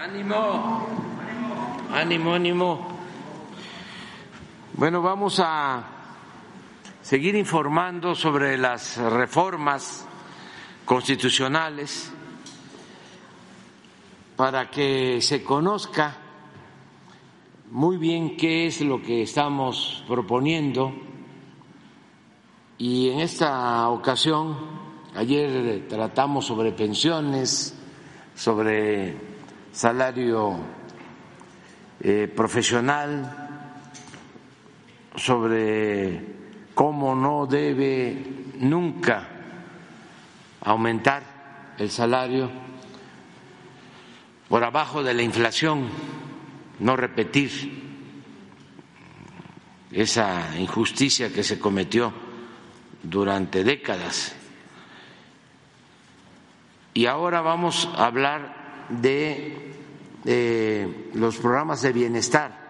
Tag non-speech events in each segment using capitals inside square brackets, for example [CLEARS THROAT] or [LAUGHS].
Ánimo, ánimo, ánimo. Bueno, vamos a seguir informando sobre las reformas constitucionales para que se conozca muy bien qué es lo que estamos proponiendo y en esta ocasión, ayer tratamos sobre pensiones, sobre salario eh, profesional, sobre cómo no debe nunca aumentar el salario por abajo de la inflación, no repetir esa injusticia que se cometió durante décadas. Y ahora vamos a hablar de, de los programas de bienestar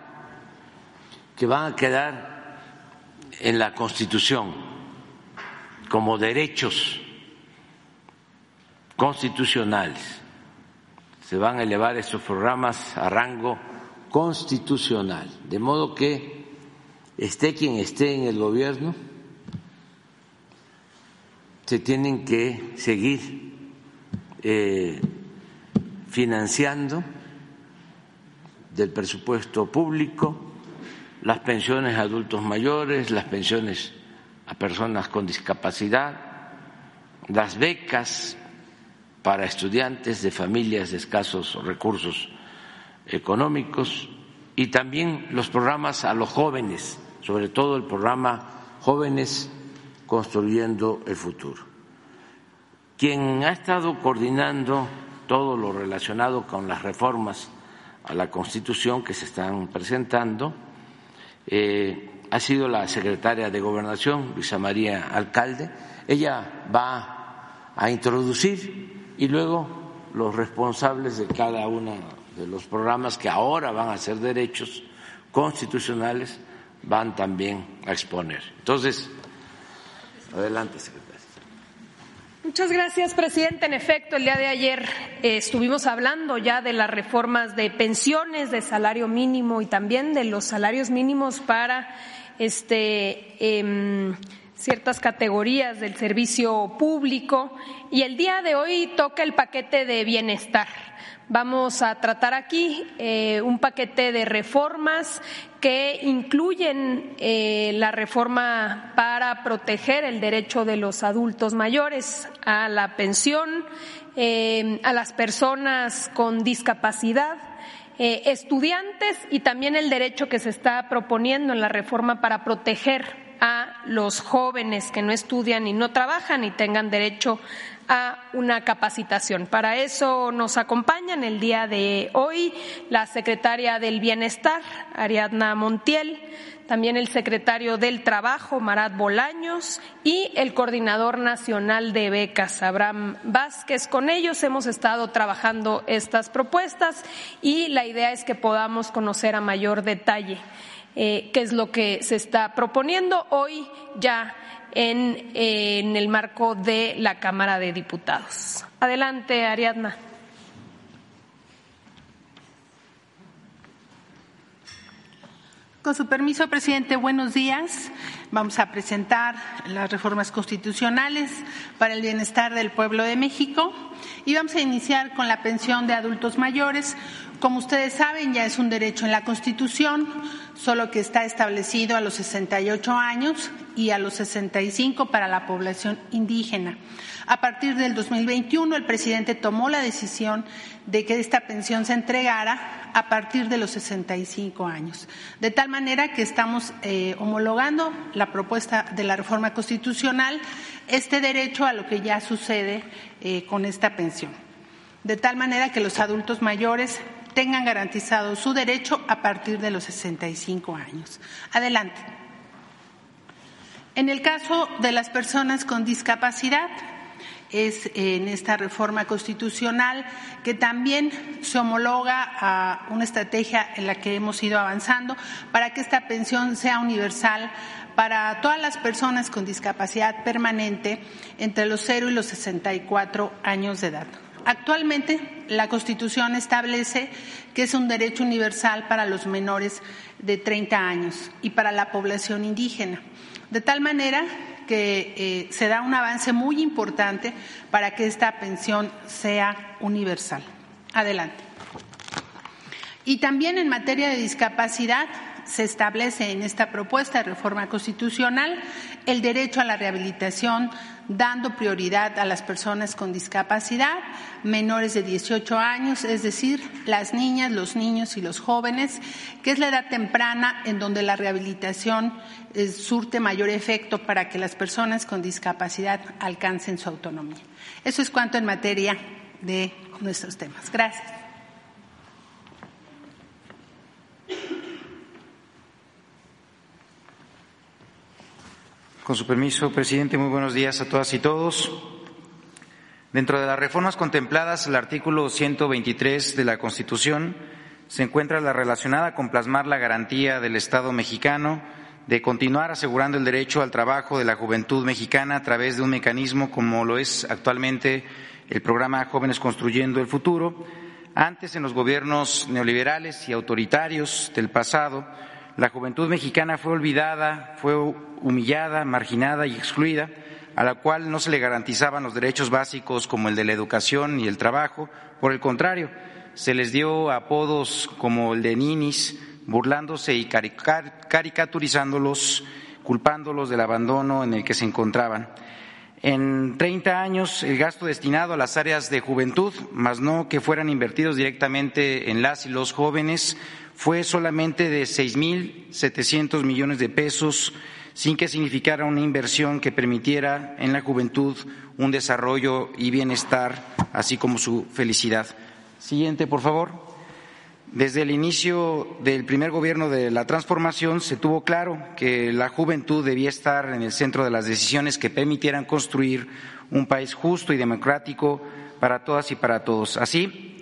que van a quedar en la Constitución como derechos constitucionales. Se van a elevar estos programas a rango constitucional, de modo que esté quien esté en el gobierno, se tienen que seguir eh, financiando del presupuesto público las pensiones a adultos mayores, las pensiones a personas con discapacidad, las becas para estudiantes de familias de escasos recursos económicos y también los programas a los jóvenes, sobre todo el programa Jóvenes Construyendo el Futuro. Quien ha estado coordinando todo lo relacionado con las reformas a la Constitución que se están presentando eh, ha sido la secretaria de Gobernación, Luisa María Alcalde. Ella va a introducir y luego los responsables de cada uno de los programas que ahora van a ser derechos constitucionales van también a exponer. Entonces, adelante, secretaria. Muchas gracias, presidente. En efecto, el día de ayer eh, estuvimos hablando ya de las reformas de pensiones, de salario mínimo y también de los salarios mínimos para este, em, ciertas categorías del servicio público. Y el día de hoy toca el paquete de bienestar. Vamos a tratar aquí eh, un paquete de reformas que incluyen eh, la reforma para proteger el derecho de los adultos mayores a la pensión, eh, a las personas con discapacidad, estudiantes y también el derecho que se está proponiendo en la reforma para proteger a los jóvenes que no estudian y no trabajan y tengan derecho a una capacitación. Para eso nos acompañan el día de hoy la secretaria del Bienestar, Ariadna Montiel, también el secretario del Trabajo, Marat Bolaños, y el coordinador nacional de becas, Abraham Vázquez. Con ellos hemos estado trabajando estas propuestas y la idea es que podamos conocer a mayor detalle eh, qué es lo que se está proponiendo hoy ya en, en el marco de la Cámara de Diputados. Adelante, Ariadna. Con su permiso, presidente, buenos días. Vamos a presentar las reformas constitucionales para el bienestar del pueblo de México y vamos a iniciar con la pensión de adultos mayores. Como ustedes saben, ya es un derecho en la Constitución, solo que está establecido a los 68 años y a los 65 para la población indígena. A partir del 2021, el presidente tomó la decisión de que esta pensión se entregara a partir de los 65 años, de tal manera que estamos eh, homologando la propuesta de la reforma constitucional, este derecho a lo que ya sucede eh, con esta pensión, de tal manera que los adultos mayores tengan garantizado su derecho a partir de los 65 años. Adelante. En el caso de las personas con discapacidad, es en esta reforma constitucional que también se homologa a una estrategia en la que hemos ido avanzando para que esta pensión sea universal para todas las personas con discapacidad permanente entre los 0 y los 64 años de edad. Actualmente, la Constitución establece que es un derecho universal para los menores de 30 años y para la población indígena, de tal manera que eh, se da un avance muy importante para que esta pensión sea universal. Adelante. Y también en materia de discapacidad se establece en esta propuesta de reforma constitucional el derecho a la rehabilitación, dando prioridad a las personas con discapacidad menores de 18 años, es decir, las niñas, los niños y los jóvenes, que es la edad temprana en donde la rehabilitación eh, surte mayor efecto para que las personas con discapacidad alcancen su autonomía. Eso es cuanto en materia de nuestros temas. Gracias. Con su permiso, presidente, muy buenos días a todas y todos. Dentro de las reformas contempladas, el artículo 123 de la Constitución se encuentra la relacionada con plasmar la garantía del Estado mexicano de continuar asegurando el derecho al trabajo de la juventud mexicana a través de un mecanismo como lo es actualmente el programa Jóvenes Construyendo el Futuro. Antes, en los gobiernos neoliberales y autoritarios del pasado, la juventud mexicana fue olvidada, fue humillada, marginada y excluida, a la cual no se le garantizaban los derechos básicos como el de la educación y el trabajo. Por el contrario, se les dio apodos como el de ninis, burlándose y caricaturizándolos, culpándolos del abandono en el que se encontraban. En 30 años, el gasto destinado a las áreas de juventud, más no que fueran invertidos directamente en las y los jóvenes, fue solamente de 6.700 millones de pesos, sin que significara una inversión que permitiera en la juventud un desarrollo y bienestar, así como su felicidad. Siguiente, por favor. Desde el inicio del primer gobierno de la transformación se tuvo claro que la juventud debía estar en el centro de las decisiones que permitieran construir un país justo y democrático para todas y para todos. Así,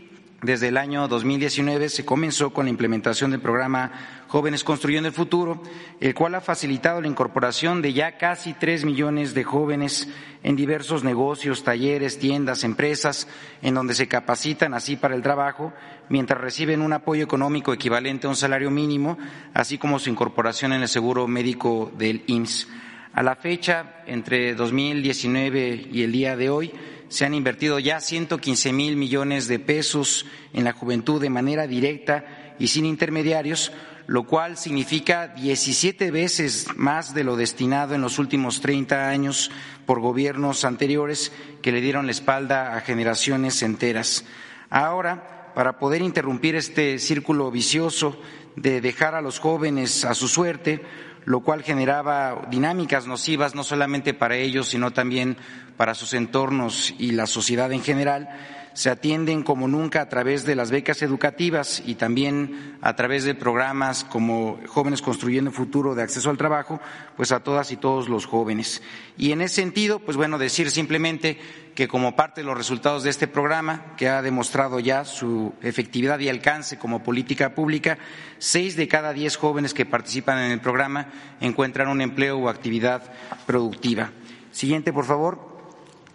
desde el año 2019 se comenzó con la implementación del programa Jóvenes Construyendo el Futuro, el cual ha facilitado la incorporación de ya casi tres millones de jóvenes en diversos negocios, talleres, tiendas, empresas, en donde se capacitan así para el trabajo, mientras reciben un apoyo económico equivalente a un salario mínimo, así como su incorporación en el seguro médico del IMSS. A la fecha, entre 2019 y el día de hoy, se han invertido ya 115 mil millones de pesos en la juventud de manera directa y sin intermediarios, lo cual significa 17 veces más de lo destinado en los últimos 30 años por gobiernos anteriores que le dieron la espalda a generaciones enteras. Ahora, para poder interrumpir este círculo vicioso de dejar a los jóvenes a su suerte, lo cual generaba dinámicas nocivas no solamente para ellos, sino también para sus entornos y la sociedad en general, se atienden como nunca a través de las becas educativas y también a través de programas como Jóvenes Construyendo Futuro de Acceso al Trabajo, pues a todas y todos los jóvenes. Y en ese sentido, pues bueno, decir simplemente que como parte de los resultados de este programa, que ha demostrado ya su efectividad y alcance como política pública, seis de cada diez jóvenes que participan en el programa encuentran un empleo o actividad productiva. Siguiente, por favor.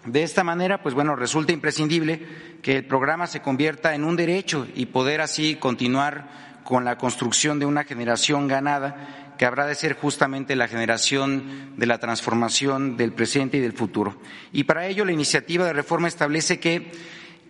De esta manera, pues bueno, resulta imprescindible que el programa se convierta en un derecho y poder así continuar con la construcción de una generación ganada que habrá de ser justamente la generación de la transformación del presente y del futuro. Y para ello la iniciativa de reforma establece que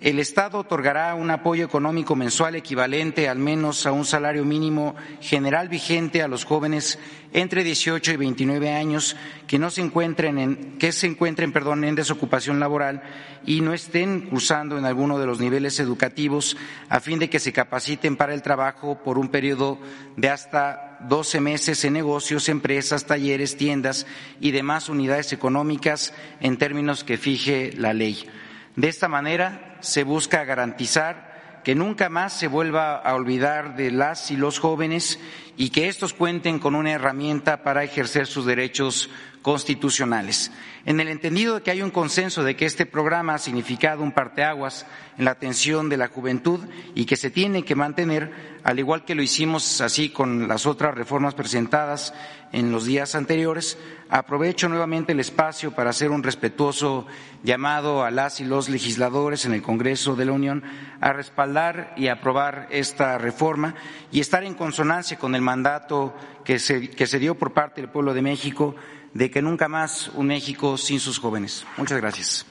el Estado otorgará un apoyo económico mensual equivalente al menos a un salario mínimo general vigente a los jóvenes entre 18 y 29 años que no se encuentren en, que se encuentren, perdón, en desocupación laboral y no estén cursando en alguno de los niveles educativos a fin de que se capaciten para el trabajo por un periodo de hasta 12 meses en negocios, empresas, talleres, tiendas y demás unidades económicas en términos que fije la ley. De esta manera se busca garantizar que nunca más se vuelva a olvidar de las y los jóvenes y que estos cuenten con una herramienta para ejercer sus derechos constitucionales. En el entendido de que hay un consenso de que este programa ha significado un parteaguas en la atención de la juventud y que se tiene que mantener, al igual que lo hicimos así con las otras reformas presentadas en los días anteriores, aprovecho nuevamente el espacio para hacer un respetuoso llamado a las y los legisladores en el Congreso de la Unión a respaldar y aprobar esta reforma y estar en consonancia con el mandato que se, que se dio por parte del pueblo de México de que nunca más un México sin sus jóvenes. Muchas gracias.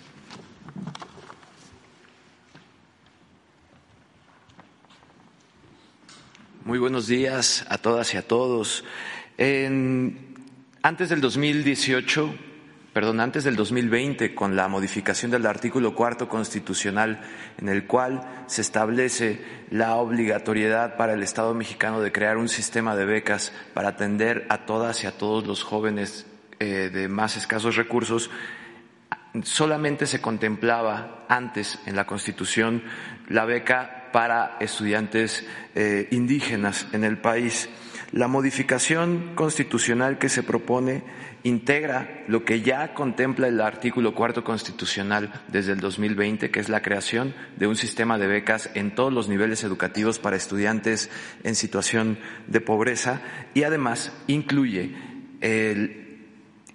Muy buenos días a todas y a todos. Antes del 2018, perdón, antes del 2020, con la modificación del artículo cuarto constitucional, en el cual se establece la obligatoriedad para el Estado mexicano de crear un sistema de becas para atender a todas y a todos los jóvenes eh, de más escasos recursos, solamente se contemplaba antes en la Constitución la beca para estudiantes eh, indígenas en el país. La modificación constitucional que se propone integra lo que ya contempla el artículo cuarto constitucional desde el 2020, que es la creación de un sistema de becas en todos los niveles educativos para estudiantes en situación de pobreza y además incluye el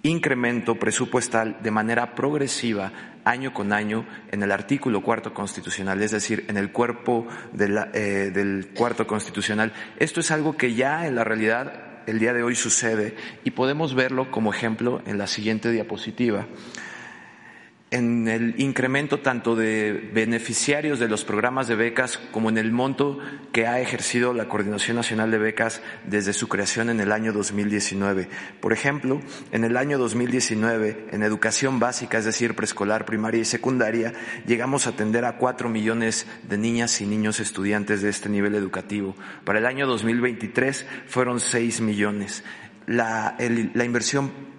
incremento presupuestal de manera progresiva año con año en el artículo cuarto constitucional, es decir, en el cuerpo eh, del cuarto constitucional. Esto es algo que ya en la realidad el día de hoy sucede y podemos verlo como ejemplo en la siguiente diapositiva en el incremento tanto de beneficiarios de los programas de becas como en el monto que ha ejercido la Coordinación Nacional de Becas desde su creación en el año 2019. Por ejemplo, en el año 2019, en educación básica, es decir, preescolar, primaria y secundaria, llegamos a atender a cuatro millones de niñas y niños estudiantes de este nivel educativo. Para el año 2023 fueron seis millones. La, la inversión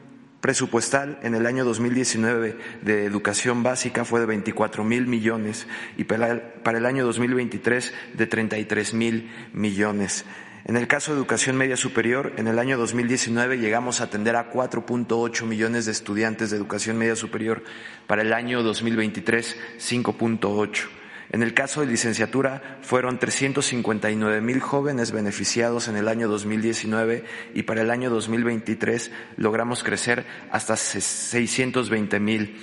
presupuestal en el año 2019 de educación básica fue de 24 mil millones y para el año 2023 de 33 mil millones. En el caso de educación media superior, en el año 2019 llegamos a atender a 4.8 millones de estudiantes de educación media superior. Para el año 2023, 5.8. En el caso de licenciatura, fueron 359 mil jóvenes beneficiados en el año 2019 y para el año 2023 logramos crecer hasta 620 mil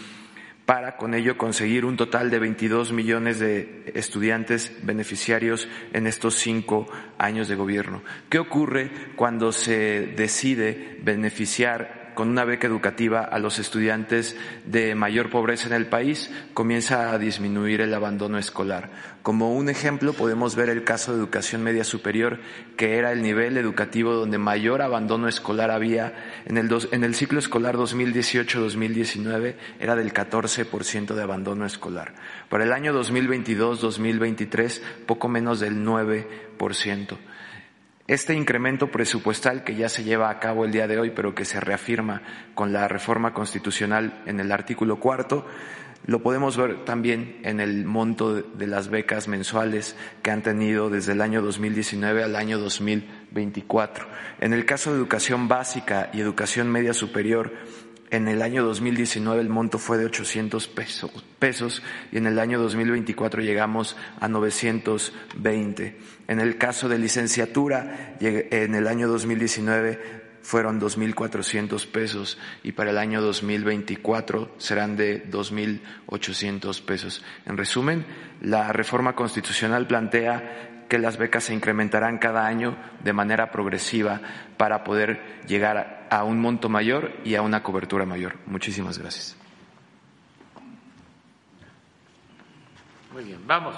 para con ello conseguir un total de 22 millones de estudiantes beneficiarios en estos cinco años de gobierno. ¿Qué ocurre cuando se decide beneficiar con una beca educativa a los estudiantes de mayor pobreza en el país, comienza a disminuir el abandono escolar. Como un ejemplo podemos ver el caso de educación media superior, que era el nivel educativo donde mayor abandono escolar había en el, en el ciclo escolar 2018-2019, era del 14% de abandono escolar. Para el año 2022-2023, poco menos del 9%. Este incremento presupuestal que ya se lleva a cabo el día de hoy, pero que se reafirma con la reforma constitucional en el artículo cuarto, lo podemos ver también en el monto de las becas mensuales que han tenido desde el año 2019 al año 2024. En el caso de educación básica y educación media superior, en el año 2019 el monto fue de 800 pesos, pesos y en el año 2024 llegamos a 920. En el caso de licenciatura, en el año 2019 fueron 2.400 pesos y para el año 2024 serán de 2.800 pesos. En resumen, la reforma constitucional plantea que las becas se incrementarán cada año de manera progresiva para poder llegar a un monto mayor y a una cobertura mayor. Muchísimas gracias. Muy bien, vamos.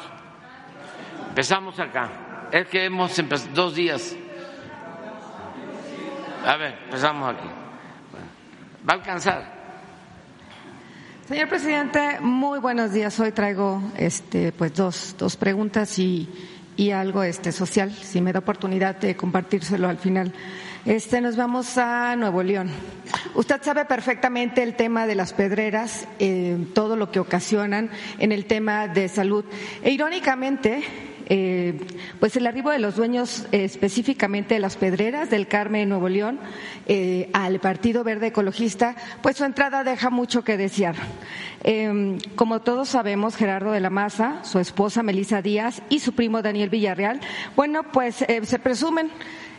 Empezamos acá. Es que hemos empezado dos días. A ver, empezamos aquí. Va a alcanzar. Señor presidente, muy buenos días. Hoy traigo este, pues dos, dos preguntas y y algo este social, si me da oportunidad de compartírselo al final. Este, nos vamos a Nuevo León. Usted sabe perfectamente el tema de las pedreras, eh, todo lo que ocasionan en el tema de salud. E irónicamente, eh, pues el arribo de los dueños eh, específicamente de las pedreras del Carmen Nuevo León eh, al Partido Verde Ecologista, pues su entrada deja mucho que desear. Em, como todos sabemos, Gerardo de la Maza, su esposa Melisa Díaz y su primo Daniel Villarreal, bueno, pues se presumen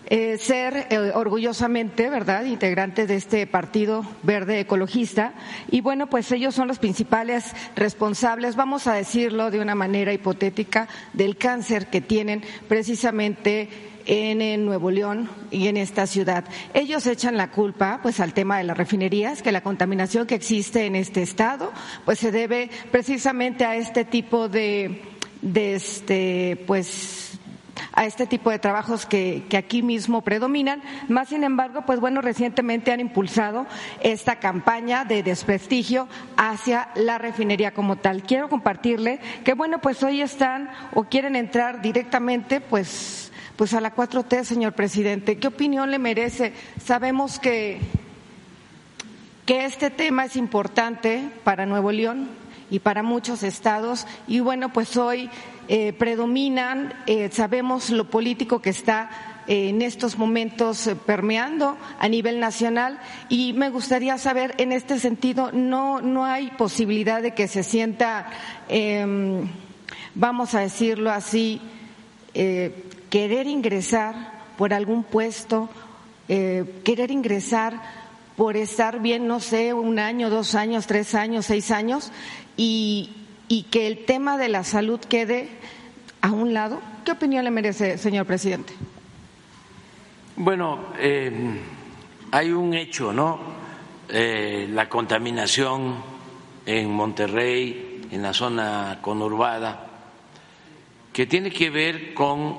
eh, ser eh, orgullosamente, ¿verdad?, integrantes de este Partido Verde Ecologista. Y bueno, pues ellos son los principales responsables, vamos a decirlo de una manera hipotética, del cáncer que tienen precisamente en, Nuevo León y en esta ciudad. Ellos echan la culpa pues al tema de las refinerías, que la contaminación que existe en este estado pues se debe precisamente a este tipo de, de este pues a este tipo de trabajos que, aquí mismo predominan. Más sin embargo, pues bueno, recientemente han impulsado esta campaña de desprestigio hacia la refinería como tal. Quiero compartirle que bueno, pues hoy están o quieren entrar directamente, pues, pues a la 4T, señor presidente. ¿Qué opinión le merece? Sabemos que que este tema es importante para Nuevo León y para muchos estados. Y bueno, pues hoy eh, predominan, eh, sabemos lo político que está eh, en estos momentos permeando a nivel nacional. Y me gustaría saber en este sentido no no hay posibilidad de que se sienta em, vamos a decirlo así querer ingresar por algún puesto querer ingresar por estar bien no sé un año dos años tres años seis años y y que el tema de la salud quede a un lado? ¿Qué opinión le merece, señor presidente? Bueno, eh, hay un hecho, ¿no? Eh, la contaminación en Monterrey, en la zona conurbada, que tiene que ver con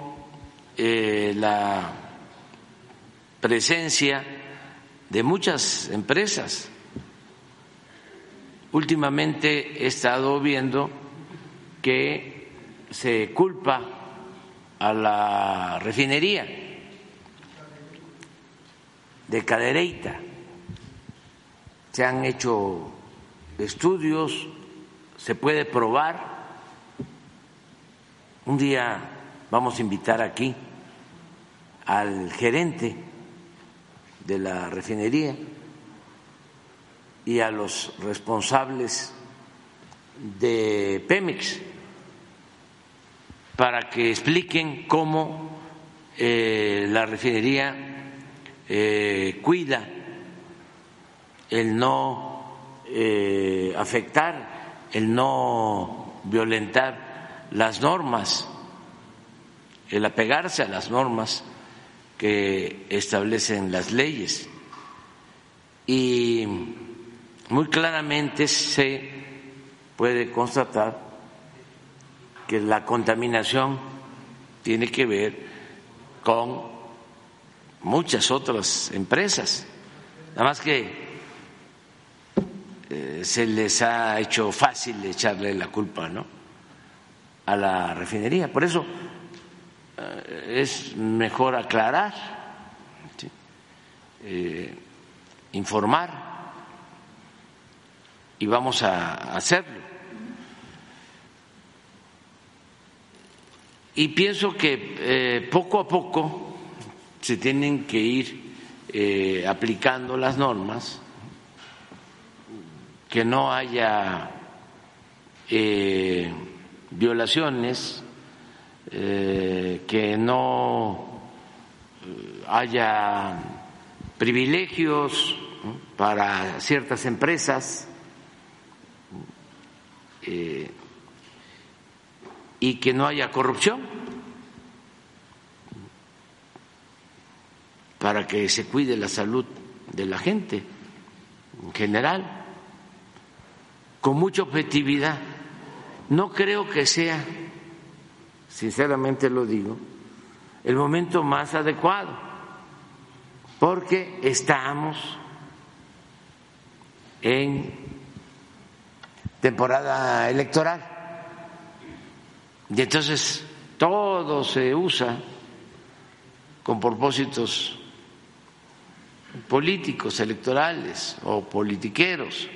eh, la presencia de muchas empresas Últimamente he estado viendo que se culpa a la refinería de Cadereyta. Se han hecho estudios, se puede probar. Un día vamos a invitar aquí al gerente de la refinería y a los responsables de Pemex para que expliquen cómo eh, la refinería eh, cuida el no eh, afectar, el no violentar las normas, el apegarse a las normas que establecen las leyes. Y muy claramente se puede constatar que la contaminación tiene que ver con muchas otras empresas, nada más que eh, se les ha hecho fácil echarle la culpa ¿no? a la refinería. Por eso es mejor aclarar, eh, informar y vamos a hacerlo. Y pienso que eh, poco a poco se tienen que ir eh, aplicando las normas, que no haya eh, que no haya privilegios para ciertas empresas. Eh, y que no haya corrupción para que se cuide la salud de la gente en general, con mucha objetividad. No creo que sea, sinceramente lo digo, el momento más adecuado, porque estamos en temporada electoral. Y entonces todo se usa con propósitos políticos, electorales o politiqueros.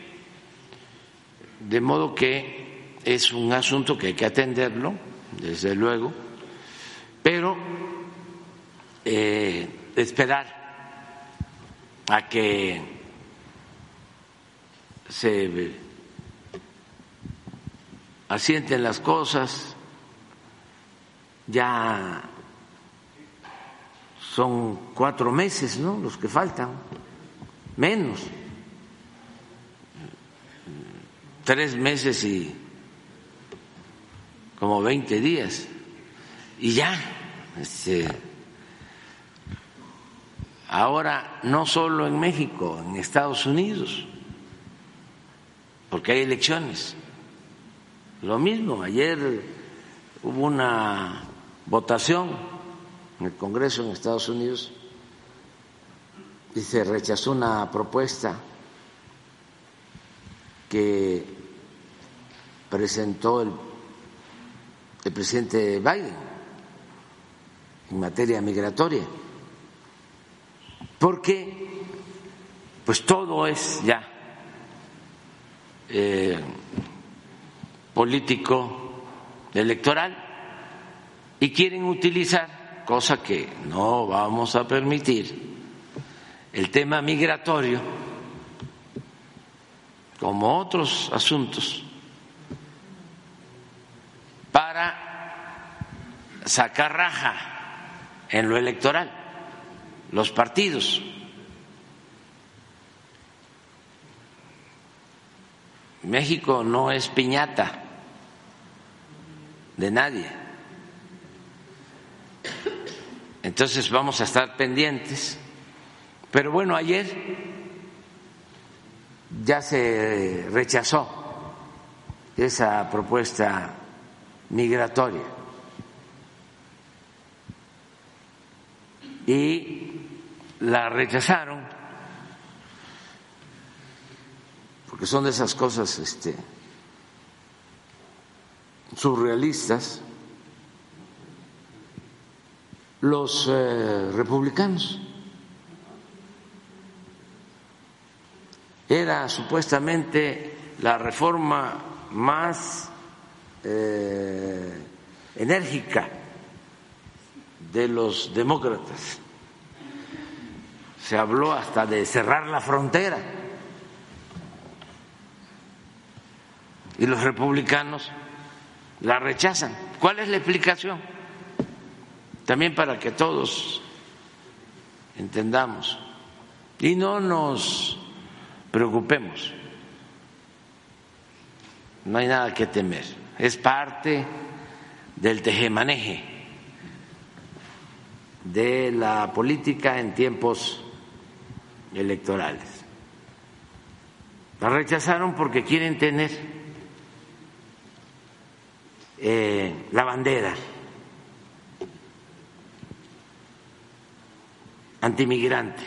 De modo que es un asunto que hay que atenderlo, desde luego, pero eh, esperar a que se asienten las cosas, ya son cuatro meses, ¿no? Los que faltan, menos, tres meses y como veinte días, y ya, este, ahora no solo en México, en Estados Unidos, porque hay elecciones. Lo mismo, ayer hubo una votación en el Congreso en Estados Unidos y se rechazó una propuesta que presentó el, el presidente Biden en materia migratoria, porque pues todo es ya eh, político electoral y quieren utilizar, cosa que no vamos a permitir, el tema migratorio como otros asuntos para sacar raja en lo electoral, los partidos. México no es piñata de nadie. Entonces vamos a estar pendientes. Pero bueno, ayer ya se rechazó esa propuesta migratoria. Y la rechazaron porque son de esas cosas este, surrealistas, los eh, republicanos. Era supuestamente la reforma más eh, enérgica de los demócratas. Se habló hasta de cerrar la frontera. Y los republicanos la rechazan. ¿Cuál es la explicación? También para que todos entendamos y no nos preocupemos. No hay nada que temer. Es parte del tejemaneje de la política en tiempos electorales. La rechazaron porque quieren tener eh, la bandera antimigrante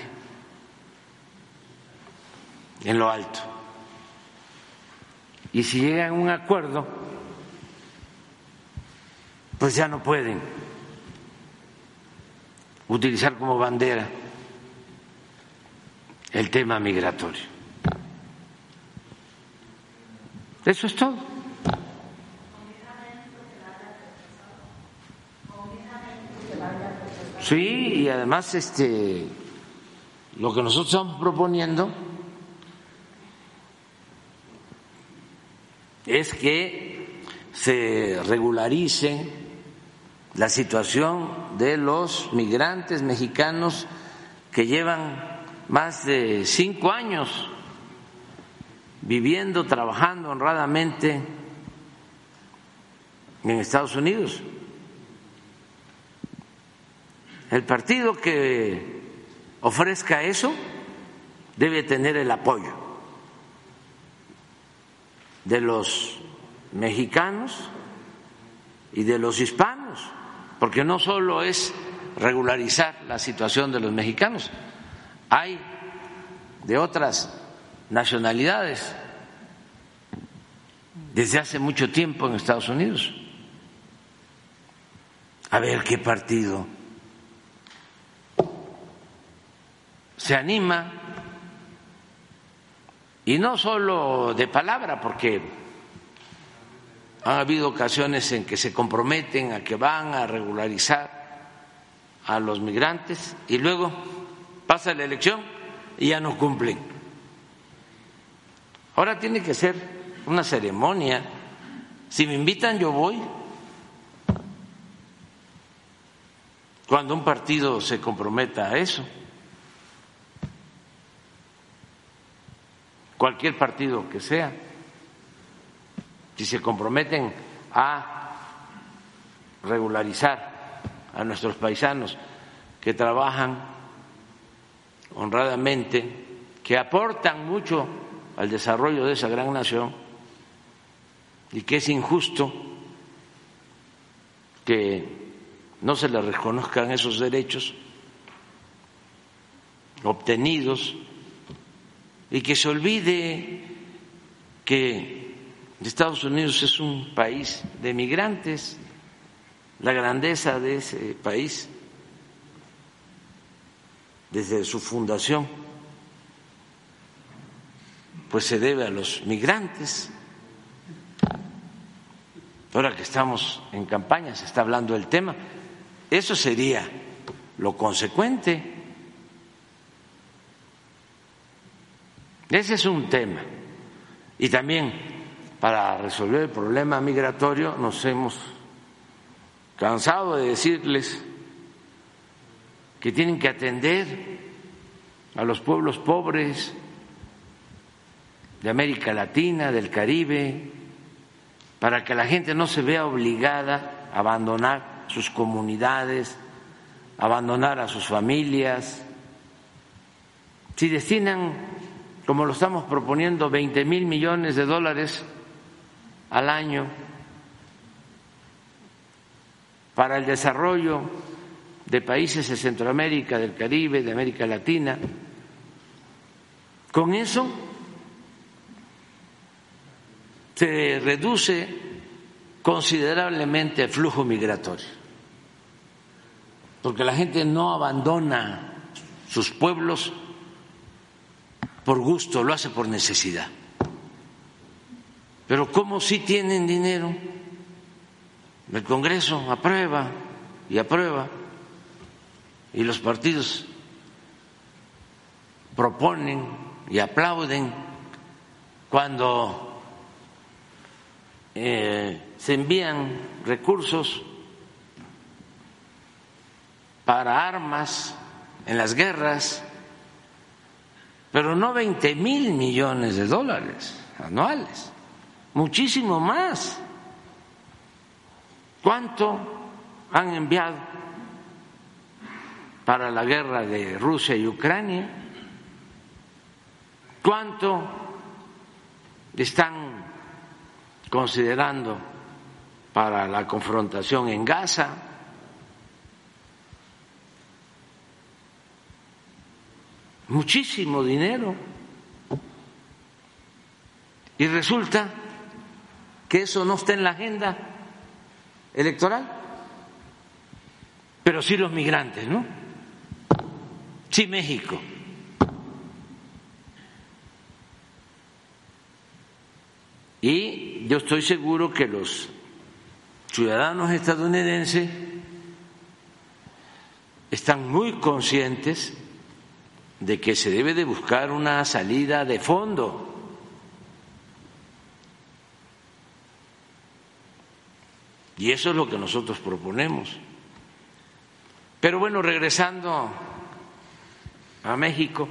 en lo alto. Y si llegan a un acuerdo, pues ya no pueden utilizar como bandera el tema migratorio. Eso es todo. Sí, y además este lo que nosotros estamos proponiendo es que se regularice la situación de los migrantes mexicanos que llevan más de cinco años viviendo, trabajando honradamente en Estados Unidos. El partido que ofrezca eso debe tener el apoyo de los mexicanos y de los hispanos, porque no solo es regularizar la situación de los mexicanos, hay de otras nacionalidades desde hace mucho tiempo en Estados Unidos. A ver qué partido se anima, y no solo de palabra, porque ha habido ocasiones en que se comprometen a que van a regularizar a los migrantes y luego pasa la elección y ya no cumplen. Ahora tiene que ser una ceremonia. Si me invitan, yo voy. Cuando un partido se comprometa a eso. Cualquier partido que sea. Si se comprometen a regularizar a nuestros paisanos que trabajan honradamente, que aportan mucho al desarrollo de esa gran nación y que es injusto que no se les reconozcan esos derechos obtenidos y que se olvide que Estados Unidos es un país de migrantes la grandeza de ese país desde su fundación, pues se debe a los migrantes. Ahora que estamos en campaña, se está hablando del tema, eso sería lo consecuente. Ese es un tema. Y también para resolver el problema migratorio nos hemos cansado de decirles que tienen que atender a los pueblos pobres de América Latina, del Caribe, para que la gente no se vea obligada a abandonar sus comunidades, abandonar a sus familias. Si destinan, como lo estamos proponiendo, 20 mil millones de dólares al año para el desarrollo de países de Centroamérica, del Caribe, de América Latina. Con eso se reduce considerablemente el flujo migratorio, porque la gente no abandona sus pueblos por gusto, lo hace por necesidad. Pero como si tienen dinero, el Congreso aprueba y aprueba y los partidos proponen y aplauden cuando eh, se envían recursos para armas en las guerras, pero no 20 mil millones de dólares anuales, muchísimo más. ¿Cuánto han enviado para la guerra de Rusia y Ucrania? ¿Cuánto están considerando para la confrontación en Gaza? Muchísimo dinero. Y resulta que eso no está en la agenda electoral, pero sí los migrantes, ¿no? Sí México. Y yo estoy seguro que los ciudadanos estadounidenses están muy conscientes de que se debe de buscar una salida de fondo Y eso es lo que nosotros proponemos. Pero bueno, regresando a México,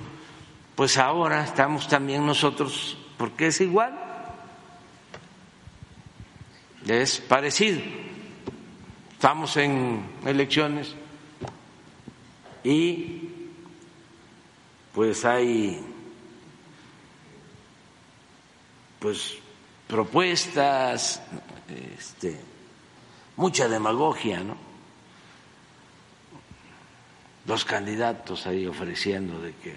pues ahora estamos también nosotros, porque es igual, es parecido. Estamos en elecciones y pues hay pues propuestas este mucha demagogia, ¿no? Los candidatos ahí ofreciendo de que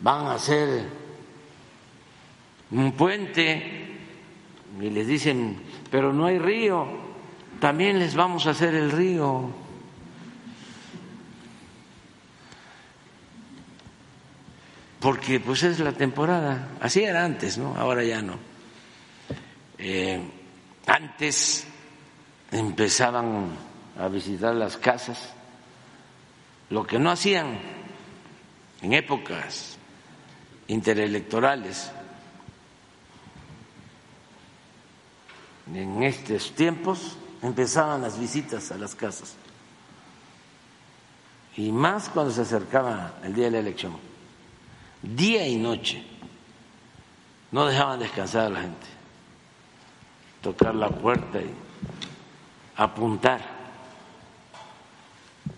van a hacer un puente y les dicen, pero no hay río, también les vamos a hacer el río. Porque pues es la temporada, así era antes, ¿no? Ahora ya no. Eh, antes empezaban a visitar las casas. Lo que no hacían en épocas interelectorales, en estos tiempos empezaban las visitas a las casas. Y más cuando se acercaba el día de la elección, día y noche, no dejaban descansar a la gente, tocar la puerta y apuntar,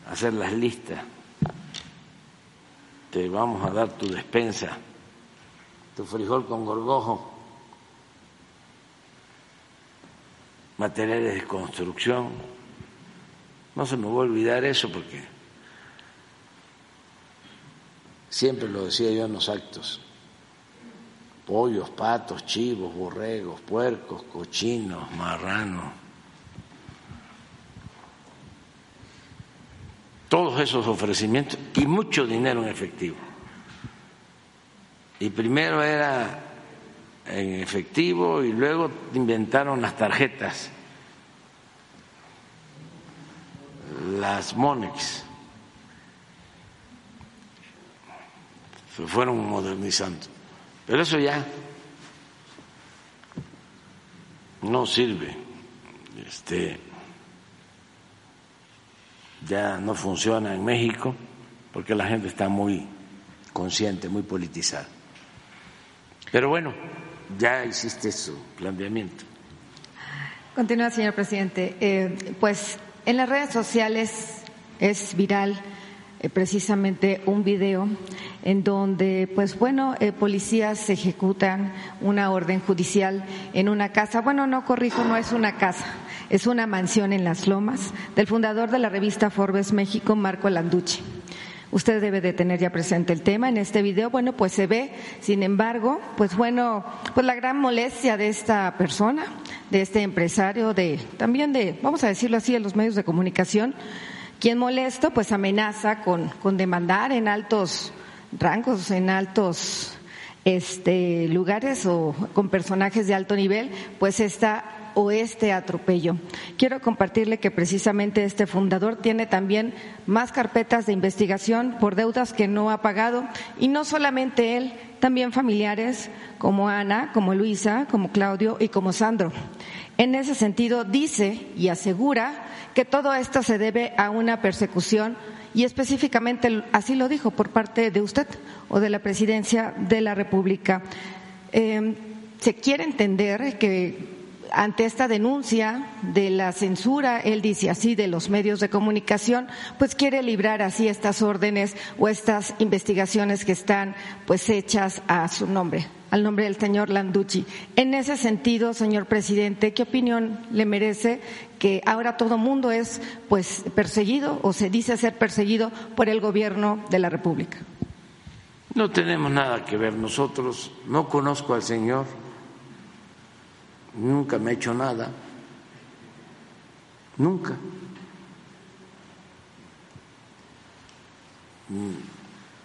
hacer las listas, te vamos a dar tu despensa, tu frijol con gorgojo, materiales de construcción. No se me va a olvidar eso porque siempre lo decía yo en los actos. Pollos, patos, chivos, borregos, puercos, cochinos, marranos. Todos esos ofrecimientos y mucho dinero en efectivo. Y primero era en efectivo y luego inventaron las tarjetas, las Monex. Se fueron modernizando. Pero eso ya no sirve. Este ya no funciona en México porque la gente está muy consciente, muy politizada. Pero bueno, ya hiciste su planteamiento. Continúa, señor presidente. Eh, pues en las redes sociales es viral eh, precisamente un video en donde, pues bueno, eh, policías ejecutan una orden judicial en una casa. Bueno, no corrijo, no es una casa, es una mansión en Las Lomas del fundador de la revista Forbes México, Marco Landucci. Usted debe de tener ya presente el tema. En este video, bueno, pues se ve, sin embargo, pues bueno, pues la gran molestia de esta persona, de este empresario, de también de, vamos a decirlo así, de los medios de comunicación, quien molesto, pues amenaza con, con demandar en altos rangos, en altos este, lugares o con personajes de alto nivel, pues esta o este atropello. Quiero compartirle que precisamente este fundador tiene también más carpetas de investigación por deudas que no ha pagado y no solamente él, también familiares como Ana, como Luisa, como Claudio y como Sandro. En ese sentido, dice y asegura que todo esto se debe a una persecución y específicamente así lo dijo por parte de usted o de la presidencia de la República. Eh, se quiere entender que ante esta denuncia de la censura, él dice así, de los medios de comunicación, pues quiere librar así estas órdenes o estas investigaciones que están pues hechas a su nombre, al nombre del señor Landucci. En ese sentido, señor presidente, ¿qué opinión le merece que ahora todo mundo es pues perseguido o se dice ser perseguido por el gobierno de la República? No tenemos nada que ver nosotros, no conozco al señor nunca me ha hecho nada, nunca.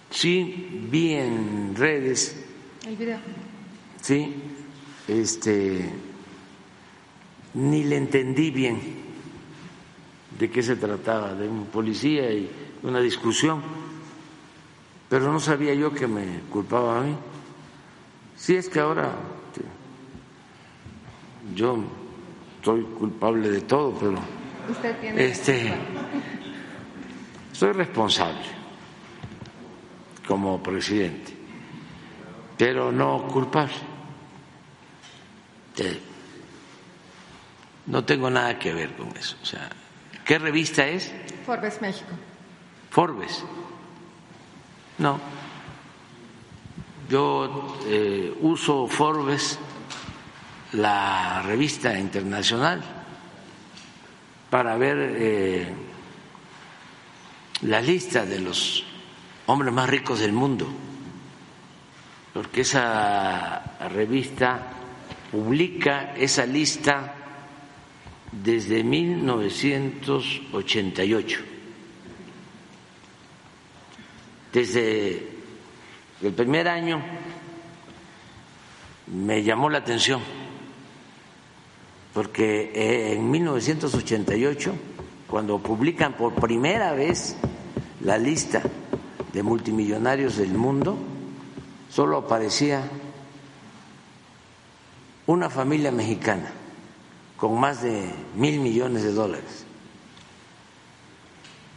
Sí, vi en redes. El video. Sí, este, ni le entendí bien de qué se trataba, de un policía y una discusión, pero no sabía yo que me culpaba a mí. Sí, es que ahora yo soy culpable de todo, pero ¿Usted tiene este soy responsable como presidente, pero no culpable. No tengo nada que ver con eso. O sea, ¿qué revista es? Forbes México. Forbes. No. Yo eh, uso Forbes la revista internacional para ver eh, la lista de los hombres más ricos del mundo, porque esa revista publica esa lista desde 1988. Desde el primer año me llamó la atención porque eh, en 1988, cuando publican por primera vez la lista de multimillonarios del mundo, solo aparecía una familia mexicana con más de mil millones de dólares,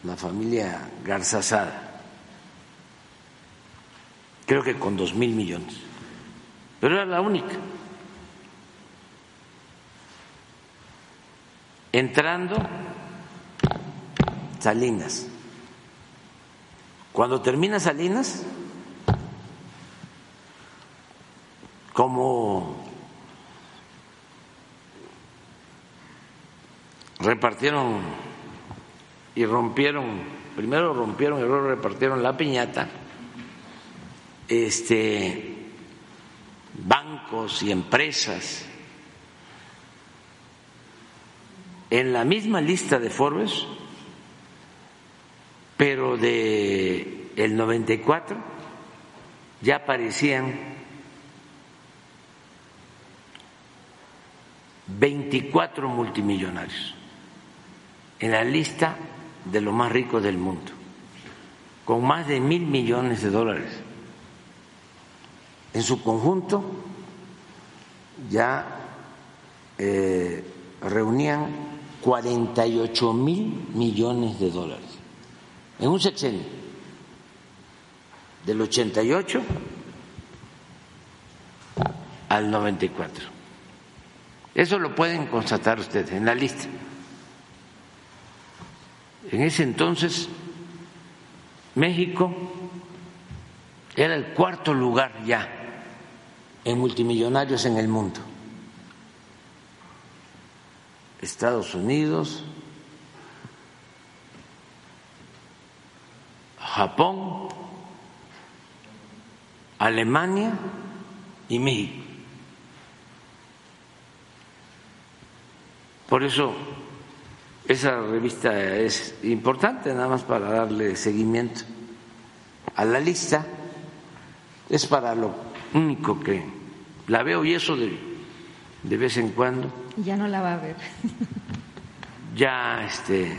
la familia Garzazada. Creo que con dos mil millones, pero era la única. Entrando Salinas. Cuando termina Salinas, como repartieron y rompieron, primero rompieron y luego repartieron la piñata, este, bancos y empresas en la misma lista de Forbes, pero de el 94 ya aparecían 24 multimillonarios en la lista de los más ricos del mundo, con más de mil millones de dólares. En su conjunto ya eh, reunían 48 mil millones de dólares en un sexenio del 88 al 94. Eso lo pueden constatar ustedes en la lista. En ese entonces México era el cuarto lugar ya en multimillonarios en el mundo. Estados Unidos, Japón, Alemania y México. Por eso esa revista es importante, nada más para darle seguimiento a la lista. Es para lo único que la veo y eso de, de vez en cuando. Ya no la va a ver. ya, este,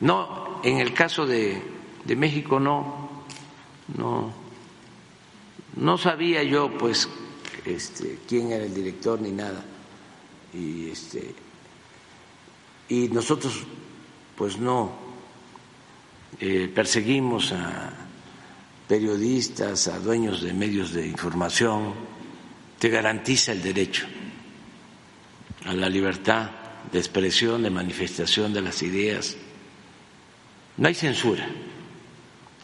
no, en el caso de, de México no, no, no sabía yo, pues, este, quién era el director ni nada. Y este, y nosotros, pues, no eh, perseguimos a periodistas, a dueños de medios de información te garantiza el derecho a la libertad de expresión, de manifestación de las ideas. No hay censura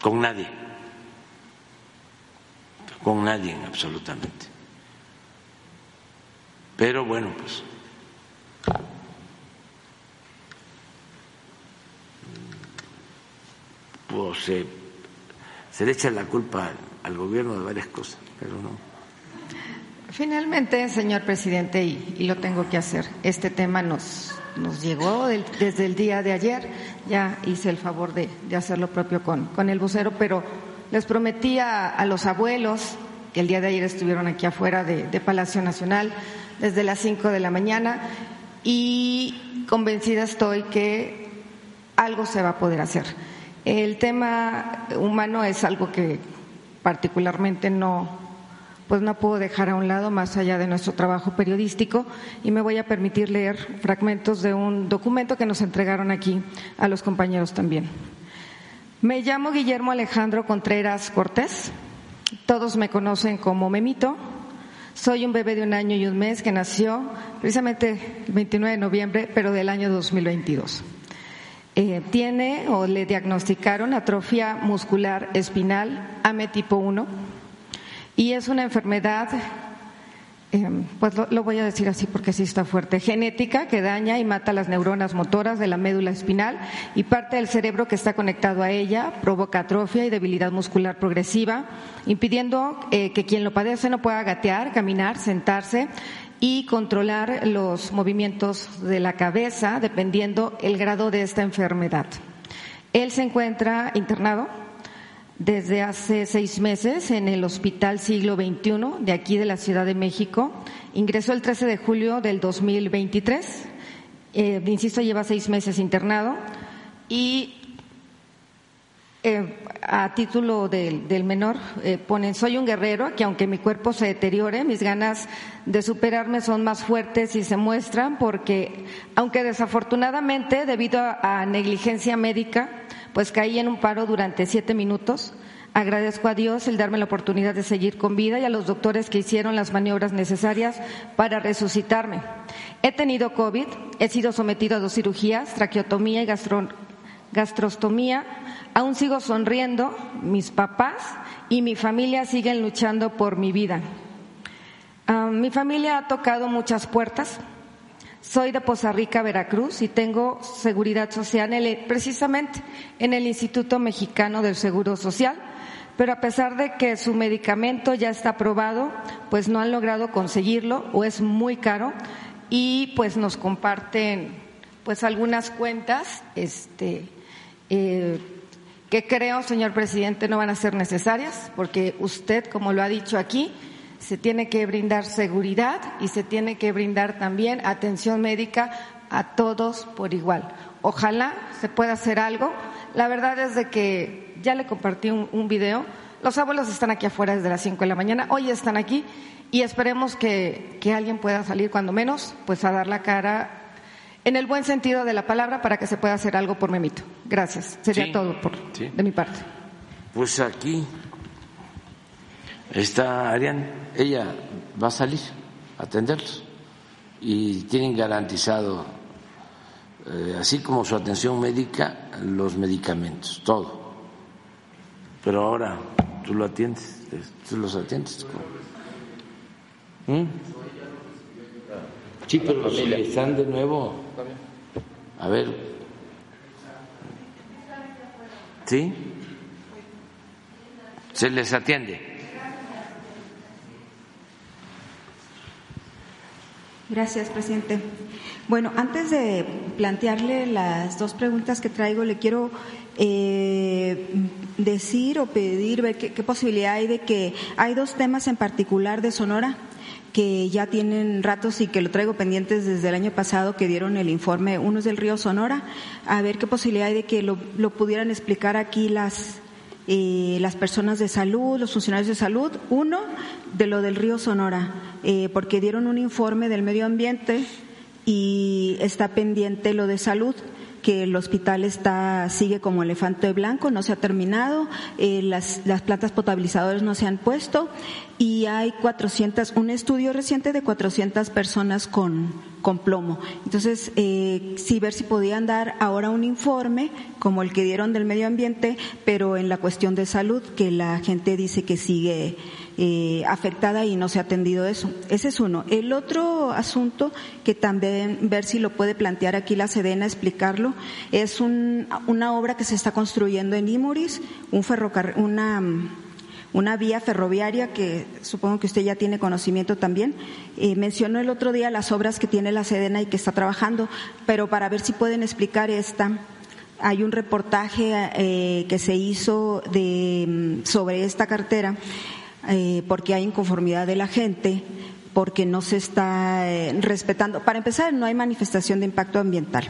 con nadie, con nadie absolutamente. Pero bueno, pues pues se, se le echa la culpa al gobierno de varias cosas, pero no. Finalmente, señor presidente, y, lo tengo que hacer, este tema nos, nos llegó desde el día de ayer, ya hice el favor de, hacer lo propio con, con, el vocero, pero les prometí a, los abuelos que el día de ayer estuvieron aquí afuera de, de Palacio Nacional desde las cinco de la mañana y convencida estoy que algo se va a poder hacer. El tema humano es algo que particularmente no, pues no puedo dejar a un lado más allá de nuestro trabajo periodístico y me voy a permitir leer fragmentos de un documento que nos entregaron aquí a los compañeros también. Me llamo Guillermo Alejandro Contreras Cortés. Todos me conocen como Memito. Soy un bebé de un año y un mes que nació precisamente el 29 de noviembre, pero del año 2022. Eh, tiene o le diagnosticaron atrofia muscular espinal AME tipo 1 y es una enfermedad, em, pues lo, voy a decir así porque sí está fuerte, genética que daña y mata las neuronas motoras de la médula espinal y parte del cerebro que está conectado a ella, provoca atrofia y debilidad muscular progresiva, impidiendo eh, que quien lo padece no pueda gatear, caminar, sentarse y controlar los movimientos de la cabeza dependiendo el grado de esta enfermedad. Él se encuentra internado desde hace seis meses en el Hospital Siglo XXI de aquí de la Ciudad de México. Ingresó el 13 de julio del 2023. Eh, insisto, lleva seis meses internado y Eh, a título del, menor, eh, ponen, soy un guerrero que aunque mi cuerpo se deteriore, mis ganas de superarme son más fuertes y se muestran porque, aunque desafortunadamente, debido a negligencia médica, pues caí en un paro durante siete minutos, Agradezco a Dios el darme la oportunidad de seguir con vida y a los doctores que hicieron las maniobras necesarias para resucitarme. He tenido COVID, he sido sometido a dos cirugías, traqueotomía y gastrostomía. Aún sigo sonriendo, mis papás y mi familia siguen luchando por mi vida. Ah, mi familia ha tocado muchas puertas. Soy de Poza Rica, Veracruz, y tengo seguridad social precisamente en el Instituto Mexicano del Seguro Social. Pero a pesar de que su medicamento ya está aprobado, pues no han logrado conseguirlo o es muy caro. Y pues nos comparten pues algunas cuentas este, eh, que creo, señor presidente, no van a ser necesarias porque usted, como lo ha dicho aquí, se tiene que brindar seguridad y se tiene que brindar también atención médica a todos por igual. Ojalá se pueda hacer algo. La verdad es de que ya le compartí un, video. Los abuelos están aquí afuera desde las 5 de la mañana, hoy están aquí y esperemos que, alguien pueda salir cuando menos, pues a dar la cara en el buen sentido de la palabra para que se pueda hacer algo por Memito. Gracias. Sería todo por, de mi parte. Pues aquí está Ariane, ella va a salir a atenderlos y tienen garantizado, eh, así como su atención médica, los medicamentos, todo pero ahora tú lo atiendes, tú los atiendes. ¿Mm? Sí, pero si están de nuevo, a ver, ¿sí? Se les atiende. Gracias, presidente. Bueno, antes de plantearle las dos preguntas que traigo, le quiero eh, decir o pedir, ver qué, posibilidad hay de que hay dos temas en particular de Sonora que ya tienen ratos y que lo traigo pendientes desde el año pasado que dieron el informe, uno es del río Sonora, a ver qué posibilidad hay de que lo, pudieran explicar aquí las, eh, las personas de salud, los funcionarios de salud. Uno, de lo del río Sonora, eh, porque dieron un informe del medio ambiente y está pendiente lo de salud que el hospital está sigue como elefante blanco, no se ha terminado, eh, las, las plantas potabilizadoras no se han puesto y hay 400, un estudio reciente de 400 personas con, con plomo. Entonces, eh, sí ver si podían dar ahora un informe como el que dieron del medio ambiente, pero en la cuestión de salud, que la gente dice que sigue eh, afectada y no se ha atendido eso. Ese es uno. El otro asunto que también ver si lo puede plantear aquí la Sedena, explicarlo, es un, una obra que se está construyendo en Imuris, un ferrocarril, una una vía ferroviaria que supongo que usted ya tiene conocimiento también. Eh, mencionó el otro día las obras que tiene la Sedena y que está trabajando, pero para ver si pueden explicar esta. Hay un reportaje eh, que se hizo de, mm, sobre esta cartera eh, porque hay inconformidad de la gente porque no se está respetando. Para empezar, no hay manifestación de impacto ambiental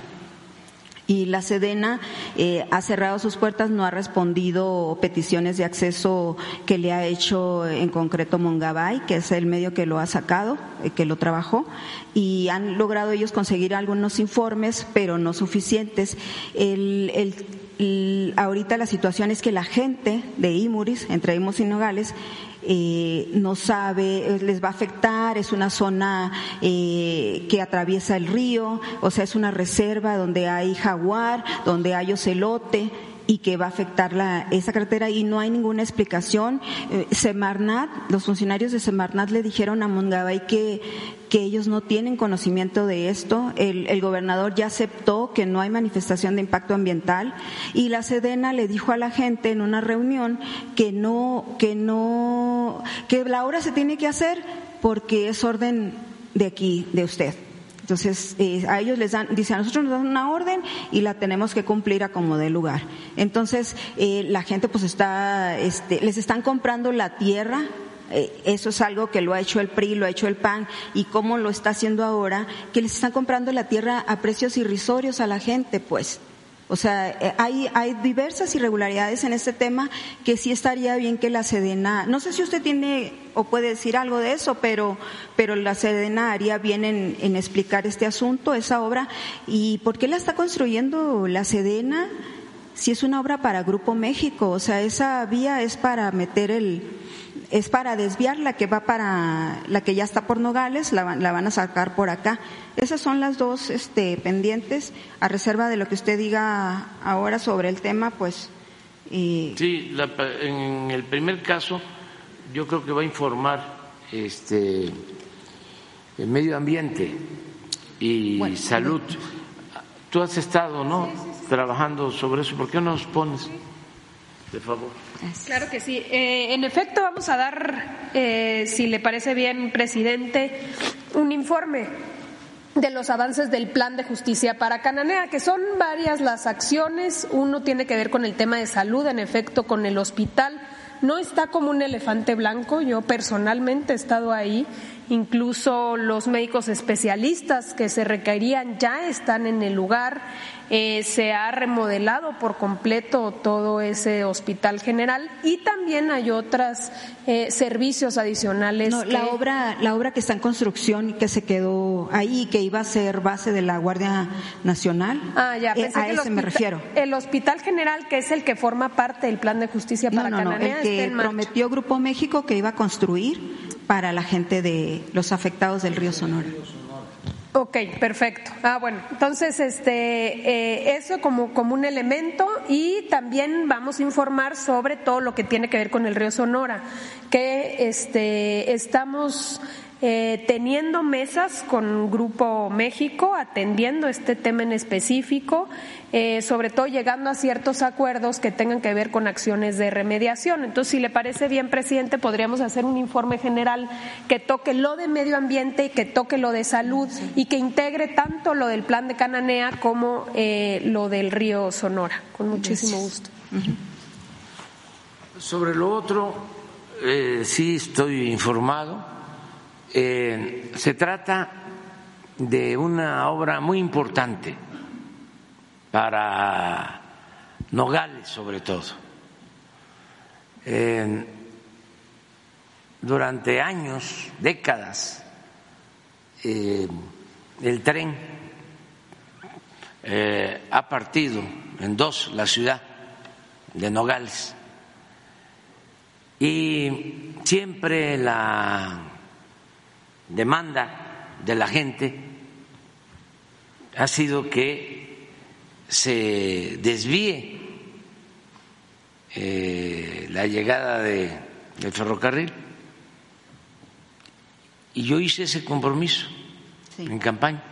y la Sedena eh, ha cerrado sus puertas, no ha respondido peticiones de acceso que le ha hecho en concreto Mongabay, que es el medio que lo ha sacado, eh, que lo trabajó, y han logrado ellos conseguir algunos informes, pero no suficientes. ahorita la situación es que la gente de Imuris, entre Imus y Nogales, eh, no sabe, eh, les va a afectar, es una zona eh, que atraviesa el río, o sea, es una reserva donde hay jaguar, donde hay ocelote y que va a afectar la, esa carretera y no hay ninguna explicación. Semarnat, los funcionarios de Semarnat le dijeron a Mongabay que, que ellos no tienen conocimiento de esto. El, el, gobernador ya aceptó que no hay manifestación de impacto ambiental y la Sedena le dijo a la gente en una reunión que no, que no, que la obra se tiene que hacer porque es orden de aquí, de usted. Entonces, eh, a ellos les dan, dice, a nosotros nos dan una orden y la tenemos que cumplir a como dé lugar. Entonces, eh, la gente pues está, este, les están comprando la tierra eh, eso es algo que lo ha hecho el PRI, lo ha hecho el PAN y cómo lo está haciendo ahora, que les están comprando la tierra a precios irrisorios a la gente, pues. O sea, eh, hay, hay diversas irregularidades en este tema que sí estaría bien que la Sedena, no sé si usted tiene o puede decir algo de eso, pero, pero la Sedena haría bien en, en explicar este asunto, esa obra, y por qué la está construyendo la Sedena si es una obra para Grupo México, o sea, esa vía es para meter el, es para desviar la que va para la que ya está por Nogales, la, la van a sacar por acá. Esas son las dos este, pendientes, a reserva de lo que usted diga ahora sobre el tema, pues. Y... Sí, la, en el primer caso, yo creo que va a informar este, el medio ambiente y bueno, salud. Tú has estado, ¿no? Sí, sí, sí. Trabajando sobre eso. ¿Por qué no nos pones? de favor. Claro que sí. Eh, en efecto, vamos a dar, eh, si le parece bien, presidente, un informe de los avances del plan de justicia para Cananea, que son varias las acciones. Uno tiene que ver con el tema de salud, en efecto, con el hospital. No está como un elefante blanco. Yo personalmente he estado ahí incluso los médicos especialistas que se requerían ya están en el lugar. Eh, se ha remodelado por completo todo ese hospital general y también hay otros eh, servicios adicionales. No, que... la obra, la obra que está en construcción y que se quedó ahí, que iba a ser base de la Guardia Nacional. Ah, ya, eh, a que ese me refiero. El hospital general, que es el que forma parte del plan de justicia para no, no, Cananea, el que prometió Grupo México que iba a construir para la gente de los afectados del río Sonora. Ok, perfecto. Ah, bueno, entonces este eh, eso como, como un elemento y también vamos a informar sobre todo lo que tiene que ver con el río Sonora, que este estamos eh, teniendo mesas con Grupo México, atendiendo este tema en específico, eh, sobre todo llegando a ciertos acuerdos que tengan que ver con acciones de remediación. Entonces, si le parece bien, presidente, podríamos hacer un informe general que toque lo de medio ambiente y que toque lo de salud y que integre tanto lo del plan de Cananea como eh, lo del río Sonora. Con muchísimo gusto. Uh -huh. Sobre lo otro, sí estoy informado eh, se trata de una obra muy importante para Nogales, sobre todo. Durante años, décadas, eh, el tren eh, ha partido en dos la ciudad de Nogales y siempre la demanda de la gente ha sido que se desvíe eh, la llegada de, del ferrocarril y yo hice ese compromiso sí. en campaña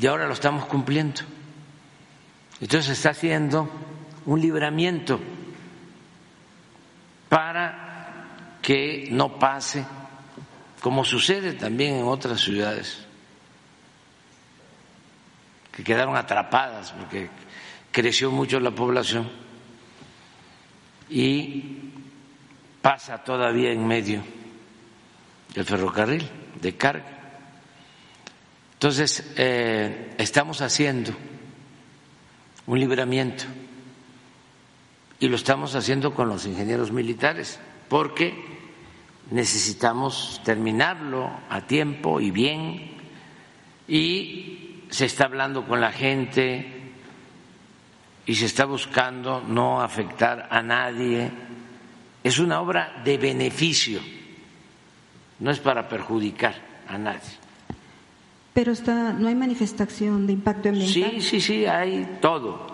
y ahora lo estamos cumpliendo. Entonces se está haciendo un libramiento para que no pase como sucede también en otras ciudades que quedaron atrapadas porque creció mucho la población y pasa todavía en medio del ferrocarril de carga. Entonces, eh, estamos haciendo un libramiento y lo estamos haciendo con los ingenieros militares porque necesitamos terminarlo a tiempo y bien y se está hablando con la gente y se está buscando no afectar a nadie. Es una obra de beneficio, no es para perjudicar a nadie. Pero está, no hay manifestación de impacto ambiental. Sí, sí, sí, hay todo.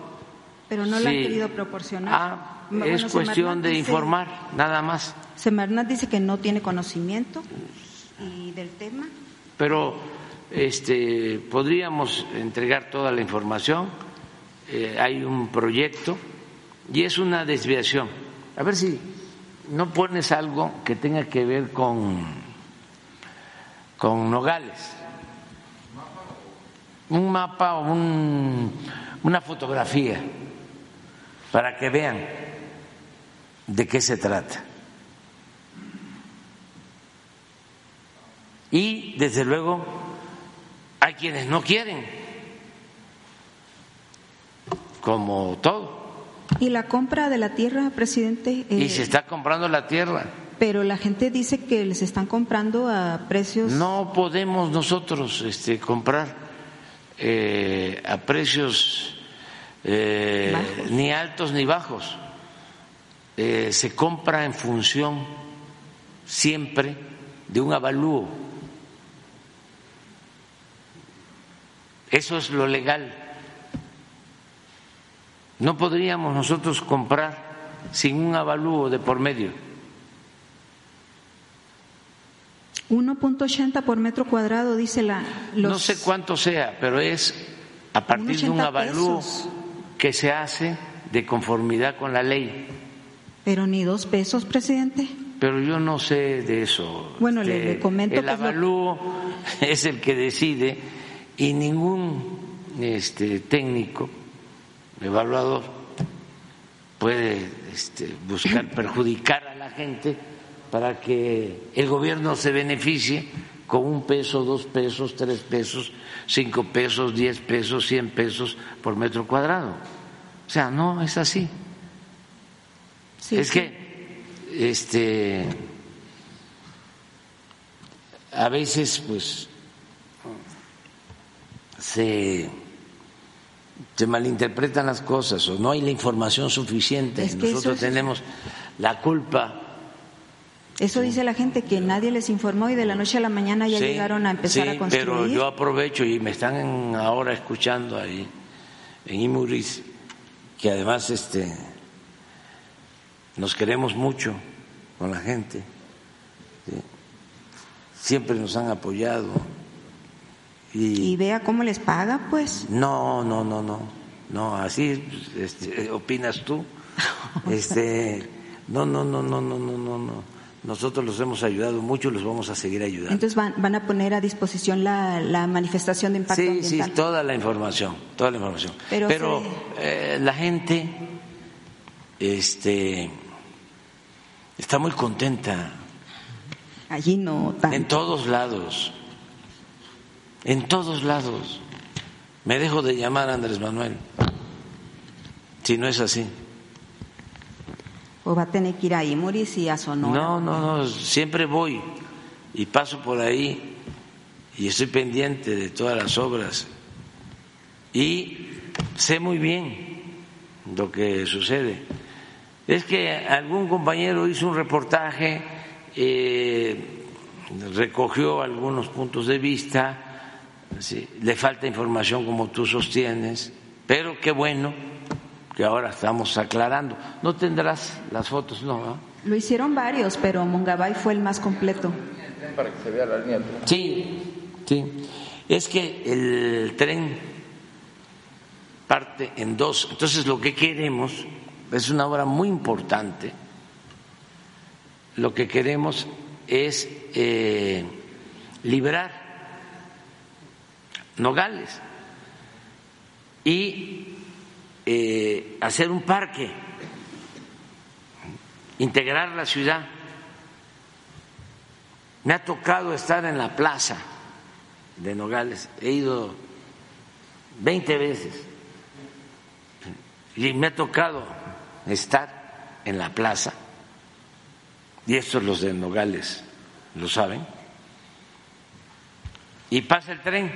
Pero no sí. lo han querido proporcionar. Ah, bueno, es cuestión de informar, nada más. Semarnat dice que no tiene conocimiento y del tema. Pero este, podríamos entregar toda la información. Eh, hay un proyecto y es una desviación. A ver si no pones algo que tenga que ver con, con Nogales. Un mapa o un, una fotografía para que vean de qué se trata. Y, desde luego, hay quienes no quieren como todo. ¿Y la compra de la tierra, presidente? y Eh, se está comprando la tierra. Pero la gente dice que les están comprando a precios. No podemos nosotros este, comprar eh, a precios eh, ni altos ni bajos. Eh, se compra en función siempre de un avalúo. Eso es lo legal. No podríamos nosotros comprar sin un avalúo de por medio. 1.80 por metro cuadrado, dice la. Los, No sé cuánto sea, pero es a partir de un 80 avalúo pesos. que se hace de conformidad con la ley. Pero ni dos pesos, presidente. Pero yo no sé de eso. Bueno, le- le comento El que es lo- avalúo [LAUGHS] es el que decide y ningún este, técnico, evaluador, puede este, buscar [LAUGHS] perjudicar a la gente para que el gobierno se beneficie con un peso, dos pesos, tres pesos, cinco pesos, diez pesos, cien pesos por metro cuadrado. O sea, no es así. Sí, es sí. que este a veces pues se se malinterpretan las cosas o no hay la información suficiente. Es que eso Nosotros es- tenemos la culpa. Eso dice la gente que nadie les informó y de la noche a la mañana ya Sí, llegaron a empezar sí, a construir. Pero yo aprovecho y me están ahora escuchando ahí en Imuris que además este nos queremos mucho con la gente. ¿sí? Siempre nos han apoyado. Y vea cómo les paga, pues. No, no, no, no, no, así este, opinas tú. [LAUGHS] Este, no, no, no, no, no, no, no, no. Nosotros los hemos ayudado mucho y los vamos a seguir ayudando. Entonces van, van a poner a disposición la, la manifestación de impacto Sí, sí, toda la información, toda la información. Pero Pero, eh, la gente, este, está muy contenta Allí no tanto. en todos lados, en todos lados. Me dejo de llamar Andrés Manuel, si no es así. O va a tener que ir a Imuris y a Sonora. No, no, no, siempre voy y paso por ahí y estoy pendiente de todas las obras y sé muy bien lo que sucede. Es que algún compañero hizo un reportaje, eh, recogió algunos puntos de vista, sí, le falta información como tú sostienes, pero qué bueno que ahora estamos aclarando. ¿No tendrás las fotos? No, ¿no? Lo hicieron varios, pero Mongabay fue el más completo. Sí, sí. Es que el tren parte en dos. Entonces lo que queremos es una obra muy importante. Lo que queremos es eh, librar Nogales y eh, hacer un parque, integrar la ciudad. Me ha tocado estar en la plaza de Nogales, he ido 20 veces y me ha tocado estar en la plaza, y estos los de Nogales lo saben, y pasa el tren.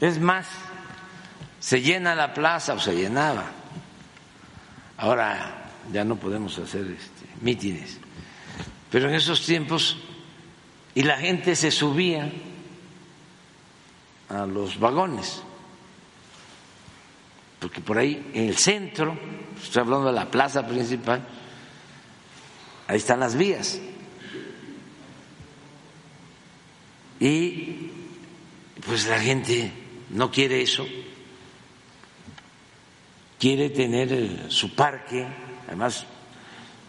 Es más, se llena la plaza o se llenaba. Ahora ya no podemos hacer este, mítines. Pero en esos tiempos, y la gente se subía a los vagones, porque por ahí en el centro, estoy hablando de la plaza principal, ahí están las vías. Y pues la gente no quiere eso, quiere tener el- su parque, además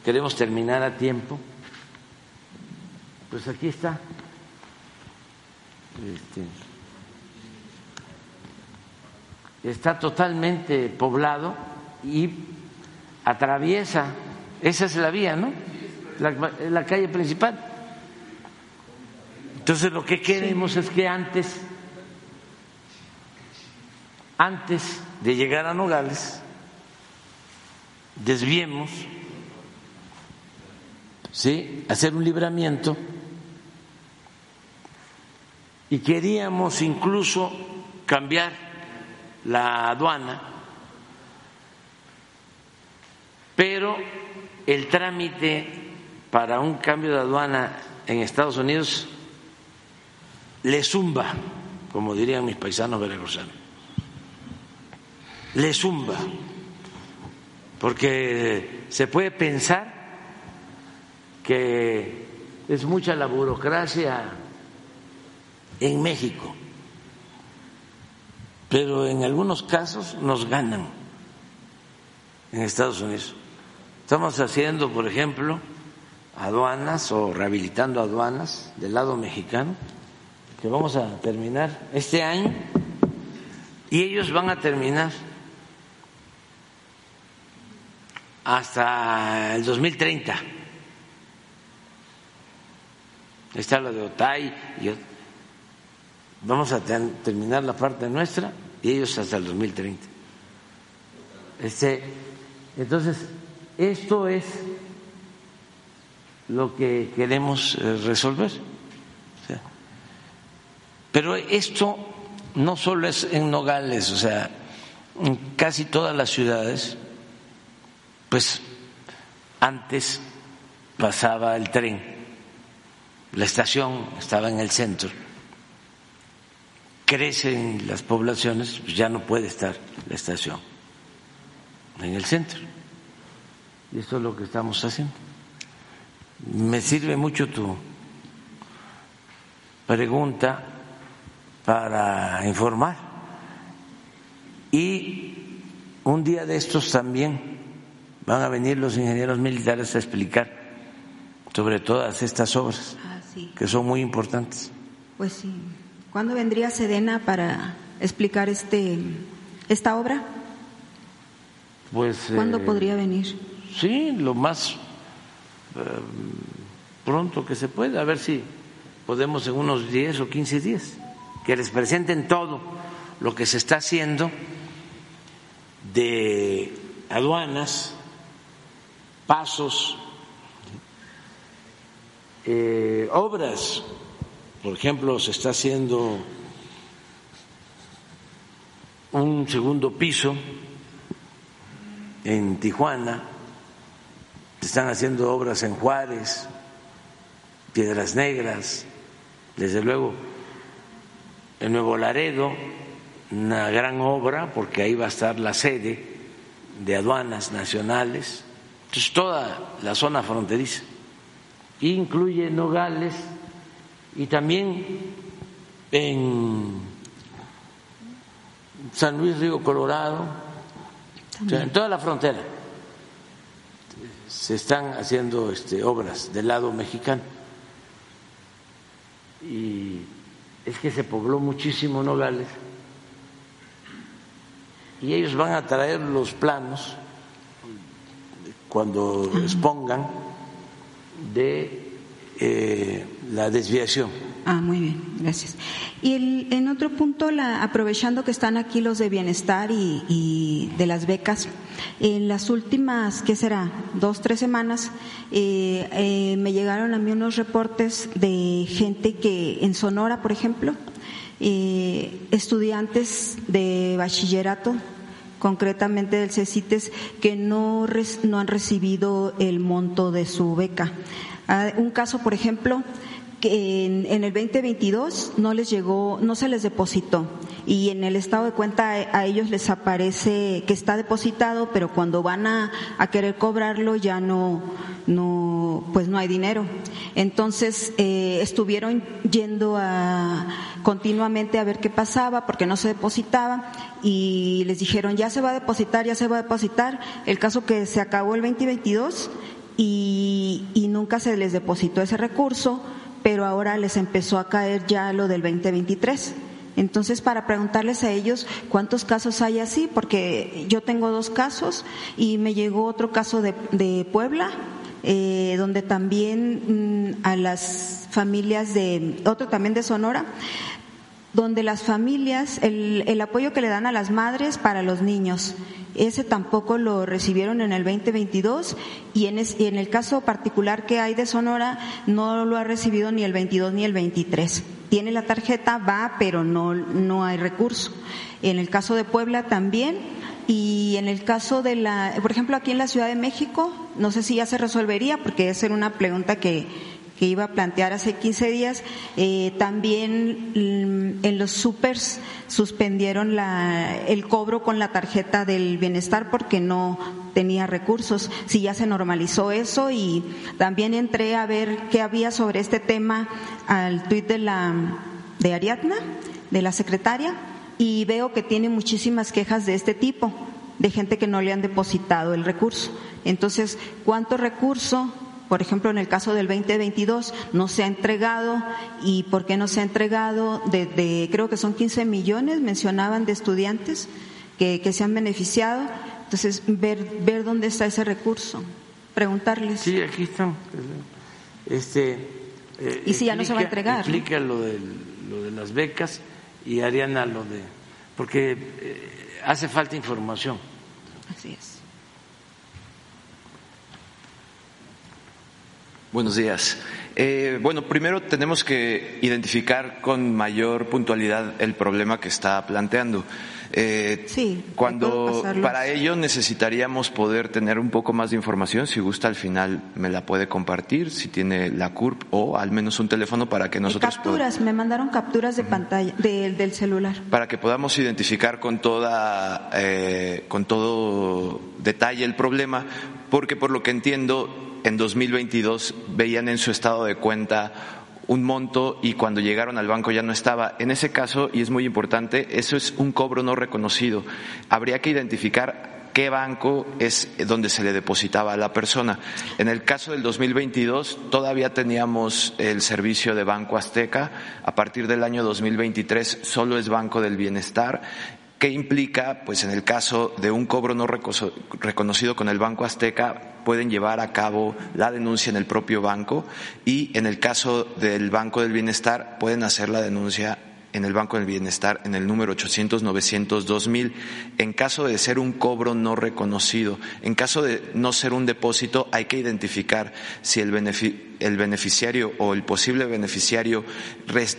queremos terminar a tiempo. Pues aquí está. Este, está totalmente poblado y atraviesa, esa es la vía, ¿no? La, la calle principal. Entonces lo que queremos es que antes antes de llegar a Nogales, desviemos, ¿sí? hacer un libramiento y queríamos incluso cambiar la aduana, pero el trámite para un cambio de aduana en Estados Unidos le zumba, como dirían mis paisanos veracruzanos, le zumba, porque se puede pensar que es mucha la burocracia en México, pero en algunos casos nos ganan en Estados Unidos. Estamos haciendo, por ejemplo, aduanas o rehabilitando aduanas del lado mexicano, que vamos a terminar este año, y ellos van a terminar hasta el 2030. Está la de Otay y vamos a terminar la parte nuestra y ellos hasta el 2030. Este, entonces, esto es lo que queremos eh, resolver. Pero esto no solo es en Nogales, o sea, en casi todas las ciudades, pues antes pasaba el tren, la estación estaba en el centro, crecen las poblaciones, pues ya no puede estar la estación en el centro. Y esto es lo que estamos haciendo. Me sirve mucho tu pregunta para informar. Y un día de estos también van a venir los ingenieros militares a explicar sobre todas estas obras ah, que son muy importantes. Pues sí. ¿Cuándo vendría Sedena para explicar este esta obra? Pues ¿cuándo eh, podría venir? Sí, lo más eh, pronto que se pueda, a ver si podemos en unos 10 o 15 días, que les presenten todo lo que se está haciendo de aduanas, pasos, eh, obras, por ejemplo, se está haciendo un segundo piso en Tijuana, se están haciendo obras en Juárez, Piedras Negras, desde luego en Nuevo Laredo, una gran obra porque ahí va a estar la sede de aduanas nacionales, entonces toda la zona fronteriza, incluye Nogales y también en San Luis Río Colorado, en toda la frontera se están haciendo este, obras del lado mexicano. Y es que se pobló muchísimo Nogales y ellos van a traer los planos cuando [CLEARS THROAT] expongan de eh, la desviación Ah, muy bien, gracias. Y el, en otro punto, la, aprovechando que están aquí los de bienestar y, de las becas, en las últimas, ¿qué será? Dos, tres semanas, eh, eh, me llegaron a mí unos reportes de gente que en Sonora, por ejemplo, eh, estudiantes de bachillerato concretamente del CECITES, que no, no han recibido el monto de su beca. Ah, un caso, por ejemplo, que en, el 2022 no les llegó, no se les depositó y en el estado de cuenta a, ellos les aparece que está depositado, pero cuando van a, querer cobrarlo ya no, no, pues no hay dinero. Entonces eh, estuvieron yendo a continuamente a ver qué pasaba porque no se depositaba y les dijeron ya se va a depositar, ya se va a depositar. El caso que se acabó el 2022 y, y nunca se les depositó ese recurso pero ahora les empezó a caer ya lo del 2023. Entonces, para preguntarles a ellos cuántos casos hay así, porque yo tengo dos casos y me llegó otro caso de, de Puebla, eh, donde también mm, a las familias de, otro también de Sonora, donde las familias, el, el, apoyo que le dan a las madres para los niños, ese tampoco lo recibieron en el 2022 y en, es, y en el caso particular que hay de Sonora no lo ha recibido ni el 22 ni el 23. Tiene la tarjeta, va, pero no, no hay recurso. En el caso de Puebla también y en el caso de la, por ejemplo, aquí en la Ciudad de México, no sé si ya se resolvería, porque esa era una pregunta que, que iba a plantear hace 15 días. Eh, también mm, en los supers suspendieron la, el cobro con la tarjeta del bienestar porque no tenía recursos. Si ya se normalizó eso y también entré a ver qué había sobre este tema al tuit de la de Ariadna, de la secretaria, y veo que tiene muchísimas quejas de este tipo, de gente que no le han depositado el recurso. Entonces, ¿cuánto recurso, por ejemplo, en el caso del 2022, no se ha entregado y por qué no se ha entregado? De, creo que son 15 millones, mencionaban, de estudiantes que, que se han beneficiado. Entonces, ver, ver dónde está ese recurso, preguntarles. Sí, aquí están. Este, eh, y si ya no se va a entregar. Explica lo, de, lo de las becas y Ariana lo de, porque eh, hace falta información. Así es. Buenos días. Eh, bueno, primero tenemos que identificar con mayor puntualidad el problema que está planteando. Eh, sí, cuando para ello necesitaríamos poder tener un poco más de información. Si gusta, al final me la puede compartir, si tiene la CURP o al menos un teléfono para que nosotros. Capturas, me mandaron capturas de pantalla del celular. Para que podamos identificar con toda, eh, con todo detalle el problema, porque por lo que entiendo, en 2022 veían en su estado de cuenta un monto y cuando llegaron al banco ya no estaba. En ese caso, y es muy importante, eso es un cobro no reconocido. Habría que identificar qué banco es donde se le depositaba a la persona. En el caso del 2022 todavía teníamos el servicio de Banco Azteca. A partir del año 2023 solo es Banco del Bienestar ¿Qué implica? Pues en el caso de un cobro no reconocido con el Banco Azteca, pueden llevar a cabo la denuncia en el propio banco y en el caso del Banco del Bienestar pueden hacer la denuncia en el Banco del Bienestar en el número 800 900 2000 en caso de ser un cobro no reconocido en caso de no ser un depósito hay que identificar si el beneficio el beneficiario o el posible beneficiario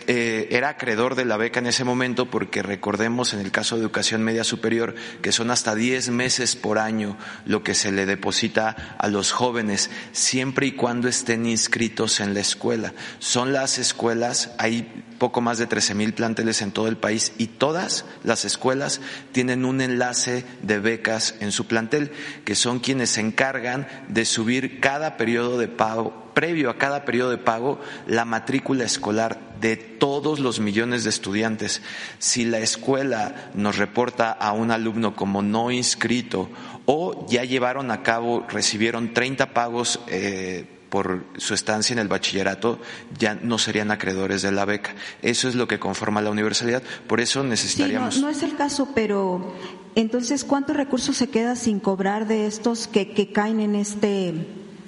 eh, era acreedor de la beca en ese momento porque recordemos en el caso de educación media superior que son hasta 10 meses por año lo que se le deposita a los jóvenes siempre y cuando estén inscritos en la escuela. Son las escuelas, hay poco más de 13 mil planteles en todo el país y todas las escuelas tienen un enlace de becas en su plantel que son quienes se encargan de subir cada periodo de pago previo a cada periodo de pago la matrícula escolar de todos los millones de estudiantes. Si la escuela nos reporta a un alumno como no inscrito o ya llevaron a cabo, recibieron 30 pagos eh, por su estancia en el bachillerato, ya no serían acreedores de la beca. Eso es lo que conforma la universalidad. Por eso necesitaríamos. no, es el caso, pero entonces, ¿cuántos recursos se queda sin cobrar de estos que, que caen en este,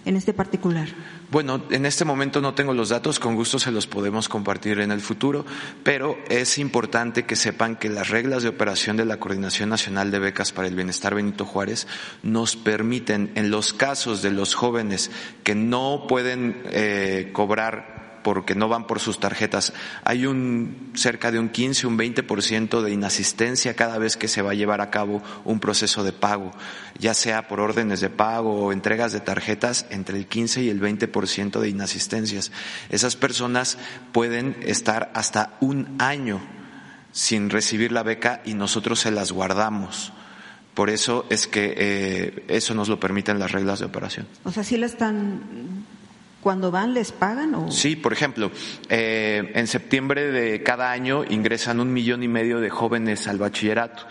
en este particular? Bueno, en este momento no tengo los datos, con gusto se los podemos compartir en el futuro, pero es importante que sepan que las reglas de operación de la Coordinación Nacional de Becas para el Bienestar Benito Juárez nos permiten, en los casos de los jóvenes que no pueden eh, cobrar porque no van por sus tarjetas. Hay un cerca de un 15, un 20% de inasistencia cada vez que se va a llevar a cabo un proceso de pago, ya sea por órdenes de pago o entregas de tarjetas, entre el 15 y el 20% de inasistencias. Esas personas pueden estar hasta un año sin recibir la beca y nosotros se las guardamos. Por eso es que eh, eso nos lo permiten las reglas de operación. O sea, si la están cuando van les pagan o sí por ejemplo eh, en septiembre de cada año ingresan un millón y medio de jóvenes al bachillerato.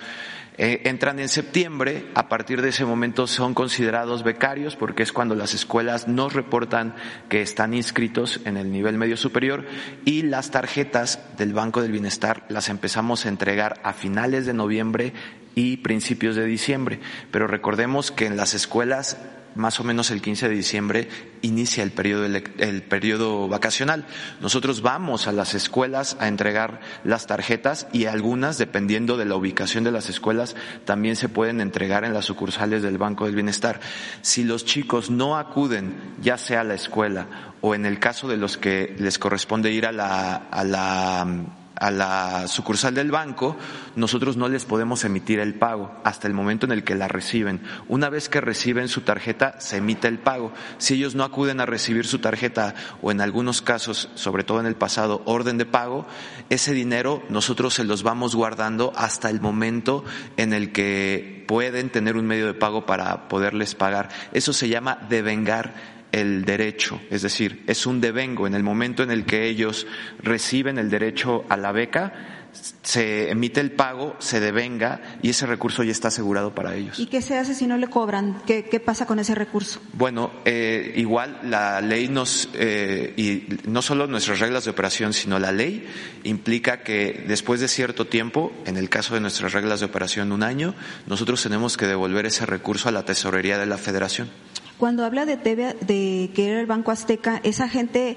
Eh, entran en septiembre, a partir de ese momento son considerados becarios porque es cuando las escuelas nos reportan que están inscritos en el nivel medio superior y las tarjetas del Banco del Bienestar las empezamos a entregar a finales de noviembre y principios de diciembre. Pero recordemos que en las escuelas más o menos el 15 de diciembre inicia el periodo, el periodo vacacional. Nosotros vamos a las escuelas a entregar las tarjetas y algunas, dependiendo de la ubicación de las escuelas, también se pueden entregar en las sucursales del Banco del Bienestar. Si los chicos no acuden, ya sea a la escuela o en el caso de los que les corresponde ir a la, a la a la sucursal del banco, nosotros no les podemos emitir el pago hasta el momento en el que la reciben. Una vez que reciben su tarjeta, se emite el pago. Si ellos no acuden a recibir su tarjeta o en algunos casos, sobre todo en el pasado, orden de pago, ese dinero nosotros se los vamos guardando hasta el momento en el que pueden tener un medio de pago para poderles pagar. Eso se llama devengar el derecho, es decir, es un devengo. En el momento en el que ellos reciben el derecho a la beca, se emite el pago, se devenga y ese recurso ya está asegurado para ellos. ¿Y qué se hace si no le cobran? ¿Qué, pasa con ese recurso? Bueno, eh, igual la ley nos, eh, y no solo nuestras reglas de operación, sino la ley implica que después de cierto tiempo, en el caso de nuestras reglas de operación un año, nosotros tenemos que devolver ese recurso a la tesorería de la federación. Cuando habla de, de que era el Banco Azteca, esa gente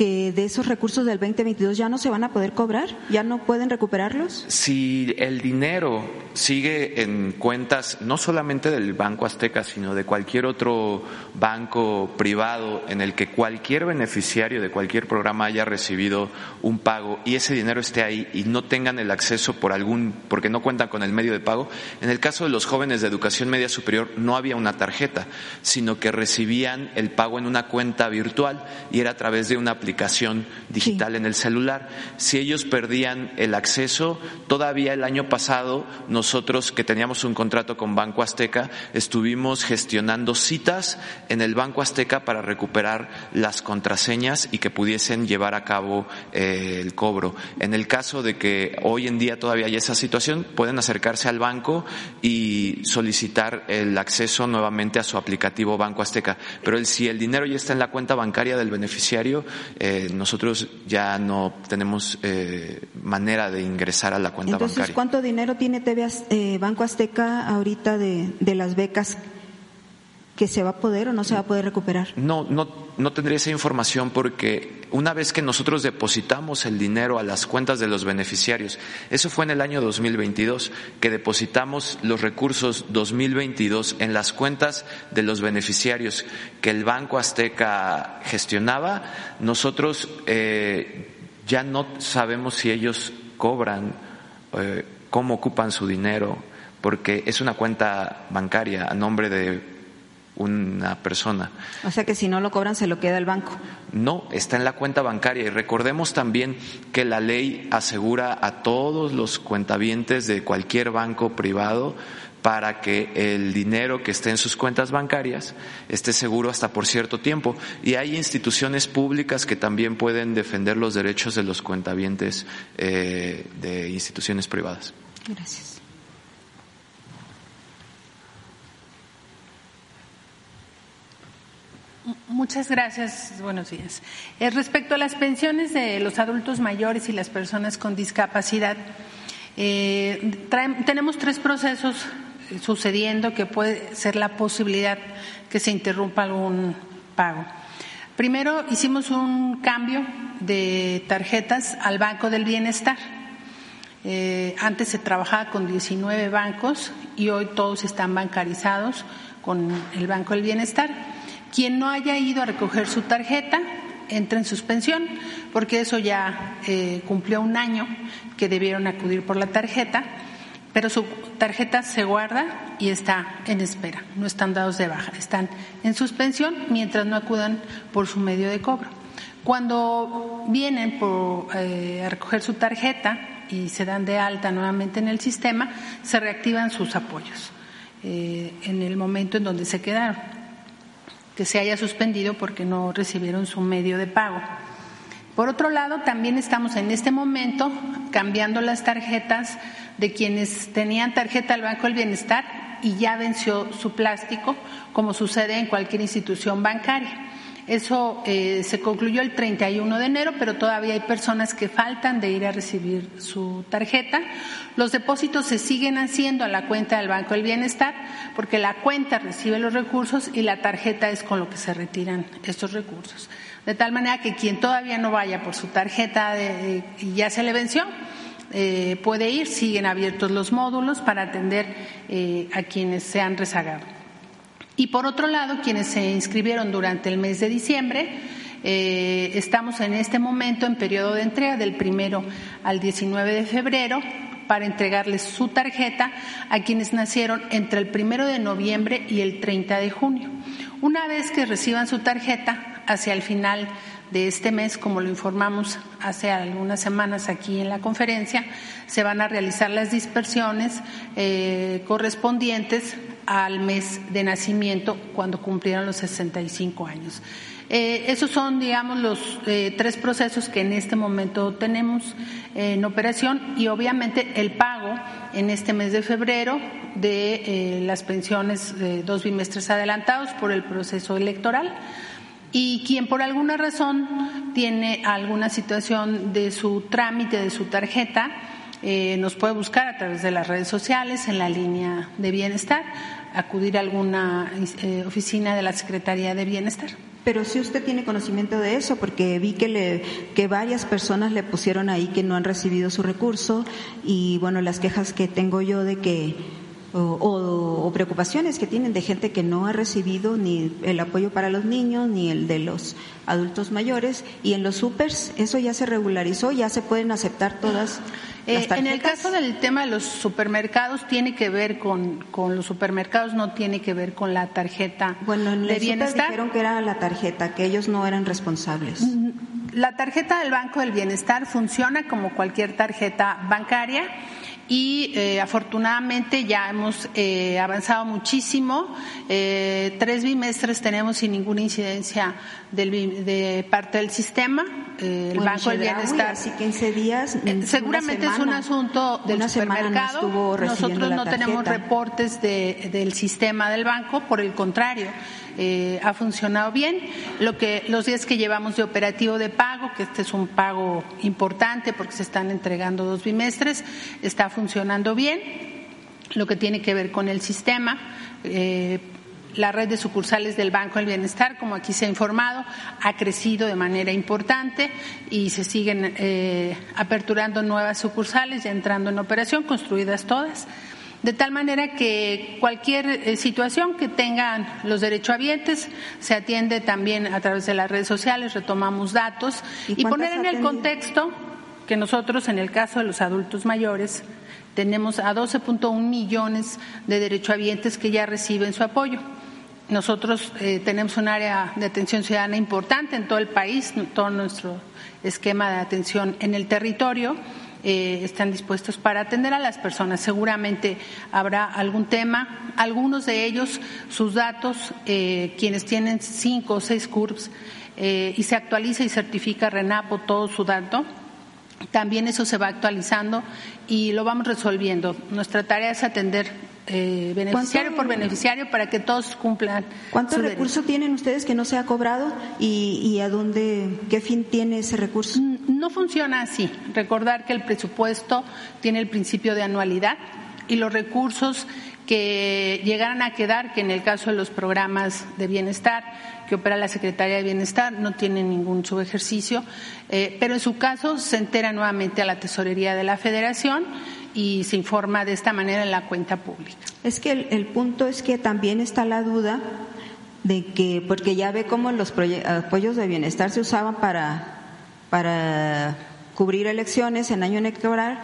que de esos recursos del 2022 ya no se van a poder cobrar? ¿Ya no pueden recuperarlos? Si el dinero sigue en cuentas no solamente del Banco Azteca, sino de cualquier otro banco privado en el que cualquier beneficiario de cualquier programa haya recibido un pago y ese dinero esté ahí y no tengan el acceso por algún, porque no cuentan con el medio de pago, en el caso de los jóvenes de educación media superior no había una tarjeta, sino que recibían el pago en una cuenta virtual y era a través de una aplicación digital en el celular. Si ellos perdían el acceso, todavía el año pasado nosotros que teníamos un contrato con Banco Azteca, estuvimos gestionando citas en el Banco Azteca para recuperar las contraseñas y que pudiesen llevar a cabo eh, el cobro. En el caso de que hoy en día todavía hay esa situación, pueden acercarse al banco y solicitar el acceso nuevamente a su aplicativo Banco Azteca. Pero el, si el dinero ya está en la cuenta bancaria del beneficiario, eh, nosotros ya no tenemos eh, manera de ingresar a la cuenta Entonces, bancaria. ¿cuánto dinero tiene TV, eh, Banco Azteca ahorita de, de las becas que se va a poder o no se va a poder recuperar? No, no, no tendría esa información porque una vez que nosotros depositamos el dinero a las cuentas de los beneficiarios, eso fue en el año 2022, que depositamos los recursos 2022 en las cuentas de los beneficiarios que el Banco Azteca gestionaba, nosotros eh, ya no sabemos si ellos cobran, eh, cómo ocupan su dinero, porque es una cuenta bancaria a nombre de una persona. O sea que si no lo cobran se lo queda el banco. No, está en la cuenta bancaria y recordemos también que la ley asegura a todos los cuentavientes de cualquier banco privado para que el dinero que esté en sus cuentas bancarias esté seguro hasta por cierto tiempo. Y hay instituciones públicas que también pueden defender los derechos de los cuentavientes eh, de instituciones privadas. Gracias. Muchas gracias. Buenos días. Eh, respecto a las pensiones de los adultos mayores y las personas con discapacidad, eh, tenemos tres procesos sucediendo que puede ser la posibilidad que se interrumpa algún pago. Primero hicimos un cambio de tarjetas al Banco del Bienestar. Eh, antes se trabajaba con 19 bancos y hoy todos están bancarizados con el Banco del Bienestar. Quien no haya ido a recoger su tarjeta entra en suspensión, porque eso ya eh, cumplió un año que debieron acudir por la tarjeta, pero su tarjeta se guarda y está en espera, no están dados de baja, están en suspensión mientras no acudan por su medio de cobro. Cuando vienen eh, a recoger su tarjeta y se dan de alta nuevamente en el sistema, se reactivan sus apoyos eh, en el momento en donde se quedaron que se haya suspendido porque no recibieron su medio de pago. Por otro lado, también estamos en este momento cambiando las tarjetas de quienes tenían tarjeta al Banco del Bienestar y ya venció su plástico, como sucede en cualquier institución bancaria. Eso eh, se concluyó el 31 de enero, pero todavía hay personas que faltan de ir a recibir su tarjeta. Los depósitos se siguen haciendo a la cuenta del Banco del Bienestar porque la cuenta recibe los recursos y la tarjeta es con lo que se retiran estos recursos. De tal manera que quien todavía no vaya por su tarjeta y ya se le venció, eh, puede ir, siguen abiertos los módulos para atender eh, a quienes se han rezagado. Y por otro lado, quienes se inscribieron durante el mes de diciembre, eh, estamos en este momento en periodo de entrega del primero al 19 de febrero para entregarles su tarjeta a quienes nacieron entre el primero de noviembre y el 30 de junio. Una vez que reciban su tarjeta, hacia el final de este mes, como lo informamos hace algunas semanas aquí en la conferencia, se van a realizar las dispersiones eh, correspondientes al mes de nacimiento cuando cumplieron los 65 años. Eh, esos son, digamos, los eh, tres procesos que en este momento tenemos en operación y obviamente el pago en este mes de febrero de las pensiones dos bimestres adelantados por el proceso electoral y quien por alguna razón tiene alguna situación de su trámite, de su tarjeta, eh, nos puede buscar a través de las redes sociales en la línea de bienestar, acudir a alguna eh, oficina de la Secretaría de Bienestar. Pero si usted tiene conocimiento de eso, porque vi que, le, que varias personas le pusieron ahí que no han recibido su recurso y bueno, las quejas que tengo yo de que o, preocupaciones que tienen de gente que no ha recibido ni el apoyo para los niños ni el de los adultos mayores y en los supers eso ya se regularizó, ya se pueden aceptar todas. Eh, en el caso del tema de los supermercados tiene que ver con, con los supermercados, no tiene que ver con la tarjeta bueno, en de bienestar. dijeron que era la tarjeta, que ellos no eran responsables. Mm, la tarjeta del Banco del Bienestar funciona como cualquier tarjeta bancaria y eh, afortunadamente ya hemos eh, avanzado muchísimo. Eh, tres bimestres tenemos sin ninguna incidencia del, de parte del sistema. el Banco del Bienestar. Así 15 días. seguramente es un asunto del supermercado. Nosotros no tenemos reportes de, del sistema del banco, por el contrario eh, ha funcionado bien. Lo que, los días que llevamos de operativo de pago, que este es un pago importante porque se están entregando dos bimestres, está funcionando bien. Lo que tiene que ver con el sistema. Eh, la red de sucursales del Banco del Bienestar, como aquí se ha informado, ha crecido de manera importante y se siguen eh, aperturando nuevas sucursales, ya entrando en operación, construidas todas de tal manera que cualquier eh, situación que tengan los derechohabientes se atiende también a través de las redes sociales, retomamos datos y, poner en el contexto que nosotros, en el caso de los adultos mayores, tenemos a 12.1 millones de derechohabientes que ya reciben su apoyo. Nosotros eh, tenemos un área de atención ciudadana importante en todo el país, todo nuestro esquema de atención en el territorio eh, están dispuestos para atender a las personas. Seguramente habrá algún tema. Algunos de ellos, sus datos, eh, quienes tienen cinco o seis CURPS eh, y se actualiza y certifica RENAPO todo su dato, también eso se va actualizando y lo vamos resolviendo. Nuestra tarea es atender eh, beneficiario por beneficiario para que todos cumplan. ¿Cuántos recursos tienen ustedes que no se ha cobrado y, a dónde, qué fin tiene ese recurso? No funciona así. Recordar que el presupuesto tiene el principio de anualidad y los recursos que llegaran a quedar, que en el caso de los programas de bienestar que opera la Secretaría de Bienestar, no tienen ningún subejercicio, eh, pero en su caso se entera nuevamente a la Tesorería de la Federación y se informa de esta manera en la cuenta pública. Es que el, punto es que también está la duda de que, porque ya ve cómo los apoyos de bienestar se usaban para, para cubrir elecciones en año electoral,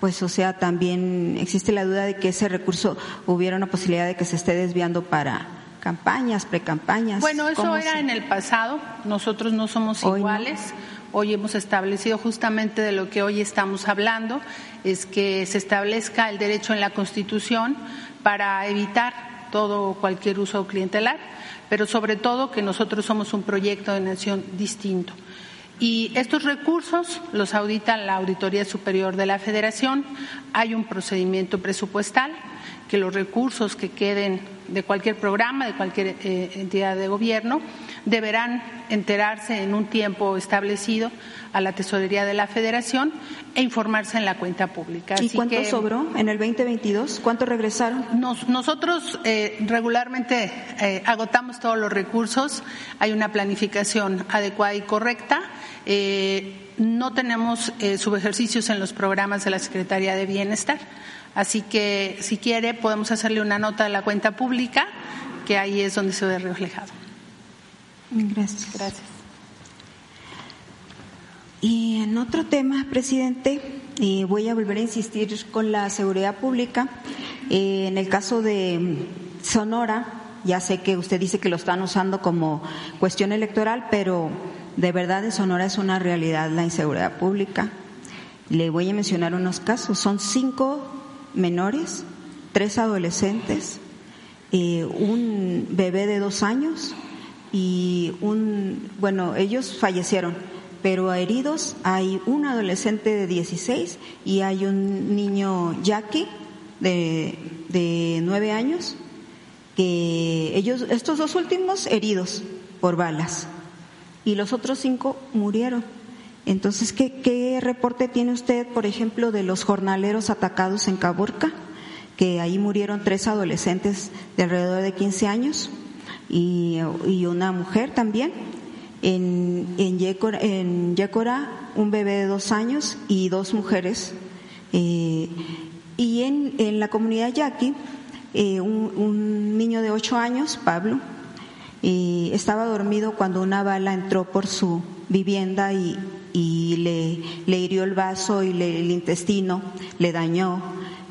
pues o sea, también existe la duda de que ese recurso hubiera una posibilidad de que se esté desviando para campañas, precampañas. Bueno, eso era en el pasado, nosotros no somos iguales. Hoy hemos establecido justamente de lo que hoy estamos hablando, es que se establezca el derecho en la Constitución para evitar todo cualquier uso clientelar, pero sobre todo que nosotros somos un proyecto de nación distinto. Y estos recursos los audita la Auditoría Superior de la Federación, hay un procedimiento presupuestal que los recursos que queden de cualquier programa, de cualquier eh, entidad de gobierno, deberán enterarse en un tiempo establecido a la Tesorería de la Federación e informarse en la cuenta pública. ¿Y cuánto sobró en el 2022? ¿Cuánto regresaron? nosotros eh, regularmente eh, agotamos todos los recursos, hay una planificación adecuada y correcta. Eh, no tenemos subejercicios en los programas de la Secretaría de Bienestar. Así que, si quiere, podemos hacerle una nota de la cuenta pública, que ahí es donde se ve reflejado. Gracias. Gracias. Y en otro tema, presidente, eh, voy a volver a insistir con la seguridad pública. Eh, en el caso de Sonora, ya sé que usted dice que lo están usando como cuestión electoral, pero de verdad en Sonora es una realidad la inseguridad pública. Le voy a mencionar unos casos. Son cinco menores, tres adolescentes, eh, un bebé de dos años y un, bueno, ellos fallecieron pero heridos hay un adolescente de 16 y hay un niño Jackie de, de 9 años que ellos, estos dos últimos heridos por balas y los otros cinco murieron. Entonces, ¿qué, ¿qué, reporte tiene usted, por ejemplo, de los jornaleros atacados en Caborca? Que ahí murieron tres adolescentes de alrededor de 15 años y, una mujer también en, en, Yécora, un bebé de dos años y dos mujeres. Eh, y en, en, la comunidad yaqui, eh, un, niño de ocho años, Pablo, eh, estaba dormido cuando una bala entró por su vivienda y, y le, le, hirió el vaso y el intestino, le dañó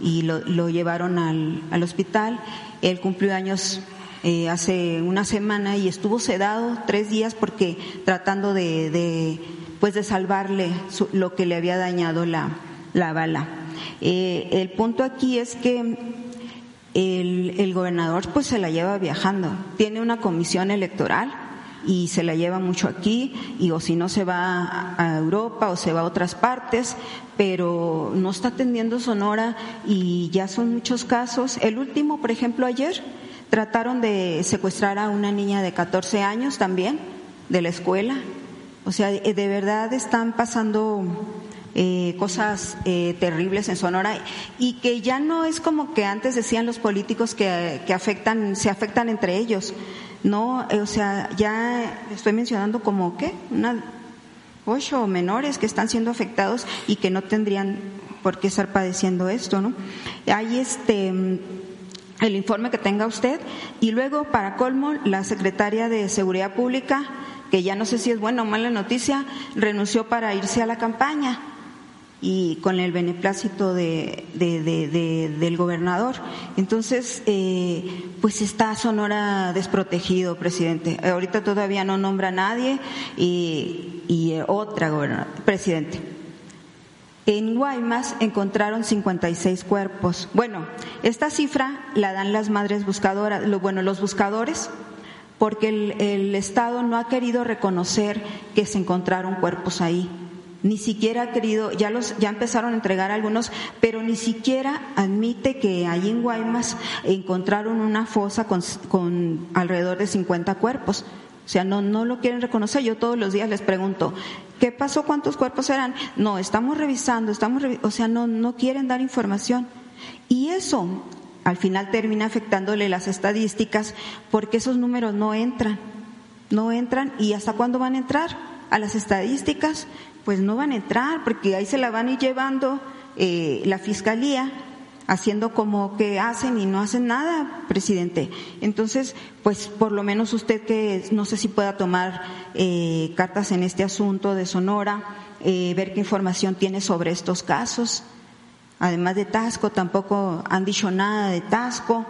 y lo, lo llevaron al, al hospital. Él cumplió años eh, hace una semana y estuvo sedado tres días porque tratando de, de pues de salvarle lo que le había dañado la, la bala. Eh, el punto aquí es que el, el, gobernador pues se la lleva viajando, tiene una comisión electoral y se la lleva mucho aquí y o si no se va a Europa o se va a otras partes, pero no está atendiendo Sonora y ya son muchos casos. El último, por ejemplo, ayer Trataron de secuestrar a una niña de 14 años también, de la escuela. O sea, de verdad están pasando eh, cosas eh, terribles en Sonora y que ya no es como que antes decían los políticos que, que afectan, se afectan entre ellos. No, o sea, ya estoy mencionando como qué, una ocho menores que están siendo afectados y que no tendrían por qué estar padeciendo esto, ¿no? Hay este el informe que tenga usted y luego, para colmo, la secretaria de Seguridad Pública, que ya no sé si es buena o mala noticia, renunció para irse a la campaña y con el beneplácito de, del gobernador. Entonces, eh, pues está Sonora desprotegido, presidente. Ahorita todavía no nombra a nadie y, y otra gobernadora, presidente. En Guaymas encontraron 56 cuerpos. Bueno, esta cifra la dan las madres buscadoras, bueno, los buscadores, porque el, Estado no ha querido reconocer que se encontraron cuerpos ahí. Ni siquiera ha querido, ya los, ya empezaron a entregar algunos, pero ni siquiera admite que ahí en Guaymas encontraron una fosa con, con alrededor de 50 cuerpos. O sea, no, no lo quieren reconocer. Yo todos los días les pregunto, ¿qué pasó? ¿Cuántos cuerpos eran? No, estamos revisando, estamos o sea, no, no quieren dar información. Y eso al final termina afectándole las estadísticas porque esos números no entran, no entran y hasta cuándo van a entrar a las estadísticas, pues no van a entrar porque ahí se la van a ir llevando eh, la fiscalía haciendo como que hacen y no hacen nada, presidente. Entonces, pues por lo menos usted que no sé si pueda tomar eh, cartas en este asunto de Sonora, eh, ver qué información tiene sobre estos casos. Además de Tasco, tampoco han dicho nada de Tasco.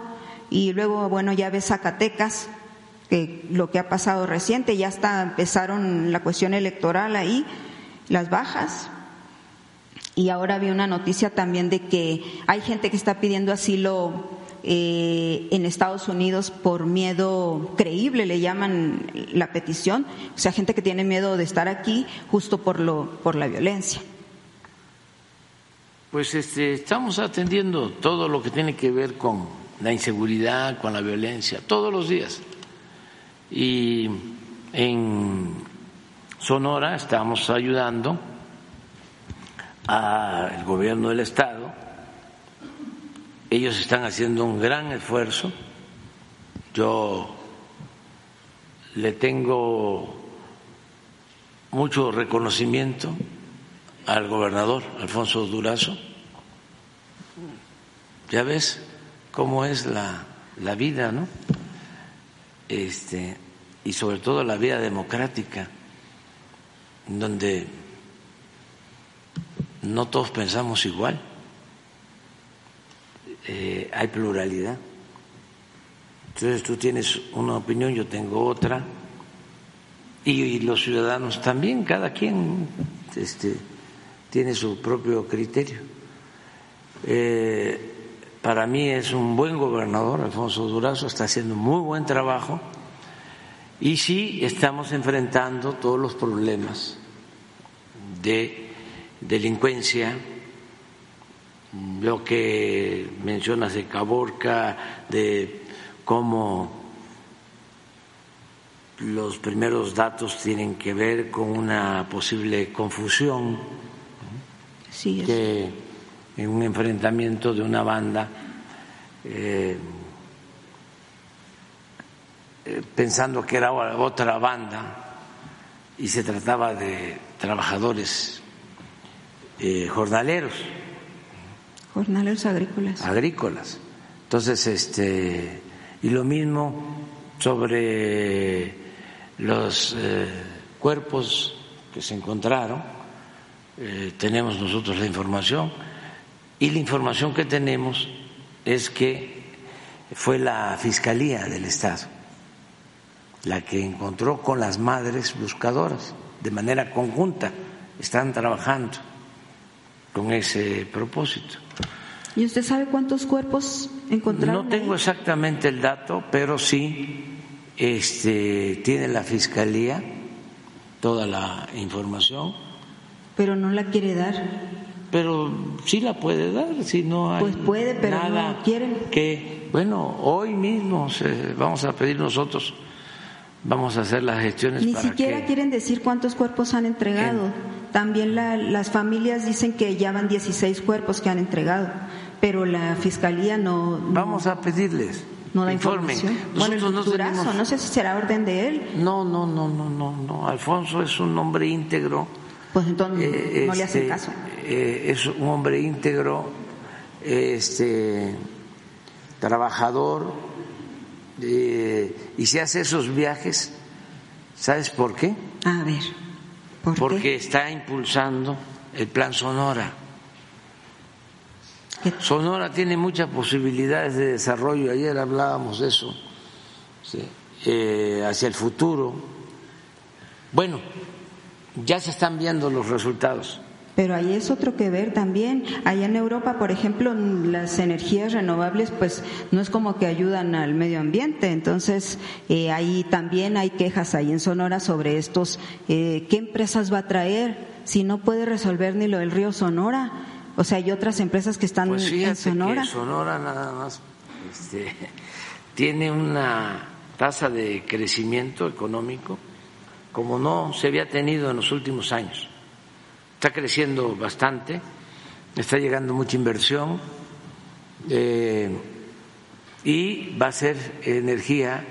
Y luego, bueno, ya ves Zacatecas, que lo que ha pasado reciente, ya hasta empezaron la cuestión electoral ahí, las bajas, y ahora vi una noticia también de que hay gente que está pidiendo asilo eh, en Estados Unidos por miedo creíble, le llaman la petición, o sea, gente que tiene miedo de estar aquí justo por, lo, por la violencia. Pues este, estamos atendiendo todo lo que tiene que ver con la inseguridad, con la violencia, todos los días. Y en Sonora estamos ayudando al gobierno del Estado. Ellos están haciendo un gran esfuerzo. Yo le tengo mucho reconocimiento al gobernador Alfonso Durazo. Ya ves cómo es la, la vida, ¿no? Este, y sobre todo la vida democrática, donde no todos pensamos igual, eh, hay pluralidad. Entonces tú tienes una opinión, yo tengo otra, y, los ciudadanos también, cada quien este, tiene su propio criterio. Eh, para mí es un buen gobernador, Alfonso Durazo, está haciendo muy buen trabajo y sí estamos enfrentando todos los problemas de delincuencia, lo que mencionas de Caborca, de cómo los primeros datos tienen que ver con una posible confusión que en un enfrentamiento de una banda eh, pensando que era otra banda y se trataba de trabajadores eh, jornaleros. Jornaleros agrícolas. Agrícolas. Entonces, este, y lo mismo sobre los eh, cuerpos que se encontraron, tenemos nosotros la información, y la información que tenemos es que fue la Fiscalía del Estado la que encontró con las madres buscadoras de manera conjunta. Están trabajando con ese propósito. ¿Y usted sabe cuántos cuerpos encontraron? No tengo exactamente el dato, pero sí este, tiene la Fiscalía toda la información. Pero no la quiere dar. Pero sí la puede dar, si no hay Pues puede, pero nada no quieren. Que, bueno, hoy mismo vamos a pedir nosotros vamos a hacer las gestiones. Ni siquiera quieren decir cuántos cuerpos han entregado. También las familias dicen que ya van 16 cuerpos que han entregado, pero la fiscalía no. Vamos a pedirles. No da información. Bueno, el no, Durazo, no sé si será orden de él. No, no, no, no, no, no. Alfonso es un hombre íntegro. Pues entonces eh, no le hacen este, caso. Eh, es un hombre íntegro, este, trabajador, y se hace esos viajes, ¿sabes por qué? A ver, porque está impulsando el plan Sonora. Sonora tiene muchas posibilidades de desarrollo, ayer hablábamos de eso, eh, hacia el futuro. Bueno, ya se están viendo los resultados. Pero ahí es otro que ver también. Allá en Europa, por ejemplo, las energías renovables, pues no es como que ayudan al medio ambiente. Entonces, eh, ahí también hay quejas ahí en Sonora sobre estos. Eh, ¿Qué empresas va a traer si no puede resolver ni lo del río Sonora? O sea, hay otras empresas que están pues en Sonora. Que Sonora nada más este, [LAUGHS] tiene una tasa de crecimiento económico como no se había tenido en los últimos años está creciendo bastante, está llegando mucha inversión eh, y va a ser energía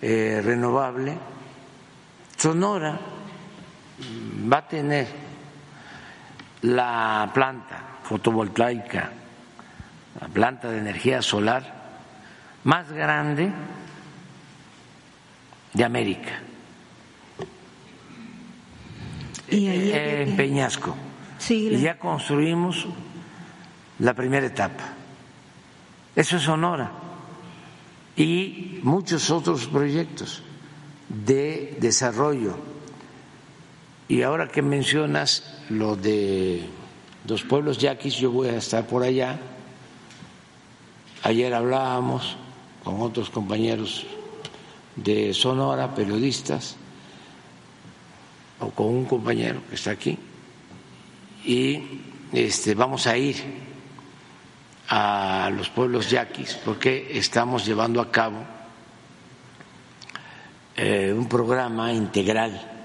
eh, renovable. Sonora va a tener la planta fotovoltaica, la planta de energía solar más grande de América eh, en Peñasco. y ya construimos la primera etapa. Eso es Sonora. Y muchos otros proyectos de desarrollo. Y ahora que mencionas lo de los pueblos yaquis, yo voy a estar por allá. Ayer hablábamos con otros compañeros de Sonora, periodistas, o con un compañero que está aquí y este, vamos a ir a los pueblos yaquis porque estamos llevando a cabo eh, un programa integral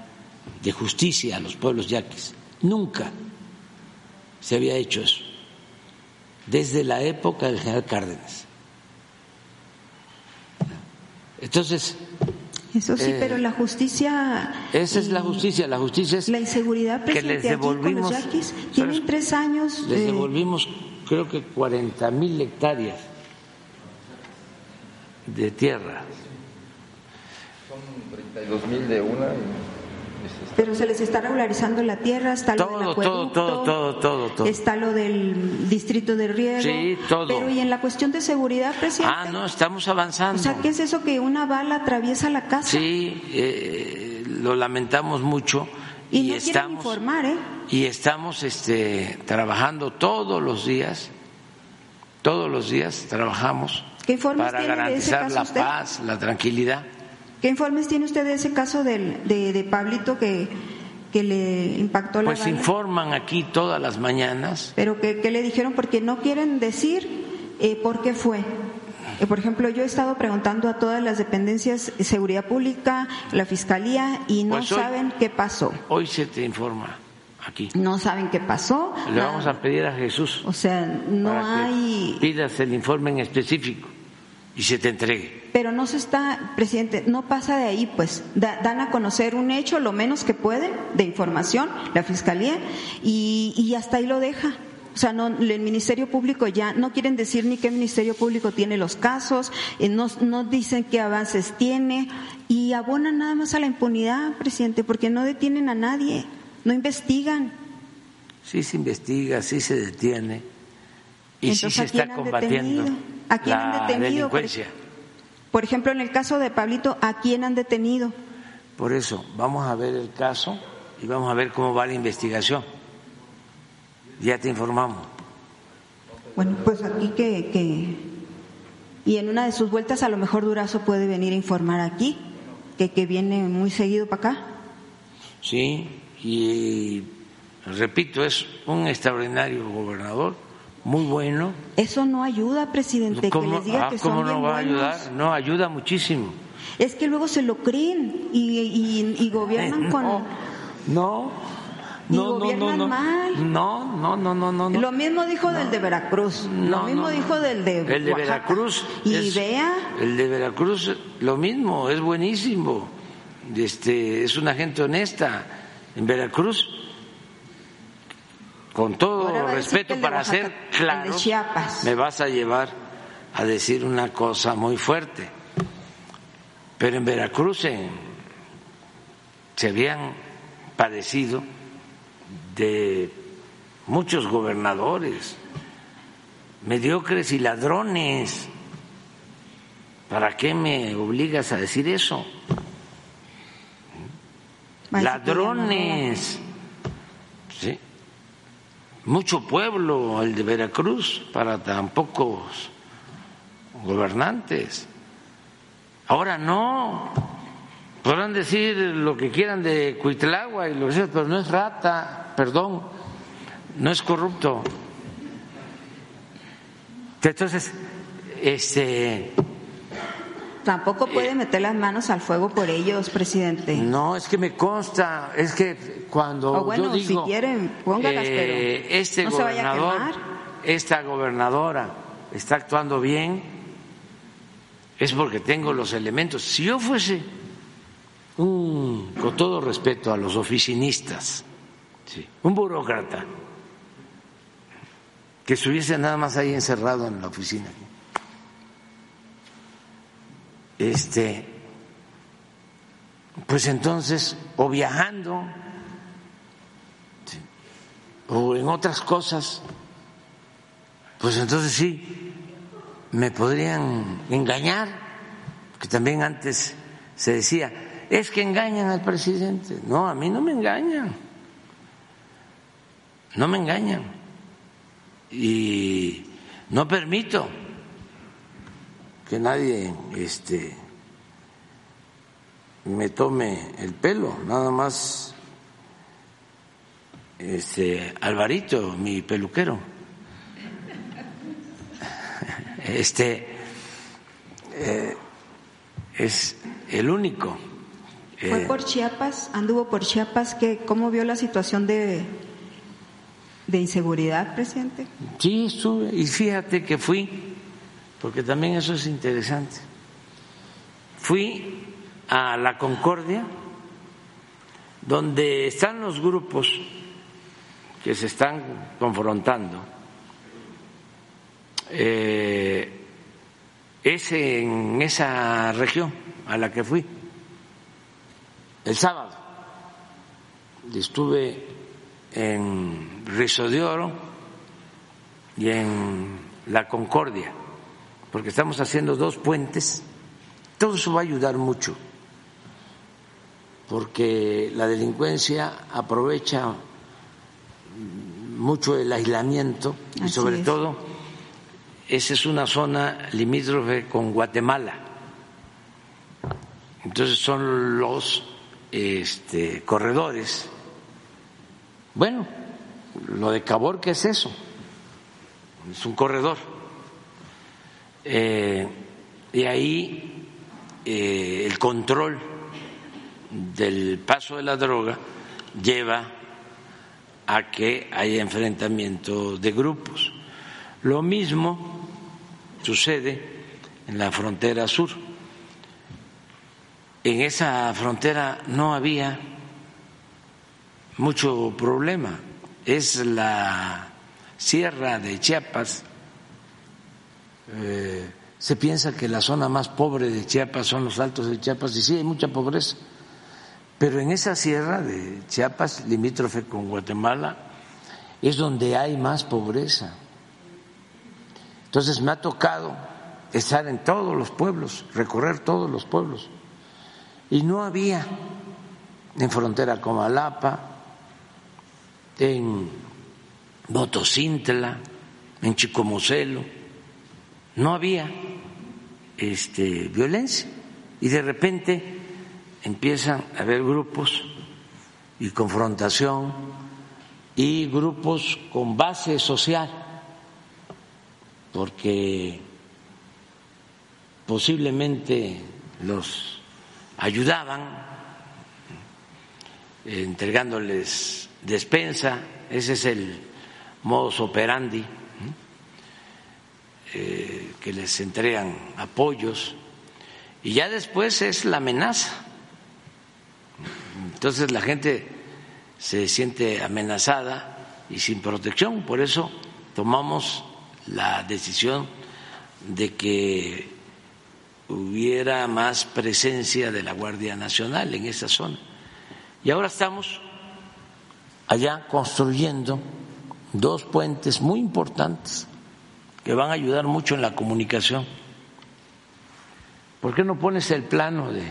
de justicia a los pueblos yaquis. Nunca se había hecho eso, desde la época del general Cárdenas. Entonces, eso sí, pero la justicia. Esa es la justicia. La justicia es. La inseguridad que les devolvimos. Aquí con los yaquis, tienen tres años. Les devolvimos, creo que 40 mil hectáreas de tierra. Son 32 mil de una. Pero se les está regularizando la tierra, está lo del acueducto, todo, todo, todo, todo, está lo del distrito de riego. Sí, todo. Pero y en la cuestión de seguridad, presidente. Ah, no, estamos avanzando. O sea, ¿qué es eso que una bala atraviesa la casa? Sí, eh, lo lamentamos mucho. Y, no estamos, informar, ¿eh? Y estamos este, trabajando todos los días, todos los días trabajamos para garantizar la paz, la tranquilidad. ¿Qué informes tiene usted de ese caso del, de, de, Pablito que, que le impactó la Pues bala? informan aquí todas las mañanas. ¿Pero qué, qué le dijeron? Porque no quieren decir eh, por qué fue. Eh, por ejemplo, yo he estado preguntando a todas las dependencias de seguridad pública, la fiscalía, y no pues hoy, saben qué pasó. Hoy se te informa aquí. No saben qué pasó. Le vamos a pedir a Jesús. O sea, no hay. pidas el informe en específico y se te entregue. Pero no se está, presidente, no pasa de ahí, pues da, dan a conocer un hecho, lo menos que pueden, de información, la fiscalía, y, y hasta ahí lo deja. O sea, no, el Ministerio Público ya no quieren decir ni qué Ministerio Público tiene los casos, eh, no, no dicen qué avances tiene y abonan nada más a la impunidad, presidente, porque no detienen a nadie, no investigan. Sí se investiga, sí se detiene y Entonces, sí se está combatiendo detenido? ¿A quién la han detenido? delincuencia. Por ejemplo, en el caso de Pablito, ¿a quién han detenido? Por eso, vamos a ver el caso y vamos a ver cómo va la investigación. Ya te informamos. Bueno, pues aquí que, que... Y en una de sus vueltas a lo mejor Durazo puede venir a informar aquí, que, que viene muy seguido para acá. Sí, y repito, es un extraordinario gobernador, muy bueno. Eso no ayuda, presidente, que les diga ah, que son ¿Cómo no bien va a buenos. ayudar? No, ayuda muchísimo. Es que luego se lo creen y, y, y gobiernan Eh, con... no, no, Y no, no, no, gobiernan no, mal. no, no, no, no, no, no. Lo mismo dijo del de Veracruz, No, lo mismo no, no. dijo del de El de Oaxaca. Veracruz. Y es- vea, El de Veracruz, lo mismo, es buenísimo. Este, es una gente honesta. En Veracruz, con todo respeto para Oaxaca, ser claro, me vas a llevar a decir una cosa muy fuerte. Pero en Veracruz en- se habían padecido de muchos gobernadores, mediocres y ladrones. ¿Para qué me obligas a decir eso? Ladrones. Sí. Mucho pueblo el de Veracruz para tan pocos gobernantes. Ahora no. Podrán decir lo que quieran de Cuitlagua y lo que sea, pero no es rata, perdón, no es corrupto. Entonces, este, Tampoco puede meter las manos al fuego por ellos, presidente. no es que me consta, es que cuando O bueno, yo digo, si quieren, póngalas, eh, pero este no se vaya a gobernador, quemar. esta gobernadora está actuando bien, es porque tengo los elementos. Si yo fuese un, con todo respeto a los oficinistas, sí, un burócrata que estuviese nada más ahí encerrado en la oficina, este, pues entonces, o viajando, o en otras cosas, pues entonces sí, me podrían engañar, que también antes se decía, es que engañan al presidente. No, a mí no me engañan, no me engañan. Y no permito que nadie este, me tome el pelo, nada más este, Alvarito, mi peluquero. [LAUGHS] Este eh, es el único. ¿Fue Eh, por Chiapas? ¿Anduvo por Chiapas? ¿Qué, ¿Cómo vio la situación de, de inseguridad, presidente? Sí, estuve. Y fíjate que fui, porque también eso es interesante. Fui a la Concordia, donde están los grupos que se están confrontando. Eh, es en esa región a la que fui. El sábado estuve en Rizo de Oro y en La Concordia, porque estamos haciendo dos puentes. Todo eso va a ayudar mucho, porque la delincuencia aprovecha mucho el aislamiento y sobre es. todo esa es una zona limítrofe con Guatemala. Entonces son los este, corredores. Bueno, lo de Cabor, ¿qué es eso? Es un corredor. Eh, y ahí eh, el control del paso de la droga lleva a que haya enfrentamiento de grupos. Lo mismo sucede en la frontera sur. En esa frontera no había mucho problema. Es la sierra de Chiapas. Eh, se piensa que la zona más pobre de Chiapas son los altos de Chiapas y sí, hay mucha pobreza. Pero en esa sierra de Chiapas, limítrofe con Guatemala, es donde hay más pobreza. Entonces me ha tocado estar en todos los pueblos, recorrer todos los pueblos. Y no había en frontera con Alapa, en Motocintla, en Chicomocelo, no había este, violencia. Y de repente empiezan a haber grupos y confrontación y grupos con base social, porque posiblemente los ayudaban eh, entregándoles despensa, ese es el modus operandi, ¿eh? Que les entregan apoyos, y ya después es la amenaza. Entonces la gente se siente amenazada y sin protección, por eso tomamos la decisión de que hubiera más presencia de la Guardia Nacional en esa zona. Y ahora estamos allá construyendo dos puentes muy importantes que van a ayudar mucho en la comunicación. ¿Por qué no pones el plano de,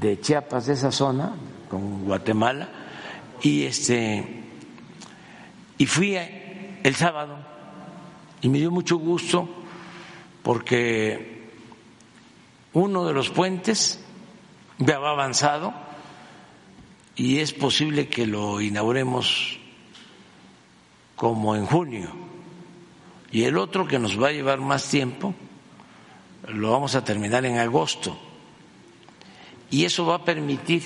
de Chiapas, de esa zona, con Guatemala? Y este y fui el sábado y me dio mucho gusto porque uno de los puentes ya va avanzado y es posible que lo inauguremos como en junio. Y el otro que nos va a llevar más tiempo lo vamos a terminar en agosto. Y eso va a permitir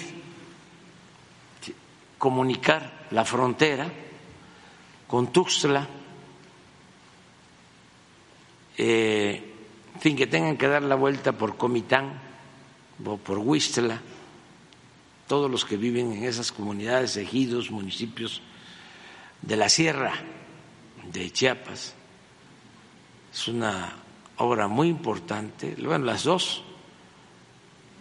comunicar la frontera con Tuxtla, eh, sin que tengan que dar la vuelta por Comitán o por Huistla, todos los que viven en esas comunidades, ejidos, municipios de la sierra de Chiapas. Es una obra muy importante, bueno, las dos.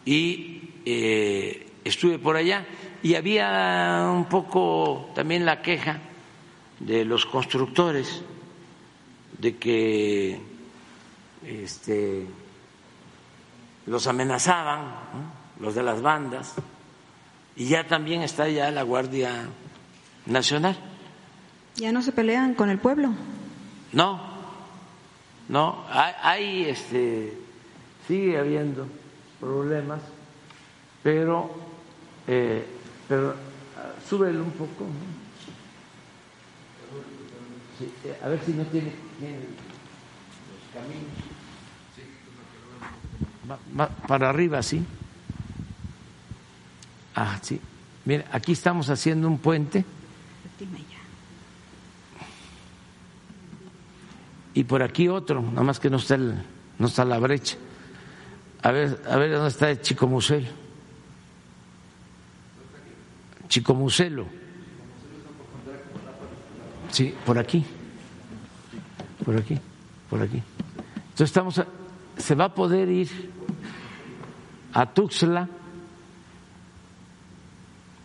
Y eh, estuve por allá y había un poco también la queja de los constructores de que este, los amenazaban, ¿no? los de las bandas, y ya también está ya la Guardia Nacional. ¿Ya no se pelean con el pueblo? No, no, hay, hay este, sigue habiendo problemas, pero, eh, pero súbelo un poco. Eh, a ver si no tiene, los caminos. para arriba, sí. Ah, sí. Mira, aquí estamos haciendo un puente. Y por aquí otro, nada más que no está, el, no está la brecha. A ver, a ver dónde está el Chico Muselo. Chico Muselo. Sí, por aquí. Por aquí, por aquí. Entonces estamos, se va a poder ir a Tuxtla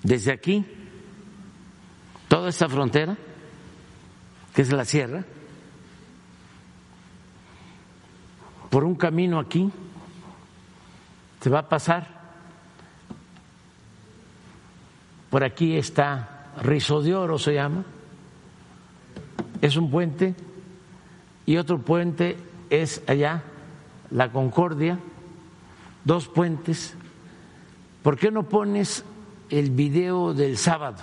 desde aquí, toda esta frontera, que es la sierra, por un camino aquí, se va a pasar. Por aquí está Rizo de Oro, se llama. Es un puente. Y otro puente es allá, la Concordia. Dos puentes. ¿Por qué no pones el video del sábado.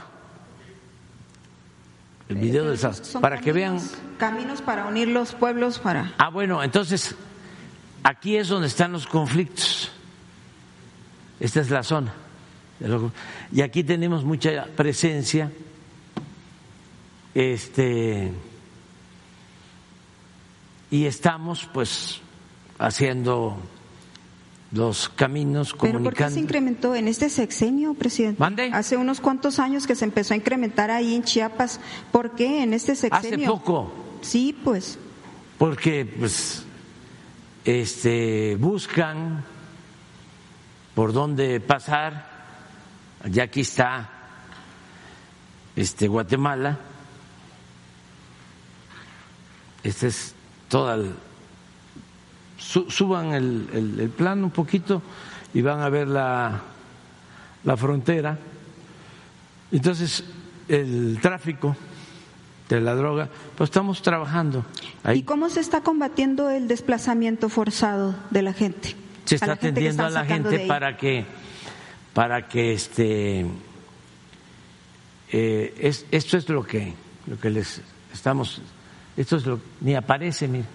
El video del sábado. para que vean. Caminos para unir los pueblos para. Ah, bueno, entonces aquí es donde están los conflictos. Esta es la zona. Y aquí tenemos mucha presencia. Este. Y estamos, pues, haciendo los caminos comunicantes. ¿Pero por qué se incrementó en este sexenio, presidente? ¿Mande? Hace unos cuantos años que se empezó a incrementar ahí en Chiapas. ¿Por qué en este sexenio? Hace poco. Sí, pues. Porque, pues, este, buscan por dónde pasar. Ya aquí está, este, Guatemala. Este es toda el suban el, el, plan un poquito y van a ver la, la frontera. Entonces, el tráfico de la droga, pues estamos trabajando. Ahí. ¿Y cómo se está combatiendo el desplazamiento forzado de la gente? Se está atendiendo a la gente para que, para que este, eh, es, esto es lo que, lo que les estamos, esto es lo, ni aparece, mire.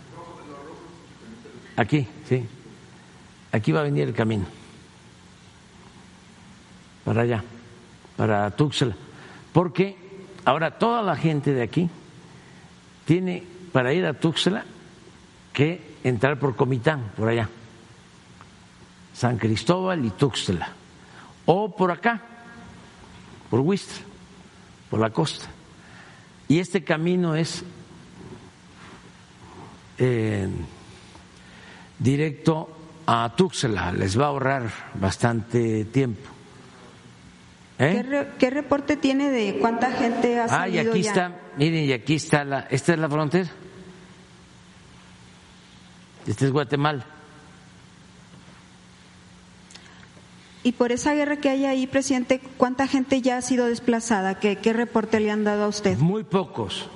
Aquí, sí. Aquí va a venir el camino. Para allá, para Tuxtla. Porque ahora toda la gente de aquí tiene para ir a Tuxtla que entrar por Comitán, por allá. San Cristóbal y Tuxtla. O por acá, por Huistra, por la costa. Y este camino es. Eh, directo a Tuxtla, les va a ahorrar bastante tiempo. ¿Eh? ¿Qué, reporte tiene de cuánta gente ha salido Ah, y aquí está, miren, y aquí está la, esta es la frontera. Este es Guatemala. Y por esa guerra que hay ahí, presidente, ¿cuánta gente ya ha sido desplazada? ¿Qué, qué reporte le han dado a usted? Muy pocos,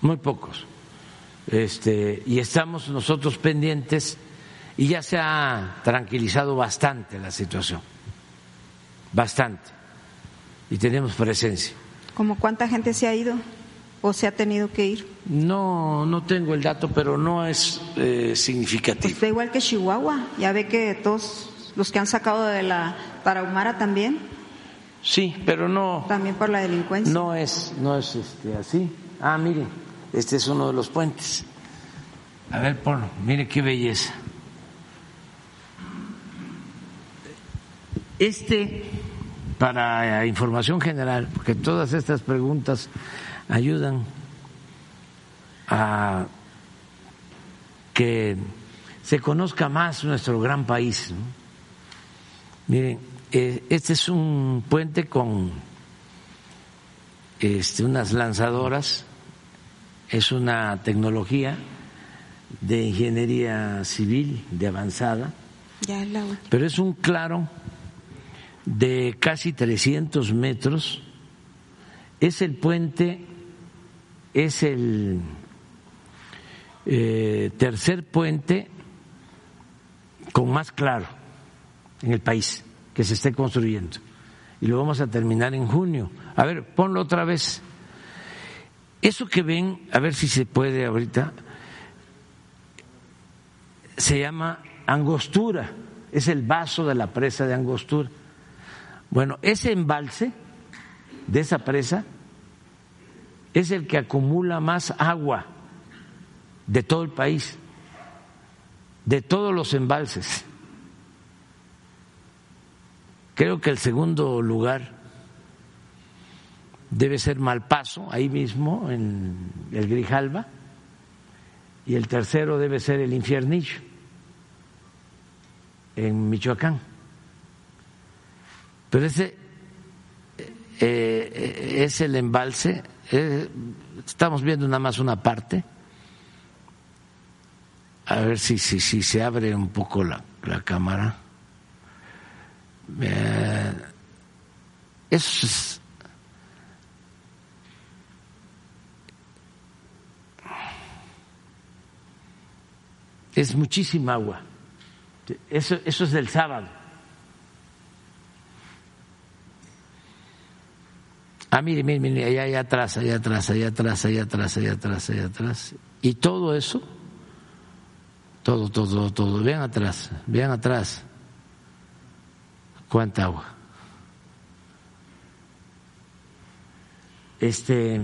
muy pocos este, y estamos nosotros pendientes y ya se ha tranquilizado bastante la situación, bastante, y tenemos presencia. ¿Cómo cuánta gente se ha ido o se ha tenido que ir? No, no tengo el dato, pero no es eh, significativo. Pues igual que Chihuahua, ya ve que todos los que han sacado de la Tarahumara también. Sí, pero no. También por la delincuencia. No es, no es este, así. Ah, miren este es uno de los puentes. A ver, ponlo, mire qué belleza. Este, para información general, porque todas estas preguntas ayudan a que se conozca más nuestro gran país. Miren, eh, este es un puente con este, unas lanzadoras. Es una tecnología de ingeniería civil de avanzada, pero es un claro de casi 300 metros. Es el puente, es el eh, tercer puente con más claro en el país que se esté construyendo. y lo vamos a terminar en junio. A ver, ponlo otra vez. Eso que ven, a ver si se puede ahorita, se llama angostura, es el vaso de la presa de angostura. Bueno, ese embalse de esa presa es el que acumula más agua de todo el país, de todos los embalses. Creo que el segundo lugar debe ser Malpaso, ahí mismo, en el Grijalba, y el tercero debe ser el Infiernillo, en Michoacán. Pero ese eh, es el embalse, eh, estamos viendo nada más una parte, a ver si, si, si se abre un poco la, la cámara. Eh, eso es, es muchísima agua. Eso, eso es del sábado. Ah, mire, mire, mire, allá, allá atrás, allá atrás, allá atrás, allá atrás, allá atrás, allá atrás. Y todo eso, todo, todo, todo, vean atrás, vean atrás. ¿Cuánta agua? Este.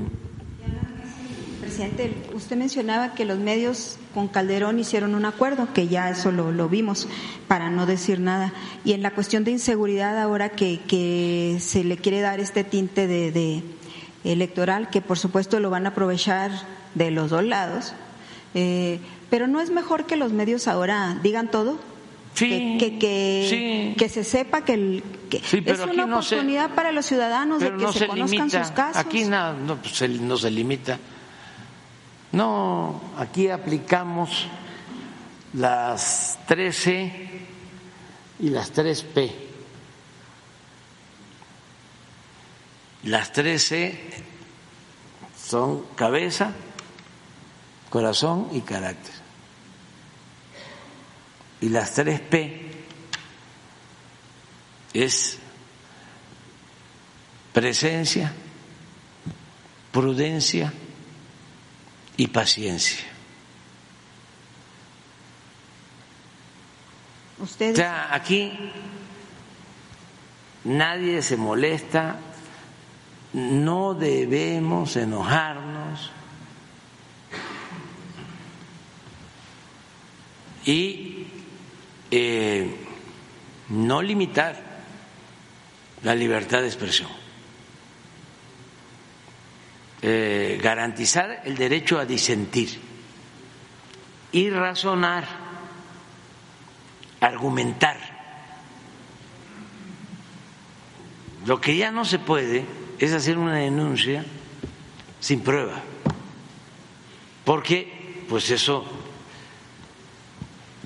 Presidente, usted mencionaba que los medios con Calderón hicieron un acuerdo, que ya eso lo, lo vimos, para no decir nada. Y en la cuestión de inseguridad, ahora que, que se le quiere dar este tinte de, de electoral, que por supuesto lo van a aprovechar de los dos lados, eh, pero no es mejor que los medios ahora digan todo, Sí, que, que, sí. que se sepa que, el, que Sí, es una no se- oportunidad para los ciudadanos de que no se, se conozcan limita. sus casos. Aquí nada, no, pues, se- no se limita. No, aquí aplicamos las 3C y las 3P. Las 3C son cabeza, corazón y carácter. Y las 3P es presencia, prudencia y paciencia. Ustedes, O sea, aquí nadie se molesta, no debemos enojarnos y eh, no limitar la libertad de expresión. Eh, garantizar el derecho a disentir y razonar, argumentar. Lo que ya no se puede es hacer una denuncia sin prueba, porque pues eso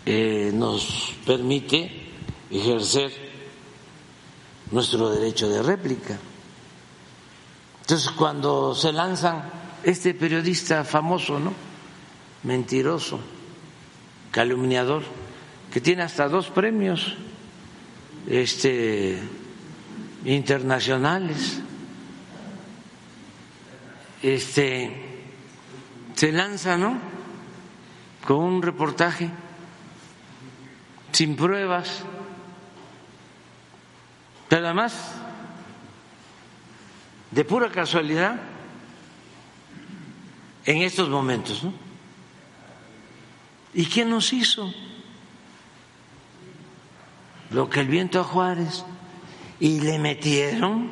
eh, nos permite ejercer nuestro derecho de réplica. Entonces, cuando se lanzan este periodista famoso, ¿no? Mentiroso, calumniador, que tiene hasta dos premios este internacionales. Este se lanza, ¿no? Con un reportaje sin pruebas, pero además de pura casualidad en estos momentos, ¿no? ¿Y quién nos hizo? Lo que el viento a Juárez. Y le metieron,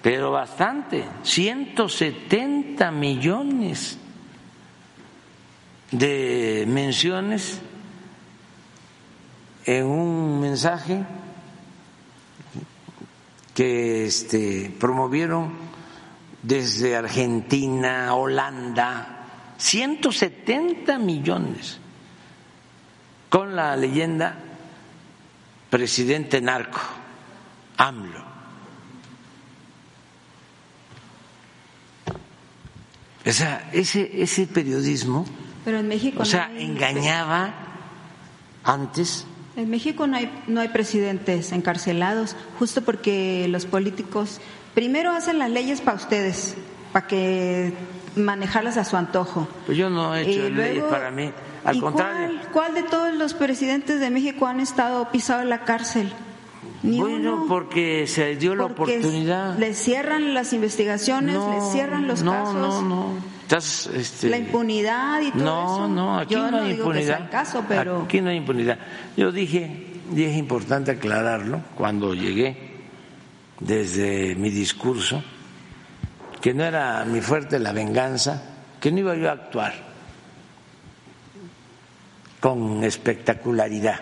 pero bastante, 170 millones de menciones en un mensaje que este, promovieron desde Argentina, Holanda, 170 millones con la leyenda presidente narco, AMLO. O sea, ese, ese periodismo, pero en México o sea, no hay- engañaba antes En México no hay, no hay presidentes encarcelados, justo porque los políticos primero hacen las leyes para ustedes, para que manejarlas a su antojo. Pues yo no he hecho leyes luego- para mí, al ¿y contrario. ¿cuál, cuál de todos los presidentes de México han estado pisados en la cárcel? Ni Bueno, uno. porque se dio la Porque oportunidad. Les cierran las investigaciones, les cierran los no, casos. No, no, Estás, este, La impunidad y todo no, eso. No, aquí Yo no hay digo que sea impunidad. el caso, pero Aquí no hay impunidad. Yo dije, y es importante aclararlo, cuando llegué desde mi discurso, que no era mi fuerte la venganza, que no iba yo a actuar con espectacularidad,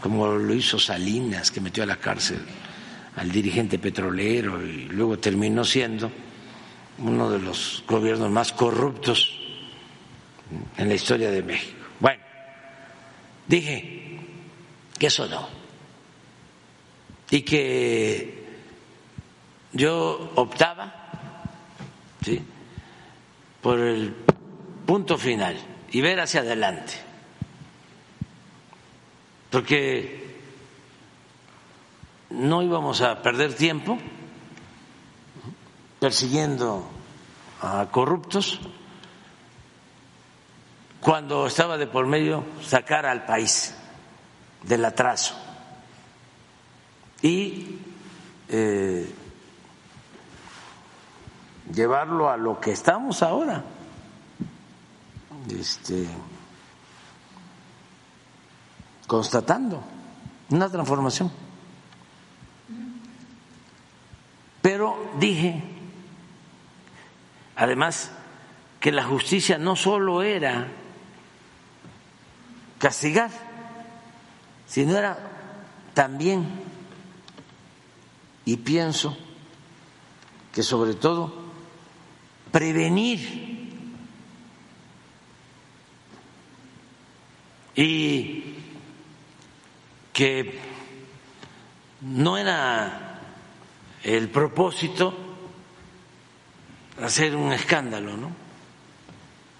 como lo hizo Salinas, que metió a la cárcel al dirigente petrolero y luego terminó siendo uno de los gobiernos más corruptos en la historia de México. Bueno, dije que eso no. Y que yo optaba ¿sí? por el punto final y ver hacia adelante. Porque no íbamos a perder tiempo persiguiendo a corruptos cuando estaba de por medio sacar al país del atraso y eh, llevarlo a lo que estamos ahora, este, constatando una transformación. Pero dije, además, que la justicia no solo era castigar, sino era también, y pienso que sobre todo, prevenir. Y que no era el propósito hacer un escándalo, ¿no?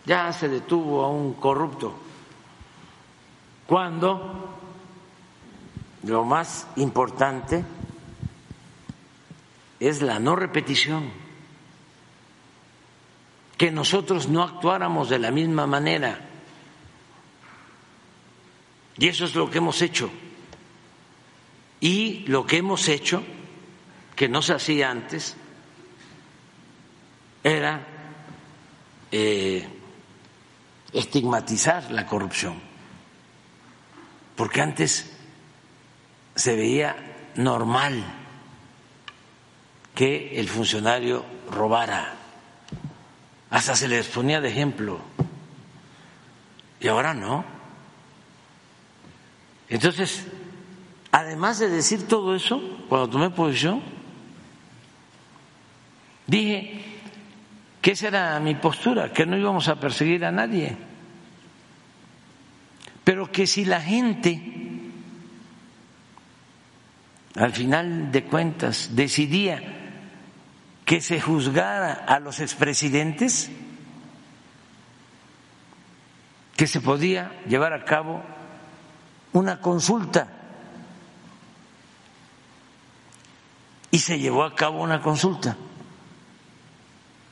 Ya se detuvo a un corrupto cuando lo más importante es la no repetición, que nosotros no actuáramos de la misma manera. Y eso es lo que hemos hecho. Y lo que hemos hecho, que no se hacía antes, era eh, estigmatizar la corrupción. Porque antes se veía normal que el funcionario robara, hasta se les ponía de ejemplo, y ahora no. Entonces, además de decir todo eso, cuando tomé posición, dije que esa era mi postura, que no íbamos a perseguir a nadie, pero que si la gente al final de cuentas decidía que se juzgara a los expresidentes, que se podía llevar a cabo una consulta. Y se llevó a cabo una consulta.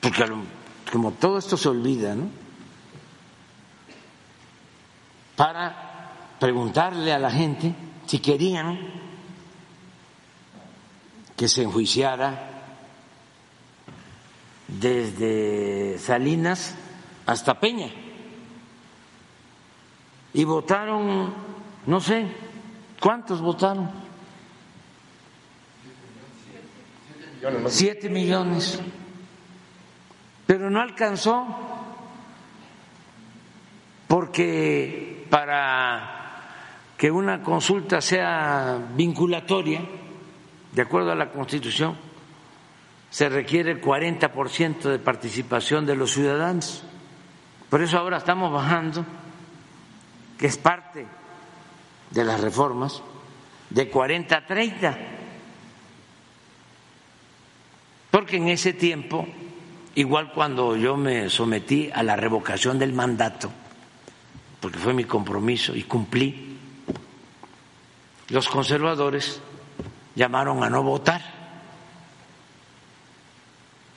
Porque como todo esto se olvida, ¿no? Para preguntarle a la gente si querían que se enjuiciara desde Salinas hasta Peña. Y votaron, no sé, ¿cuántos votaron? Siete millones. Pero no alcanzó porque para que una consulta sea vinculatoria, de acuerdo a la Constitución, se requiere el 40% de participación de los ciudadanos. Por eso ahora estamos bajando, que es parte de las reformas, de 40 a 30. Porque en ese tiempo, igual cuando yo me sometí a la revocación del mandato, porque fue mi compromiso y cumplí, los conservadores llamaron a no votar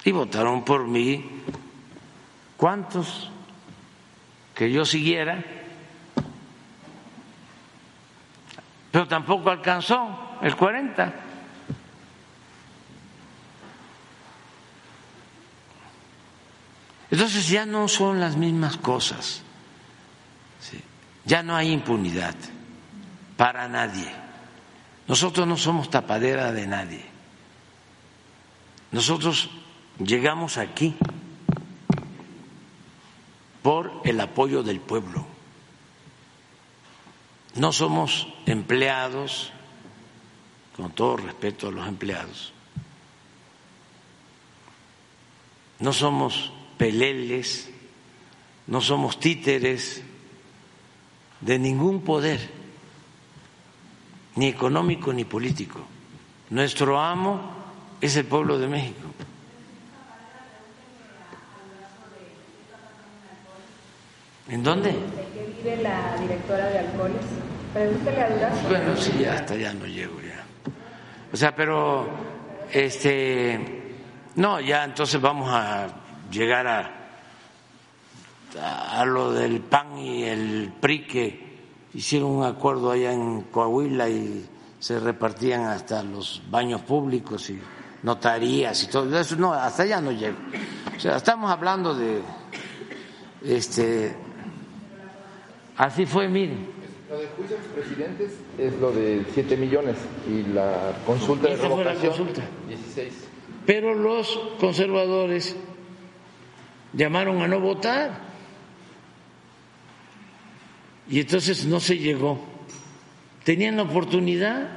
y votaron por mí. ¿Cuántos? Que yo siguiera, pero tampoco alcanzó el 40. Entonces ya no son las mismas cosas, ya no hay impunidad para nadie. Nosotros no somos tapadera de nadie. Nosotros llegamos aquí por el apoyo del pueblo. No somos empleados, con todo respeto a los empleados. No somos peleles, no somos títeres de ningún poder, ni económico ni político. Nuestro amo es el pueblo de México. ¿En dónde? ¿De vive la directora de alcoholes? Pregúntele a Durazo. Bueno, sí, ya hasta ya no llego ya. O sea, pero este no, ya entonces vamos a llegar a, a lo del PAN y el PRI que hicieron un acuerdo allá en Coahuila y se repartían hasta los baños públicos y notarías y todo eso. No, hasta allá no llego. O sea, estamos hablando de este así fue, miren. Lo de juicios presidentes es lo de 7 millones y la consulta de Esa fue la revocación consulta. 16. Pero los conservadores llamaron a no votar. Y entonces no se llegó. Tenían la oportunidad.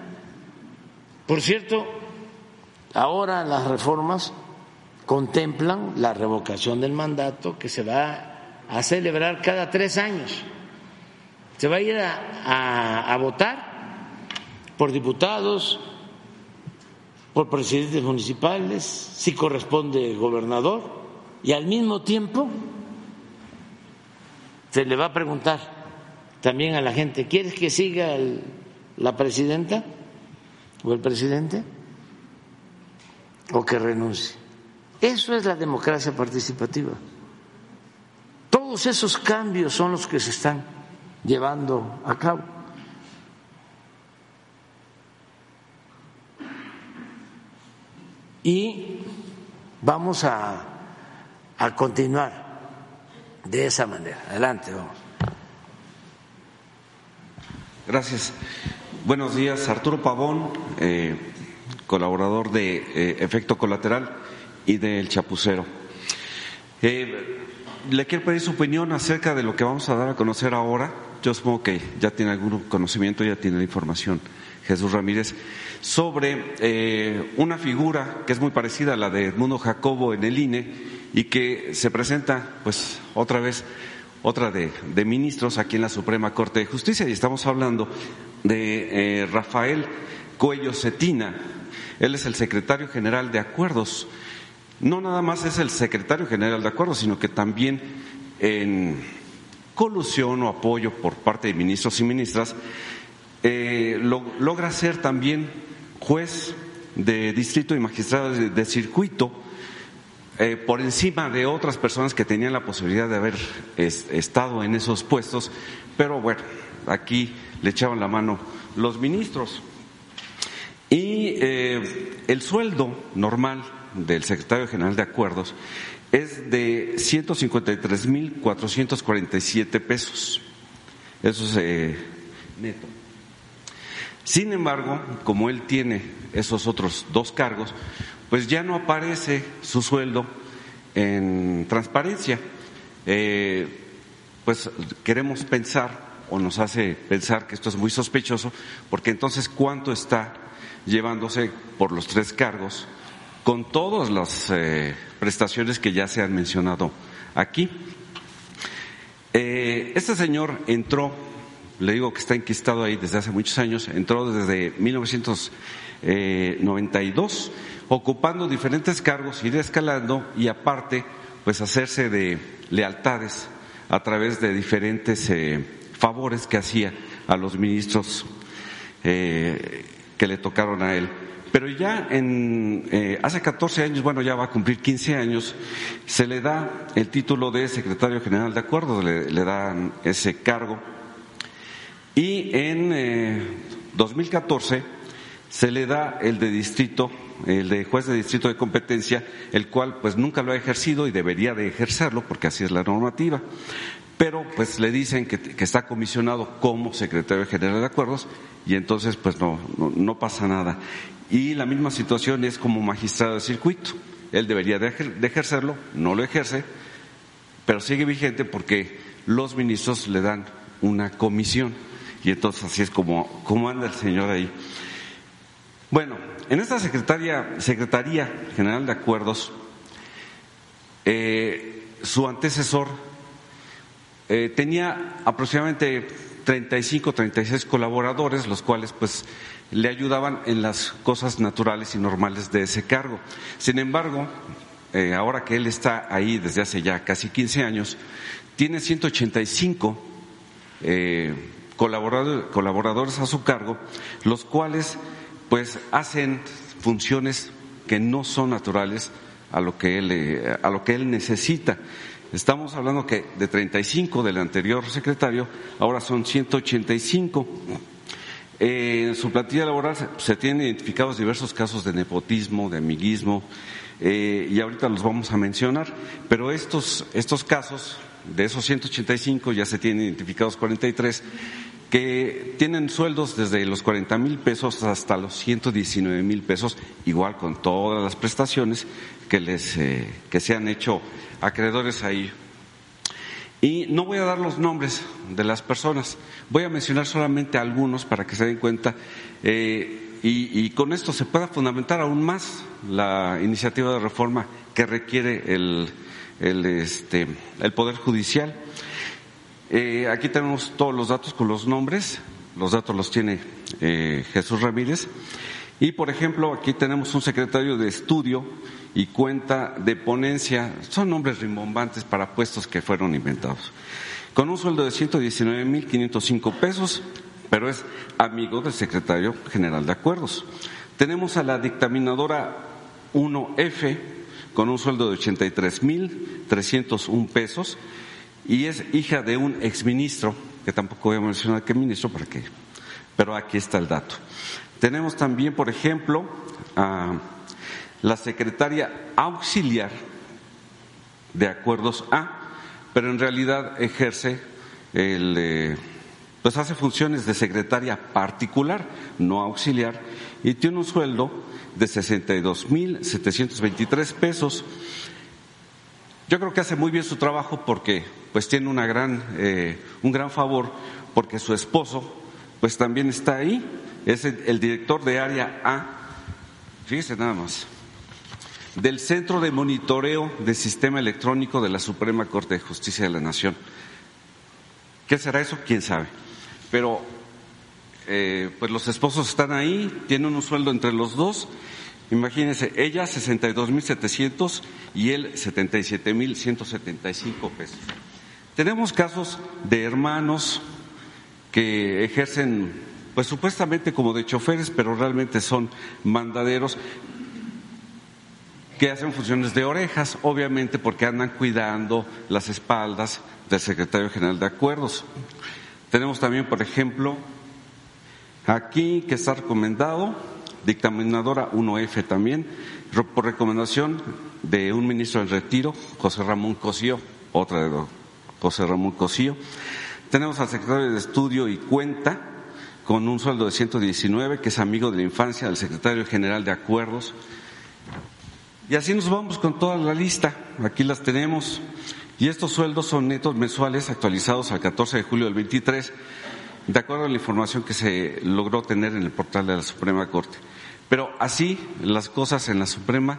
Por cierto, ahora las reformas contemplan la revocación del mandato que se va a celebrar cada tres años. Se va a ir a, a- votar por diputados, por presidentes municipales, si corresponde gobernador, y al mismo tiempo se le va a preguntar también a la gente, ¿quieres que siga la presidenta o el presidente? ¿O que renuncie? Eso es la democracia participativa. Todos esos cambios son los que se están llevando a cabo. y vamos a, a continuar de esa manera. Adelante, vamos. Gracias. Buenos días, Arturo Pavón, eh, colaborador de eh, Efecto Colateral y del Chapucero. Eh, le quiero pedir su opinión acerca de lo que vamos a dar a conocer ahora. Yo supongo que ya tiene algún conocimiento, ya tiene la información, Jesús Ramírez, sobre eh, una figura que es muy parecida a la de Edmundo Jacobo en el INE y que se presenta, pues, otra vez otra de, ministros aquí en la Suprema Corte de Justicia y estamos hablando de eh, Rafael Cuello Cetina. Él es el secretario general de Acuerdos. No nada más es el secretario general de Acuerdos, sino que también en colusión o apoyo por parte de ministros y ministras eh, lo- logra ser también juez de distrito y magistrado de, circuito eh, por encima de otras personas que tenían la posibilidad de haber es- estado en esos puestos, pero bueno, aquí le echaban la mano los ministros. Y eh, el sueldo normal del secretario general de Acuerdos es de 153.447 pesos. Eso es neto. Sin embargo, como él tiene esos otros dos cargos, pues ya no aparece su sueldo en transparencia. Eh, pues queremos pensar o nos hace pensar que esto es muy sospechoso, porque entonces cuánto está llevándose por los tres cargos con todas las eh, prestaciones que ya se han mencionado aquí. Eh, este señor entró, le digo que está enquistado ahí desde hace muchos años, entró desde 1992, ocupando diferentes cargos, ir escalando y aparte, pues hacerse de lealtades a través de diferentes eh, favores que hacía a los ministros eh, que le tocaron a él. Pero ya en, eh, hace 14 años, bueno, ya va a cumplir 15 años, se le da el título de secretario general de acuerdo, le, dan ese cargo. Y en 2014 se le da el de distrito el de juez de distrito de competencia, el cual pues nunca lo ha ejercido y debería de ejercerlo porque así es la normativa. Pero pues le dicen que, está comisionado como secretario general de acuerdos y entonces pues no, no, pasa nada. Y la misma situación es como magistrado de circuito. Él debería de, ejercerlo, no lo ejerce, pero sigue vigente porque los ministros le dan una comisión. Y entonces así es como, como anda el señor ahí. Bueno, en esta Secretaría, Secretaría General de Acuerdos, eh, su antecesor eh, tenía aproximadamente 35, 36 colaboradores, los cuales pues le ayudaban en las cosas naturales y normales de ese cargo. Sin embargo, eh, ahora que él está ahí desde hace ya casi 15 años, tiene 185 colaboradores a su cargo, los cuales pues hacen funciones que no son naturales a lo que él, eh, a lo que él necesita. Estamos hablando que de 35 del anterior secretario, ahora son 185. Eh, en su plantilla laboral se tienen identificados diversos casos de nepotismo, de amiguismo, eh, y ahorita los vamos a mencionar, pero estos, estos casos, de esos 185 ya se tienen identificados 43, que tienen sueldos desde los 40 mil pesos hasta los 119 mil pesos, igual con todas las prestaciones que, les, eh, que se han hecho acreedores ahí. Y no voy a dar los nombres de las personas, voy a mencionar solamente algunos para que se den cuenta eh, y, con esto se pueda fundamentar aún más la iniciativa de reforma que requiere el, el, este, el Poder Judicial. Eh, aquí tenemos todos los datos con los nombres, los datos los tiene eh, Jesús Ramírez. Y, por ejemplo, aquí tenemos un secretario de estudio y cuenta de ponencia, son nombres rimbombantes para puestos que fueron inventados, con un sueldo de 119.505 pesos, pero es amigo del secretario general de acuerdos. Tenemos a la dictaminadora 1F con un sueldo de 83.301 pesos y es hija de un exministro, que tampoco voy a mencionar qué ministro para qué, pero aquí está el dato. Tenemos también, por ejemplo, a la secretaria auxiliar de acuerdos A, pero en realidad ejerce el, eh, pues hace funciones de secretaria particular, no auxiliar, y tiene un sueldo de 62.723 pesos. Yo creo que hace muy bien su trabajo porque pues tiene gran, eh, un gran favor porque su esposo pues también está ahí, es el, director de área A, fíjese nada más, del Centro de Monitoreo del Sistema Electrónico de la Suprema Corte de Justicia de la Nación. ¿Qué será eso? ¿Quién sabe? Pero eh, pues los esposos están ahí, tienen un sueldo entre los dos. Imagínense, ella 62.700 y él 77.175 pesos. Tenemos casos de hermanos que ejercen, pues supuestamente como de choferes, pero realmente son mandaderos que hacen funciones de orejas, obviamente porque andan cuidando las espaldas del secretario general de acuerdos. Tenemos también, por ejemplo, aquí que está recomendado, dictaminadora 1F también, por recomendación de un ministro en retiro, José Ramón Cosío, otra de dos José Ramón Cosío. Tenemos al secretario de Estudio y Cuenta, con un sueldo de 119, que es amigo de la infancia del secretario general de Acuerdos. Y así nos vamos con toda la lista. Aquí las tenemos. Y estos sueldos son netos mensuales actualizados al 14 de julio del 23, de acuerdo a la información que se logró tener en el portal de la Suprema Corte. Pero así las cosas en la Suprema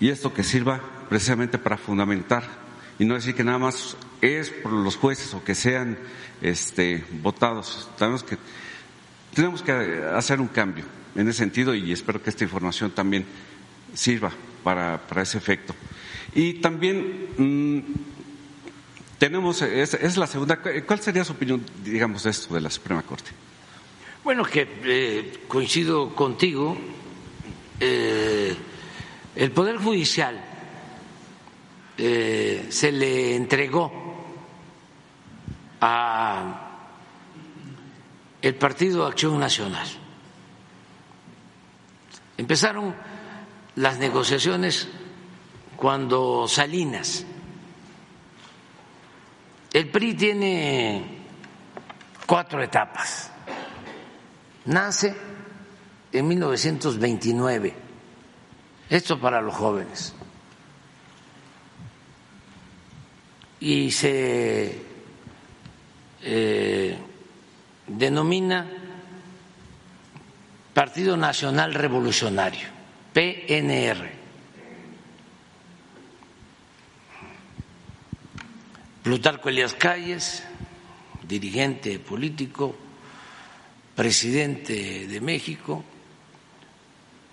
y esto que sirva precisamente para fundamentar y no decir que nada más es por los jueces o que sean este, votados. Tenemos que, tenemos que hacer un cambio en ese sentido y espero que esta información también sirva para, para ese efecto. Y también mm, tenemos, es, es, la segunda, ¿cuál sería su opinión, digamos, de esto de la Suprema Corte? Bueno, que eh, coincido contigo, eh, el Poder Judicial eh, se le entregó a el Partido Acción Nacional. Empezaron las negociaciones cuando Salinas. El PRI tiene cuatro etapas. Nace en 1929. Esto para los jóvenes. Y se eh, denomina Partido Nacional Revolucionario, PNR. Plutarco Elias Calles, dirigente político, presidente de México,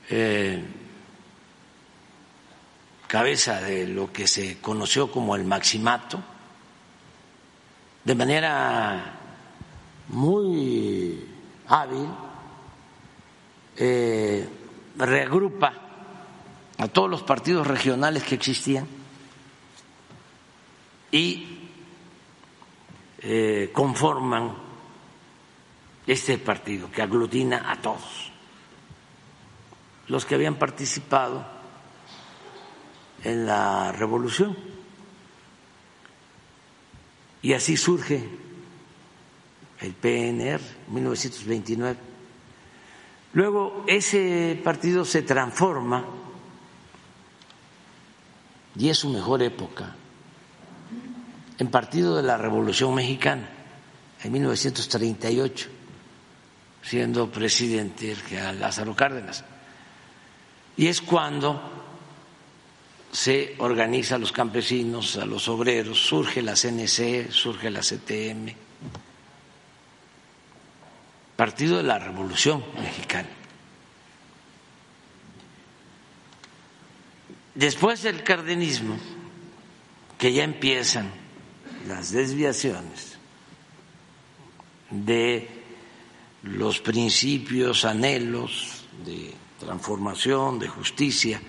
eh, cabeza de lo que se conoció como el maximato, de manera muy hábil eh, reagrupa a todos los partidos regionales que existían y eh, conforman este partido que aglutina a todos. Los que habían participado en la revolución. Y así surge el PNR, 1929 Luego ese partido se transforma y es su mejor época en Partido de la Revolución Mexicana en 1938, siendo presidente el general Lázaro Cárdenas. Y es cuando se organiza a los campesinos, a los obreros, surge la CNC, surge la CTM, Partido de la Revolución Mexicana. Después del cardenismo, que ya empiezan las desviaciones de los principios, anhelos de transformación, de justicia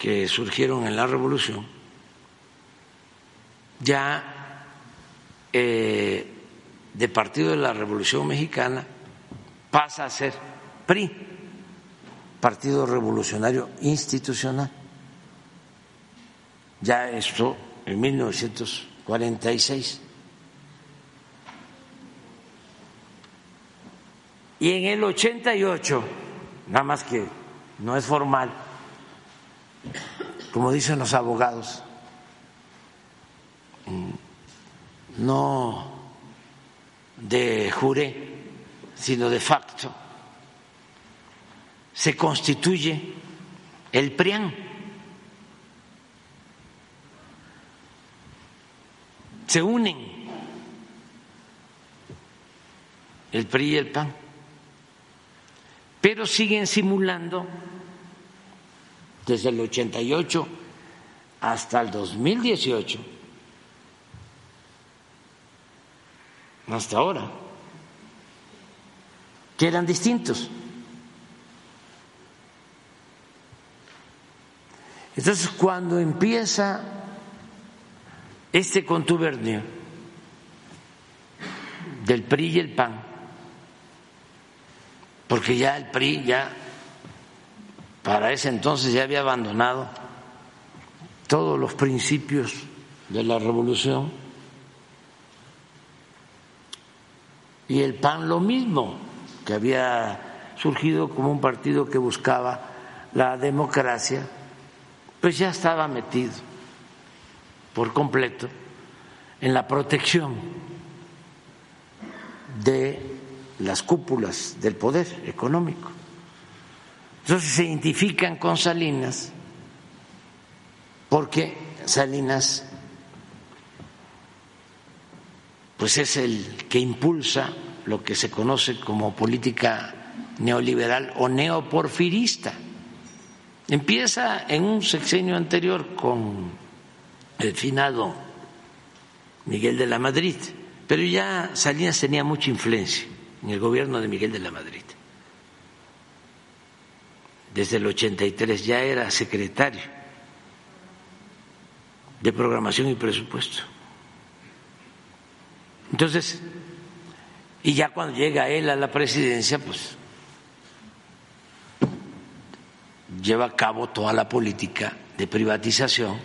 que surgieron en la revolución, ya eh, de Partido de la Revolución Mexicana pasa a ser PRI, Partido Revolucionario Institucional. Ya esto en 1946. Y en el 88, nada más que no es formal, como dicen los abogados, mm, no de jure, sino de facto, se constituye el PRIAN. Se unen el PRI y el PAN, pero siguen simulando desde el 88 hasta el 2018 hasta ahora, que eran distintos. Entonces, cuando empieza este contubernio del PRI y el PAN, porque ya el PRI ya para ese entonces ya había abandonado todos los principios de la revolución, y el PAN lo mismo, que había surgido como un partido que buscaba la democracia, pues ya estaba metido por completo en la protección de las cúpulas del poder económico. Entonces se identifican con Salinas porque Salinas pues es el que impulsa lo que se conoce como política neoliberal o neoporfirista. Empieza en un sexenio anterior con el finado Miguel de la Madrid, Pero ya Salinas tenía mucha influencia en el gobierno de Miguel de la Madrid. Desde el 83 ya era secretario de programación y presupuesto. Entonces, y ya cuando llega él a la presidencia, pues lleva a cabo toda la política de privatización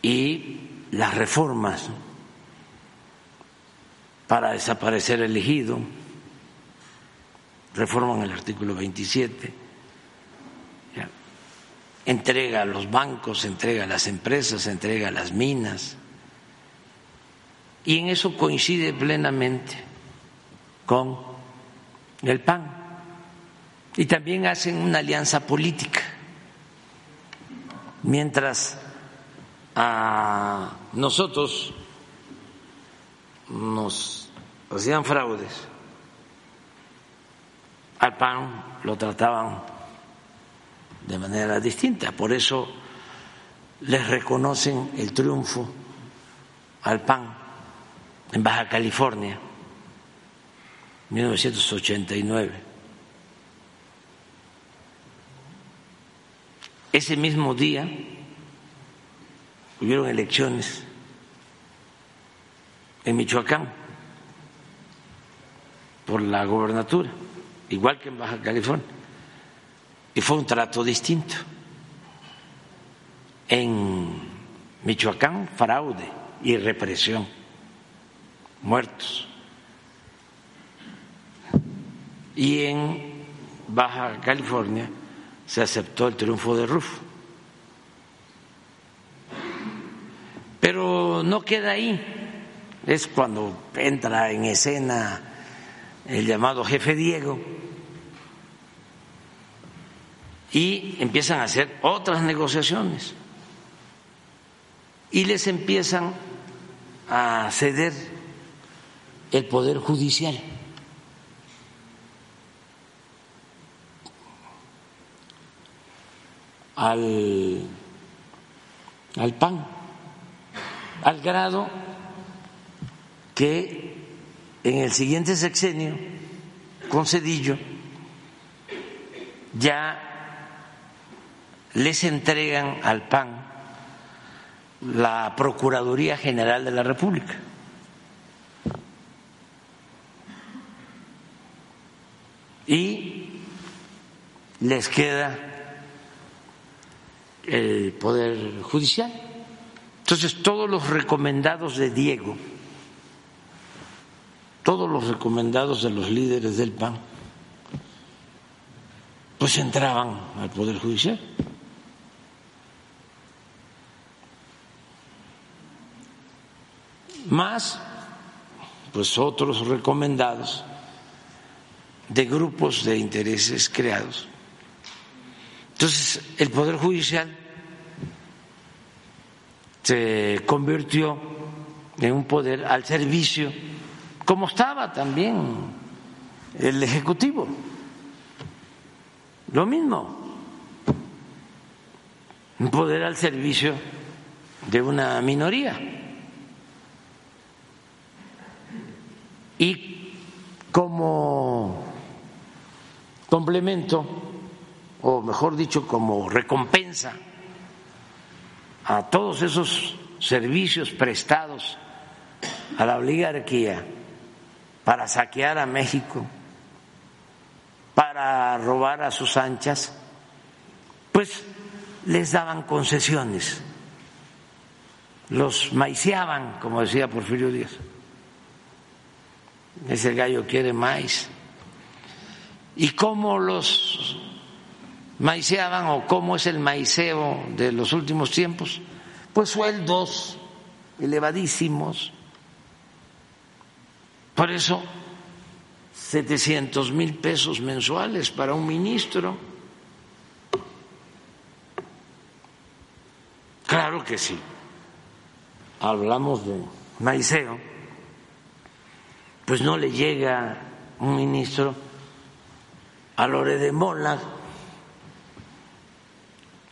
y las reformas para desaparecer el ejido, reforman el artículo 27, entrega a los bancos, entrega a las empresas, entrega a las minas, y en eso coincide plenamente con el PAN. Y también hacen una alianza política. Mientras a nosotros nos hacían fraudes, al PAN lo trataban de manera distinta. Por eso les reconocen el triunfo al PAN en Baja California, 1989. Ese mismo día hubieron elecciones en Michoacán por la gobernatura, igual que en Baja California, y fue un trato distinto. En Michoacán, fraude y represión muertos. Y en Baja California se aceptó el triunfo de Rufo. Pero no queda ahí. Es cuando entra en escena el llamado jefe Diego y empiezan a hacer otras negociaciones y les empiezan a ceder el Poder Judicial. Al, al PAN, al grado que en el siguiente sexenio, con Cedillo, ya les entregan al PAN la Procuraduría General de la República. y les queda el Poder Judicial. Entonces, todos los recomendados de Diego, todos los recomendados de los líderes del PAN, pues entraban al Poder Judicial. Más, pues otros recomendados de grupos de intereses creados. Entonces, el Poder Judicial se convirtió en un poder al servicio, como estaba también el Ejecutivo. Lo mismo, un poder al servicio de una minoría. Y como complemento, o mejor dicho, como recompensa a todos esos servicios prestados a la oligarquía para saquear a México, para robar a sus anchas, pues les daban concesiones, los maiciaban, como decía Porfirio Díaz. Ese gallo quiere maíz y cómo los maiceaban o cómo es el maiceo de los últimos tiempos, pues sueldos elevadísimos. Por eso, 700 mil pesos mensuales para un ministro. Claro que sí. Hablamos de maiceo, pues no le llega un ministro a Lore de Mola,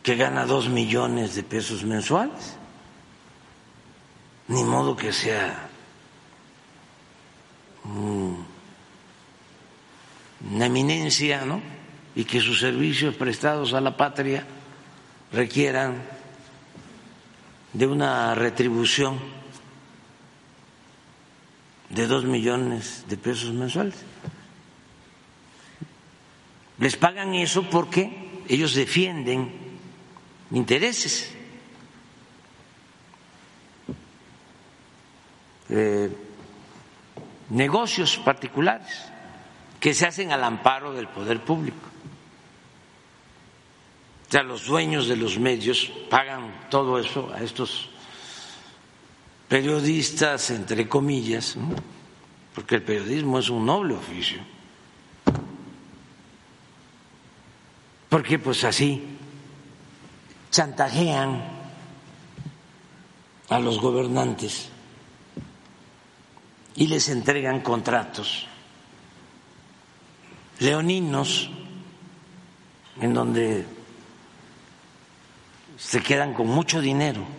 que gana dos millones de pesos mensuales. ni modo que sea una eminencia, ¿no? Y que sus servicios prestados a la patria requieran de una retribución de dos millones de pesos mensuales. Les pagan eso porque ellos defienden intereses. Eh, negocios particulares que se hacen al amparo del poder público. O sea, los dueños de los medios pagan todo eso a estos periodistas, entre comillas, porque el periodismo es un noble oficio. Porque pues así chantajean a los gobernantes y les entregan contratos leoninos en donde se quedan con mucho dinero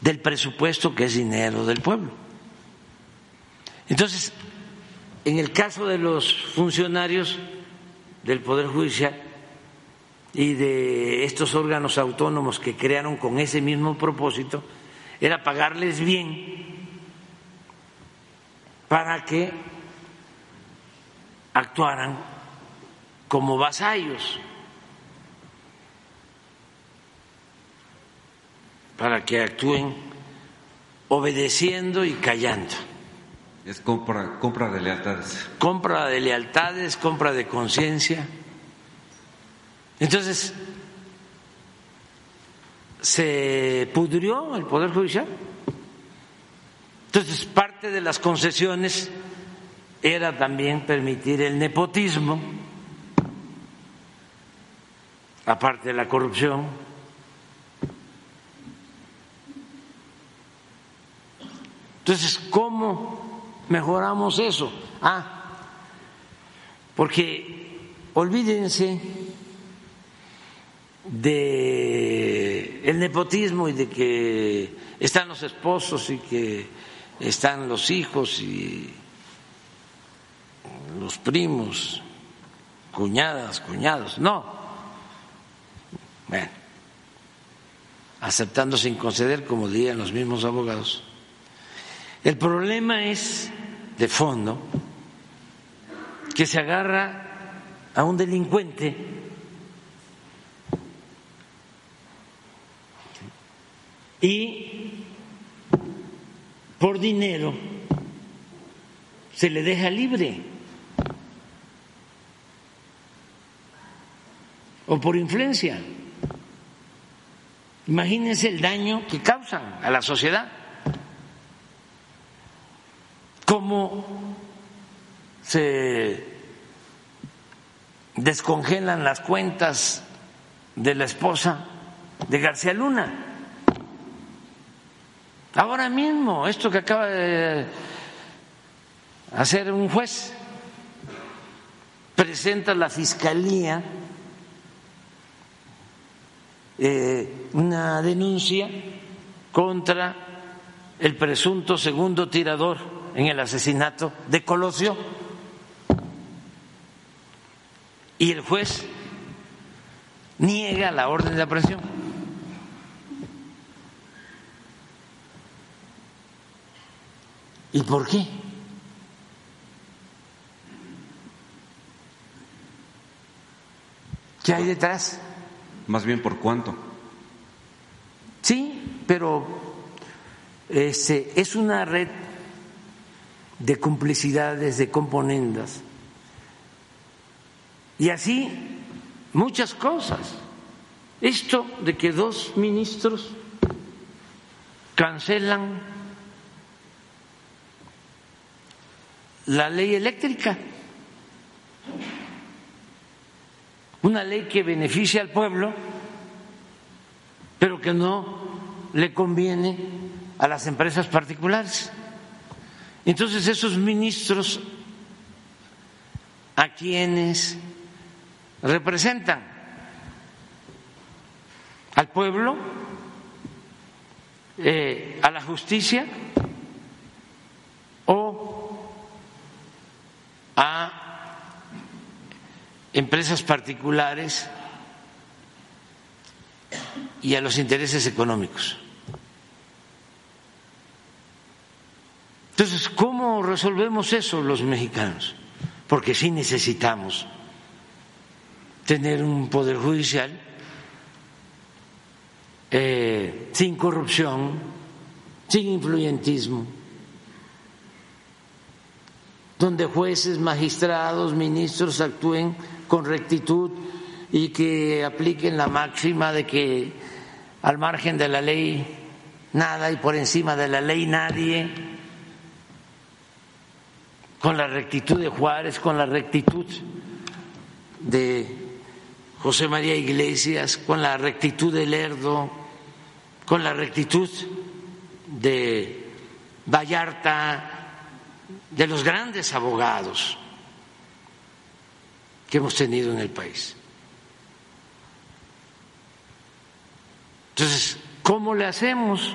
del presupuesto que es dinero del pueblo. Entonces, en el caso de los funcionarios del Poder Judicial y de estos órganos autónomos que crearon con ese mismo propósito, era pagarles bien para que actuaran como vasallos, para que actúen obedeciendo y callando. Es compra, compra de lealtades. Compra de lealtades, compra de conciencia. Entonces, se pudrió el Poder Judicial. Entonces, parte de las concesiones era también permitir el nepotismo, aparte de la corrupción. Entonces, ¿cómo mejoramos eso? Ah, porque olvídense de el nepotismo y de que están los esposos y que están los hijos y los primos, cuñadas, cuñados. No. Bueno, aceptando sin conceder, como dirían los mismos abogados. El problema es de fondo que se agarra a un delincuente y por dinero se le deja libre o por influencia. Imagínense el daño que causan a la sociedad. Cómo se descongelan las cuentas de la esposa de García Luna. Ahora mismo, esto que acaba de hacer un juez, presenta la Fiscalía eh, una denuncia contra el presunto segundo tirador en el asesinato de Colosio y el juez niega la orden de aprehensión. ¿Y por qué? ¿Qué hay detrás? Más bien por cuánto. Sí, pero este, es una red de complicidades, de componendas. Y así muchas cosas. Esto de que dos ministros cancelan la ley eléctrica, una ley que beneficia al pueblo, pero que no le conviene a las empresas particulares. Entonces esos ministros a quienes representan al pueblo eh, a la justicia o a empresas particulares y a los intereses económicos. Entonces, ¿cómo resolvemos eso los mexicanos? Porque sí necesitamos tener un poder judicial eh, sin corrupción, sin influyentismo, donde jueces, magistrados, ministros actúen con rectitud y que apliquen la máxima de que al margen de la ley nada y por encima de la ley nadie, con la rectitud de Juárez, con la rectitud de José María Iglesias, con la rectitud de Lerdo, con la rectitud de Vallarta, de los grandes abogados que hemos tenido en el país. Entonces, ¿cómo le hacemos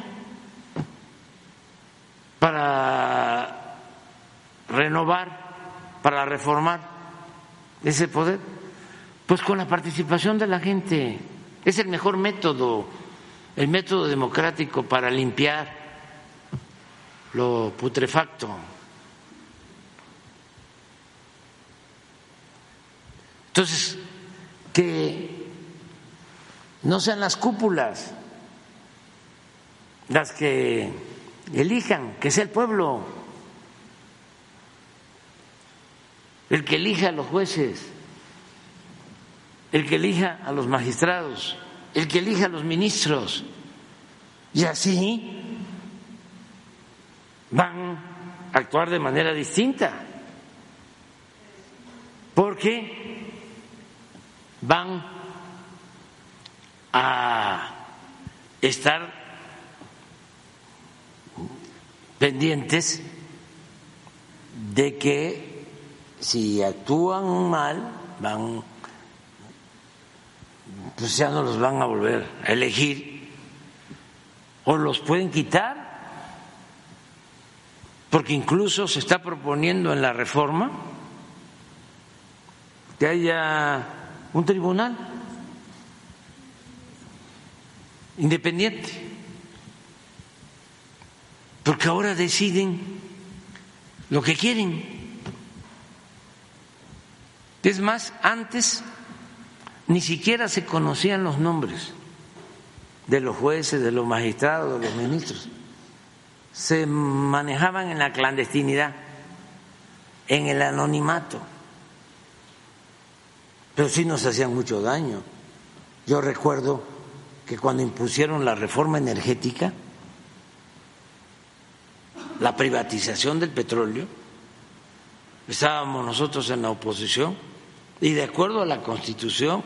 para renovar, para reformar ese poder? Pues con la participación de la gente. Es el mejor método, el método democrático para limpiar lo putrefacto. Entonces, que no sean las cúpulas las que elijan, que sea el pueblo el que elija a los jueces, el que elija a los magistrados, el que elija a los ministros. Y así van a actuar de manera distinta, porque van a estar pendientes de que si actúan mal van pues ya no los van a volver a elegir o los pueden quitar porque incluso se está proponiendo en la reforma que haya un tribunal independiente, porque ahora deciden lo que quieren. Es más, antes ni siquiera se conocían los nombres de los jueces, de los magistrados, de los ministros. Se manejaban en la clandestinidad, en el anonimato, pero sí nos hacían mucho daño. Yo recuerdo que cuando impusieron la reforma energética, la privatización del petróleo, estábamos nosotros en la oposición y de acuerdo a la Constitución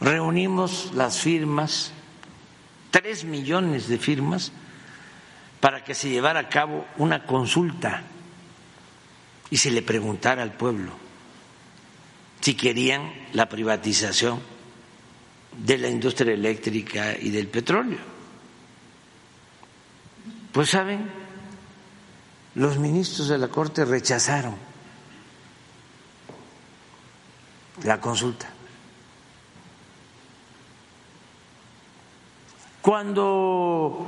reunimos las firmas, tres millones de firmas, para que se llevara a cabo una consulta y se le preguntara al pueblo si querían la privatización de la industria eléctrica y del petróleo. Pues saben, los ministros de la Corte rechazaron la consulta. Cuando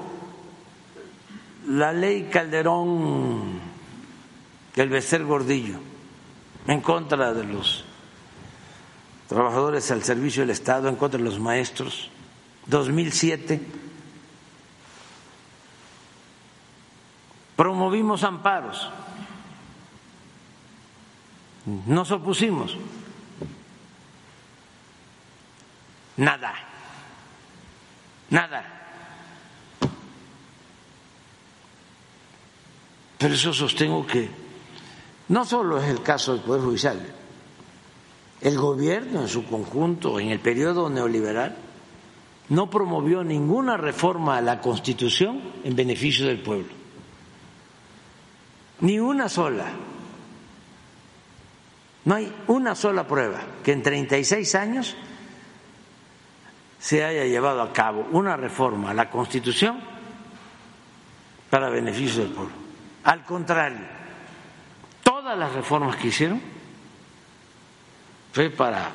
la ley Calderón del Becer Gordillo en contra de los trabajadores al servicio del Estado, en contra de los maestros, 2007, promovimos amparos, nos opusimos, nada, nada. Pero eso sostengo que no solo es el caso del Poder Judicial, el gobierno en su conjunto, en el periodo neoliberal, no promovió ninguna reforma a la Constitución en beneficio del pueblo. Ni una sola. No hay una sola prueba que en 36 años se haya llevado a cabo una reforma a la Constitución para beneficio del pueblo. Al contrario, todas las reformas que hicieron fue para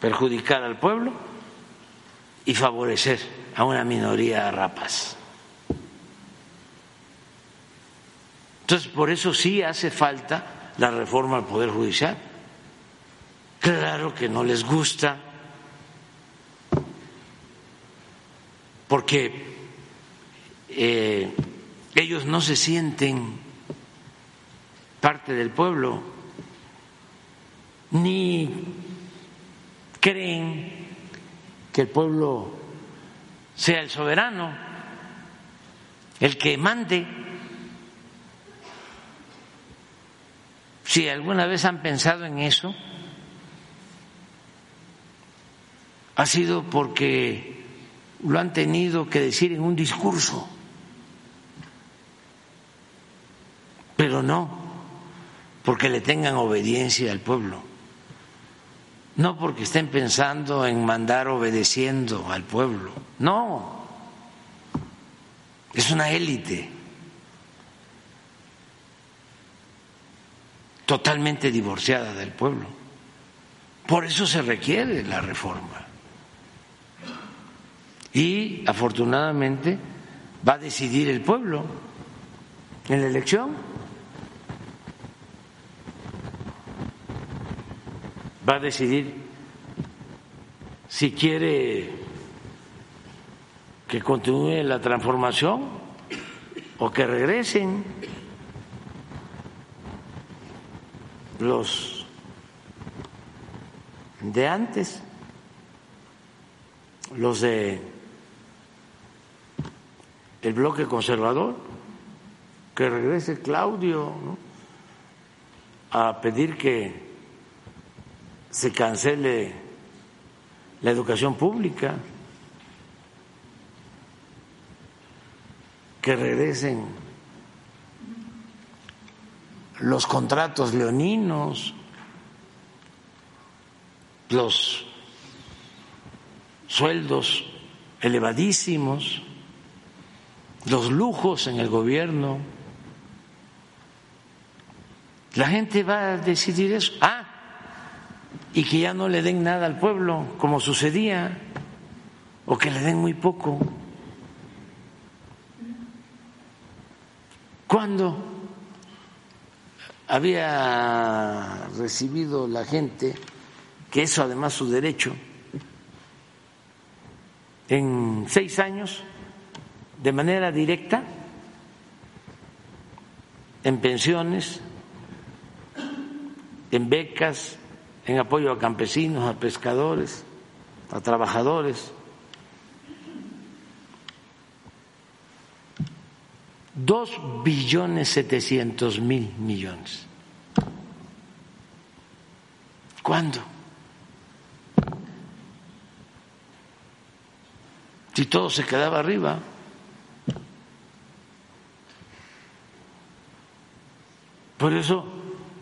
perjudicar al pueblo y favorecer a una minoría rapaz. Entonces, por eso sí hace falta la reforma al Poder Judicial. Claro que no les gusta, porque eh, ellos no se sienten parte del pueblo, ni creen que el pueblo sea el soberano, el que mande. Si alguna vez han pensado en eso, ha sido porque lo han tenido que decir en un discurso, pero no porque le tengan obediencia al pueblo, no porque estén pensando en mandar obedeciendo al pueblo, no, es una élite. Totalmente divorciada del pueblo. Por eso se requiere la reforma y afortunadamente va a decidir el pueblo en la elección. Va a decidir si quiere que continúe la transformación o que regresen los de antes, los de el bloque conservador, que regrese Claudio a pedir que se cancele la educación pública, que regresen los contratos leoninos, los sueldos elevadísimos los lujos en el gobierno. La gente va a decidir eso. Ah, y que ya no le den nada al pueblo, como sucedía, o que le den muy poco. Cuando había recibido la gente, que eso además su derecho, en seis años de manera directa en pensiones, en becas, en apoyo a campesinos, a pescadores, a trabajadores. Dos billones setecientos mil millones. ¿Cuándo? Si todo se quedaba arriba. Por eso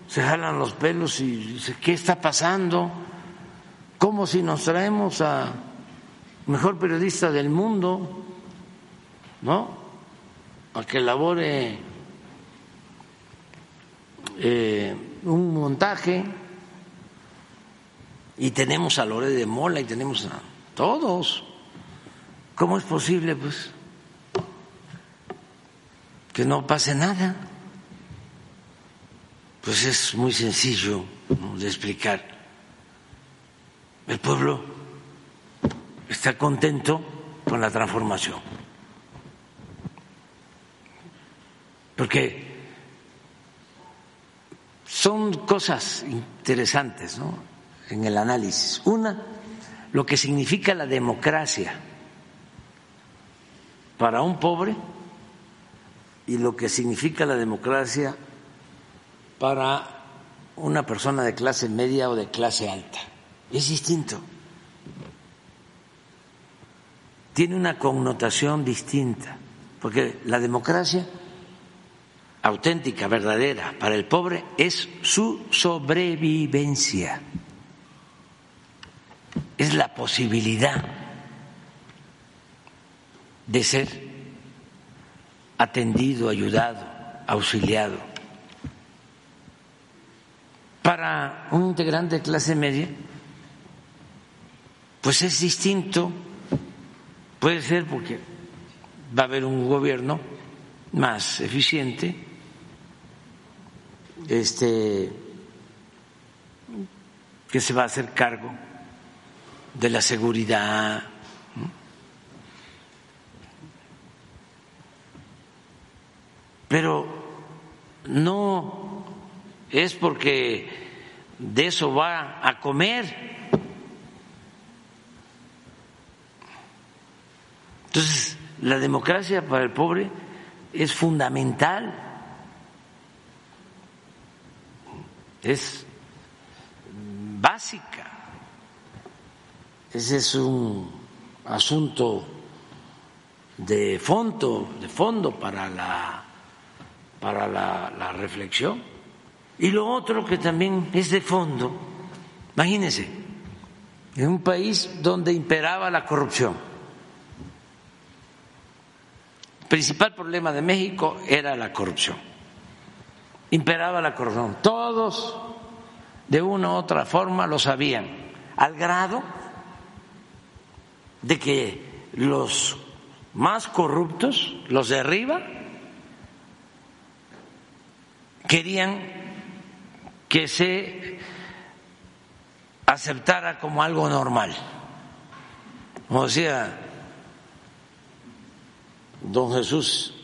se jalan los pelos y dice, ¿qué está pasando? ¿Cómo si nos traemos a mejor periodista del mundo, ¿no? A que elabore eh, un montaje y tenemos a Lore de Mola y tenemos a todos. ¿Cómo es posible, pues, que no pase nada? Pues es muy sencillo de explicar. El pueblo está contento con la transformación. Porque son cosas interesantes ¿no? en el análisis. Una, lo que significa la democracia para un pobre y lo que significa la democracia para una persona de clase media o de clase alta. Es distinto. Tiene una connotación distinta, porque la democracia auténtica, verdadera, para el pobre es su sobrevivencia, es la posibilidad de ser atendido, ayudado, auxiliado. Para un integrante de clase media, pues es distinto, puede ser porque va a haber un gobierno más eficiente, este que se va a hacer cargo de la seguridad. Pero no es porque de eso va a comer. Entonces, la democracia para el pobre es fundamental. Es básica. Ese es un asunto de fondo, de fondo para la para la, la reflexión. Y lo otro que también es de fondo, imagínense, en un país donde imperaba la corrupción. El principal problema de México era la corrupción. Imperaba la corrupción. Todos, de una u otra forma, lo sabían, al grado de que los más corruptos, los de arriba, querían que se aceptara como algo normal. Como decía don Jesús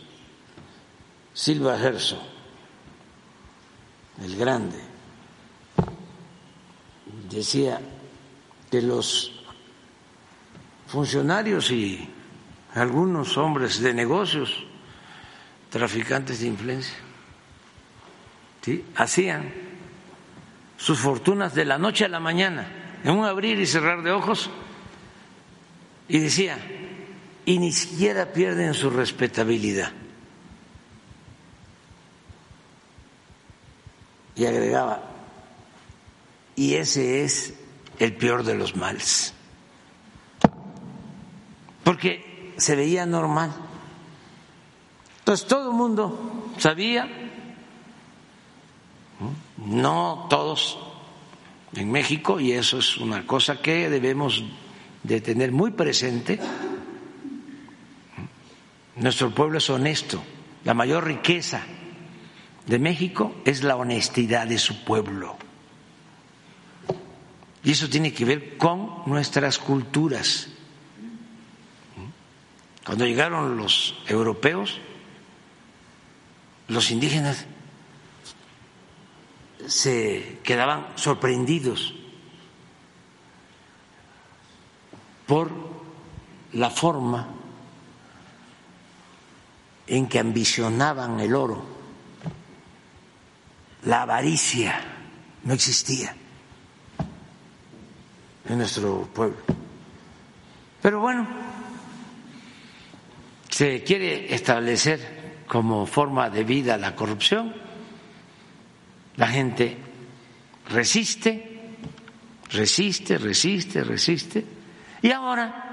Silva Gerso, el grande, decía que los funcionarios y algunos hombres de negocios, traficantes de influencia, ¿sí? hacían sus fortunas de la noche a la mañana, en un abrir y cerrar de ojos, y decía, y ni siquiera pierden su respetabilidad. Y agregaba, y ese es el peor de los males, porque se veía normal. Entonces todo el mundo sabía, no todos en México, y eso es una cosa que debemos de tener muy presente, nuestro pueblo es honesto, la mayor riqueza de México es la honestidad de su pueblo. Y eso tiene que ver con nuestras culturas. Cuando llegaron los europeos, los indígenas se quedaban sorprendidos por la forma en que ambicionaban el oro. La avaricia no existía en nuestro pueblo. Pero bueno, se quiere establecer como forma de vida la corrupción, la gente resiste, resiste, resiste, resiste, y ahora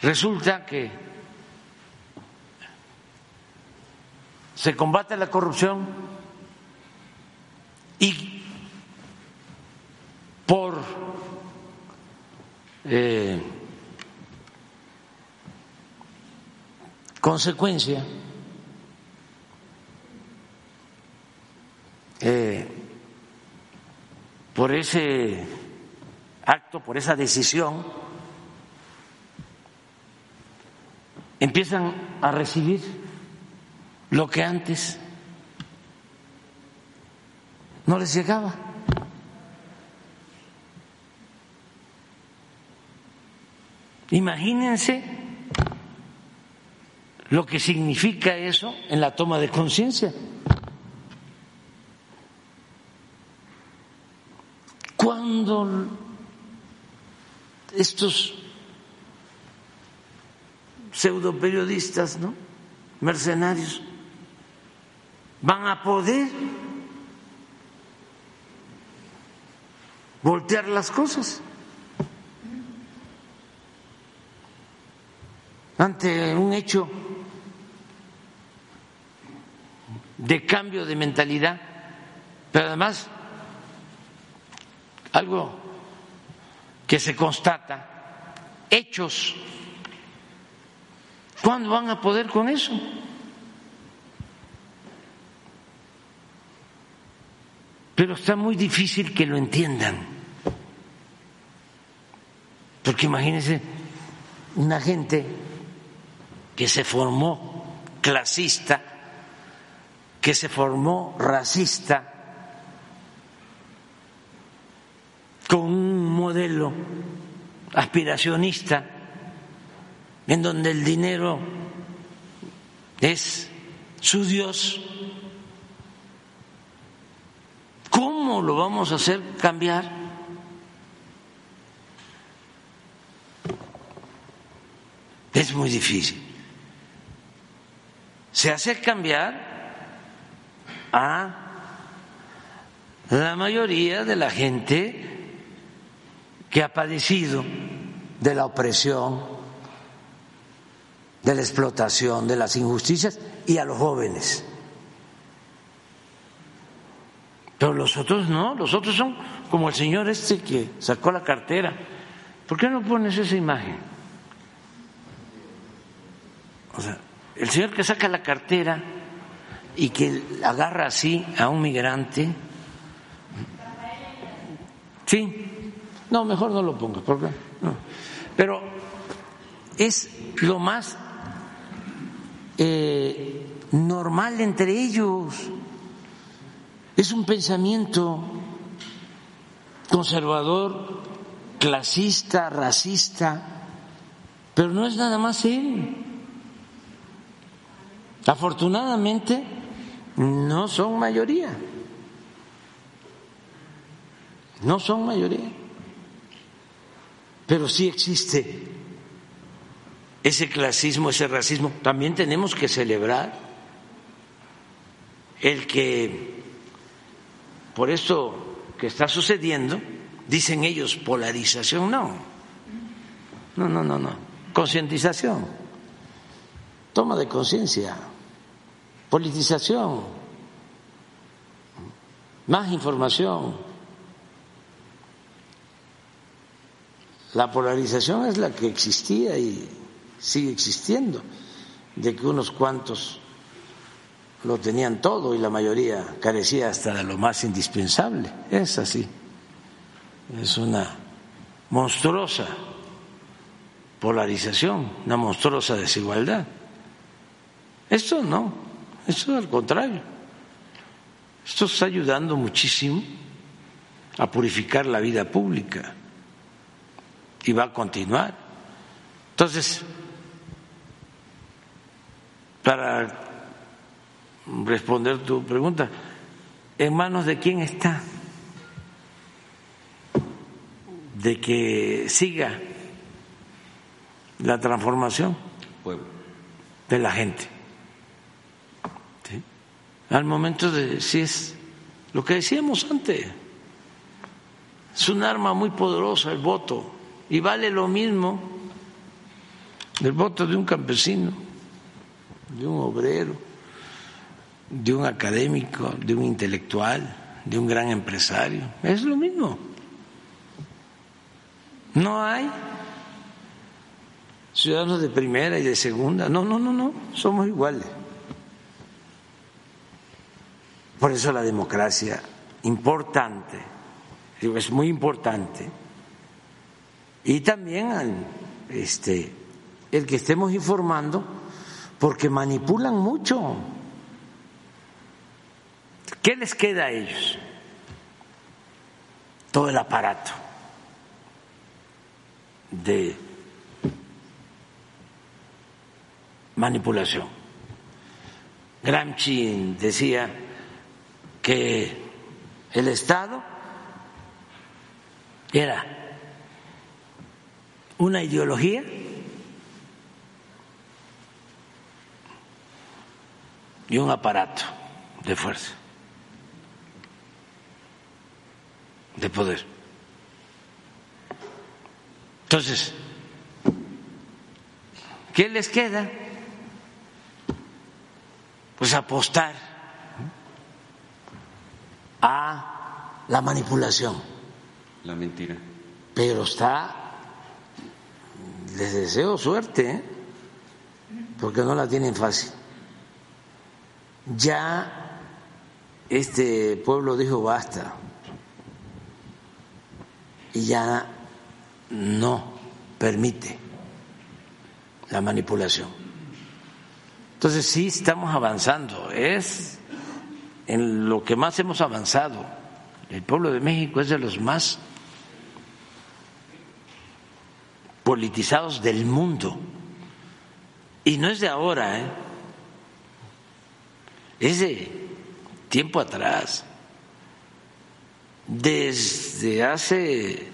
resulta que se combate la corrupción y por eh, consecuencia eh, por ese acto, por esa decisión, empiezan a recibir lo que antes no les llegaba. Imagínense lo que significa eso en la toma de conciencia. Cuando estos pseudo periodistas, ¿no? mercenarios, van a poder voltear las cosas. ante un hecho de cambio de mentalidad, pero además algo que se constata, hechos. ¿Cuándo van a poder con eso? Pero está muy difícil que lo entiendan. Porque imagínense una gente que se formó clasista, que se formó racista, con un modelo aspiracionista en donde el dinero es su Dios, ¿cómo lo vamos a hacer cambiar? Es muy difícil. Se hace cambiar a la mayoría de la gente que ha padecido de la opresión, de la explotación, de las injusticias y a los jóvenes. Pero los otros no, los otros son como el señor este que sacó la cartera. ¿Por qué no pones esa imagen? O sea, el señor que saca la cartera y que agarra así a un migrante. Sí, no, mejor no lo ponga, porque no. Pero es lo más eh, normal entre ellos. Es un pensamiento conservador, clasista, racista, pero no es nada más él. Afortunadamente, no son mayoría. No son mayoría pero sí existe ese clasismo, ese racismo. También tenemos que celebrar el que, por esto que está sucediendo, dicen ellos polarización, no, no, no, no, no, concientización, toma de conciencia, politización, más información La polarización es la que existía y sigue existiendo, de que unos cuantos lo tenían todo y la mayoría carecía hasta de lo más indispensable. Es así. Es una monstruosa polarización, una monstruosa desigualdad. Esto no, esto al contrario. Esto está ayudando muchísimo a purificar la vida pública y va a continuar. Entonces, para responder tu pregunta, ¿en manos de quién está? De que siga la transformación de la gente. Al momento de si es lo que decíamos antes, es un arma muy poderosa el voto y vale lo mismo el voto de un campesino, de un obrero, de un académico, de un intelectual, de un gran empresario. Es lo mismo. No hay ciudadanos de primera y de segunda. No, no, no, no. Somos iguales. Por eso la democracia, importante, es muy importante y también este, el que estemos informando, porque manipulan mucho. ¿Qué les queda a ellos? Todo el aparato de manipulación. Gramsci decía que el Estado era una ideología y un aparato de fuerza, de poder. Entonces, ¿qué les queda? Pues apostar a la manipulación. La mentira. Pero está, les deseo suerte, ¿eh? porque no la tienen fácil. Ya este pueblo dijo basta y ya no permite la manipulación. Entonces sí estamos avanzando, es en lo que más hemos avanzado. El pueblo de México es de los más politizados del mundo. Y no es de ahora, ¿eh? es de tiempo atrás, desde hace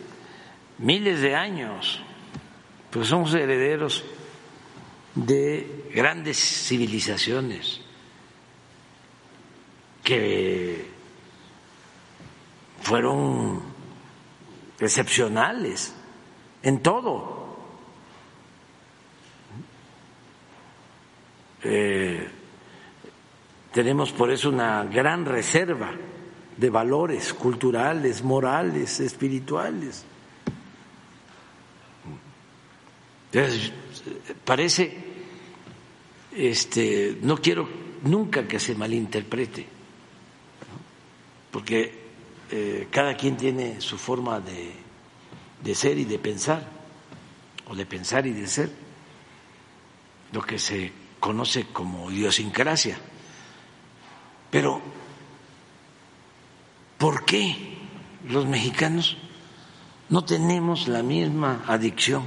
miles de años, pues somos herederos de grandes civilizaciones que fueron excepcionales en todo. Eh, tenemos por eso una gran reserva de valores culturales, morales, espirituales. parece, este, no quiero nunca que se malinterprete, porque eh, cada quien tiene su forma de, de ser y de pensar, o de pensar y de ser, lo que se conoce como idiosincrasia. Pero, ¿por qué los mexicanos no tenemos la misma adicción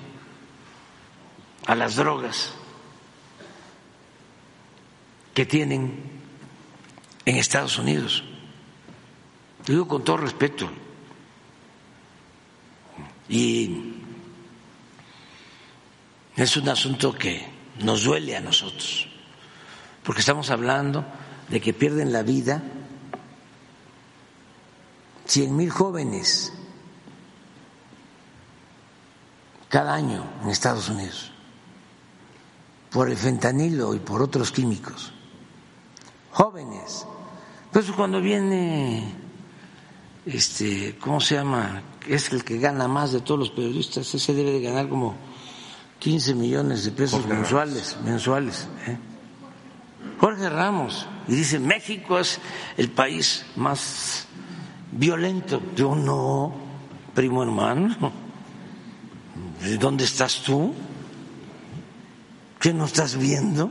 a las drogas que tienen en Estados Unidos? digo con todo respeto. Y es un asunto que nos duele a nosotros, porque estamos hablando de que pierden la vida cien mil jóvenes cada año en Estados Unidos por el fentanilo y por otros químicos. Jóvenes. Entonces cuando viene, este, ¿cómo se llama? Es el que gana más de todos los periodistas, ese debe de ganar como 15 millones de pesos mensuales, mensuales. ¿eh? Jorge Ramos, y dice, México es el país más violento. Yo no, primo hermano, ¿de dónde estás tú? ¿Qué no estás viendo?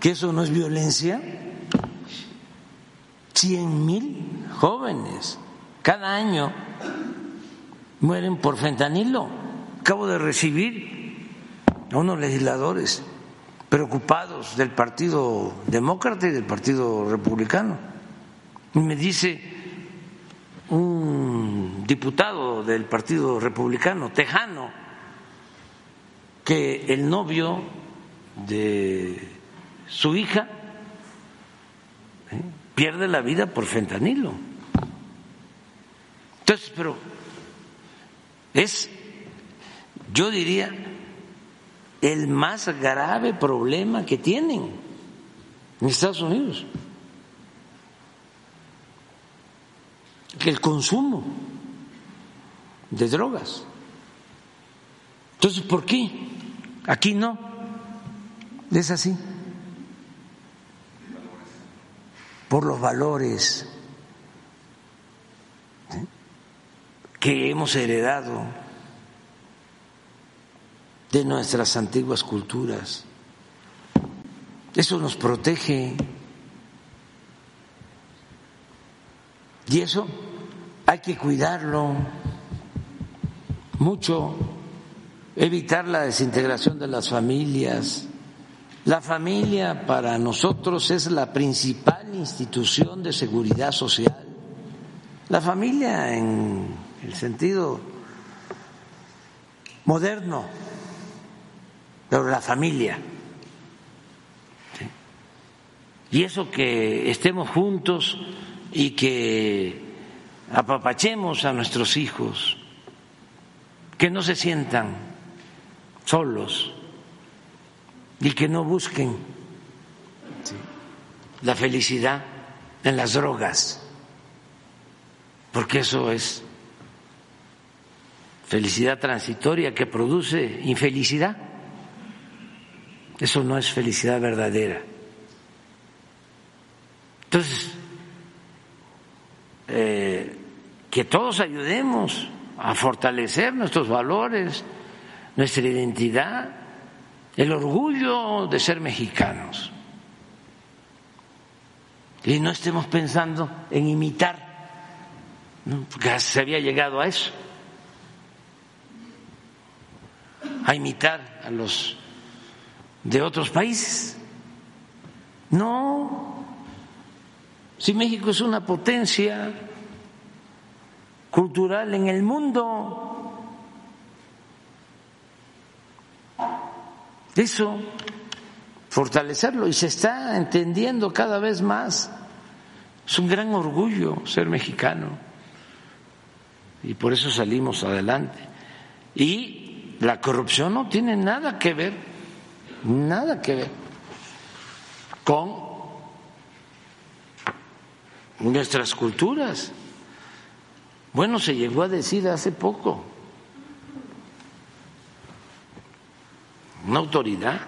¿Que eso no es violencia? Cien mil jóvenes cada año mueren por fentanilo. Acabo de recibir a unos legisladores preocupados del Partido Demócrata y del Partido Republicano. Y me dice un diputado del Partido Republicano, tejano, que el novio de su hija ¿eh? pierde la vida por fentanilo. Entonces, pero es, yo diría, el más grave problema que tienen en Estados Unidos, que el consumo de drogas. Entonces, ¿por qué? Aquí no. Es así. Por los valores que hemos heredado de nuestras antiguas culturas. Eso nos protege. Y eso hay que cuidarlo mucho, evitar la desintegración de las familias. La familia para nosotros es la principal institución de seguridad social. La familia en el sentido moderno pero la familia. Y eso que estemos juntos y que apapachemos a nuestros hijos, que no se sientan solos, y que no busquen la felicidad en las drogas, porque eso es felicidad transitoria que produce infelicidad. Eso no es felicidad verdadera. Entonces, eh, que todos ayudemos a fortalecer nuestros valores, nuestra identidad, el orgullo de ser mexicanos. Y no estemos pensando en imitar, porque se había llegado a eso, a imitar a los de otros países. No, si México es una potencia cultural en el mundo, eso, fortalecerlo, y se está entendiendo cada vez más. Es un gran orgullo ser mexicano y por eso salimos adelante. Y la corrupción no tiene nada que ver, nada que ver con nuestras culturas. Bueno, se llegó a decir hace poco, una autoridad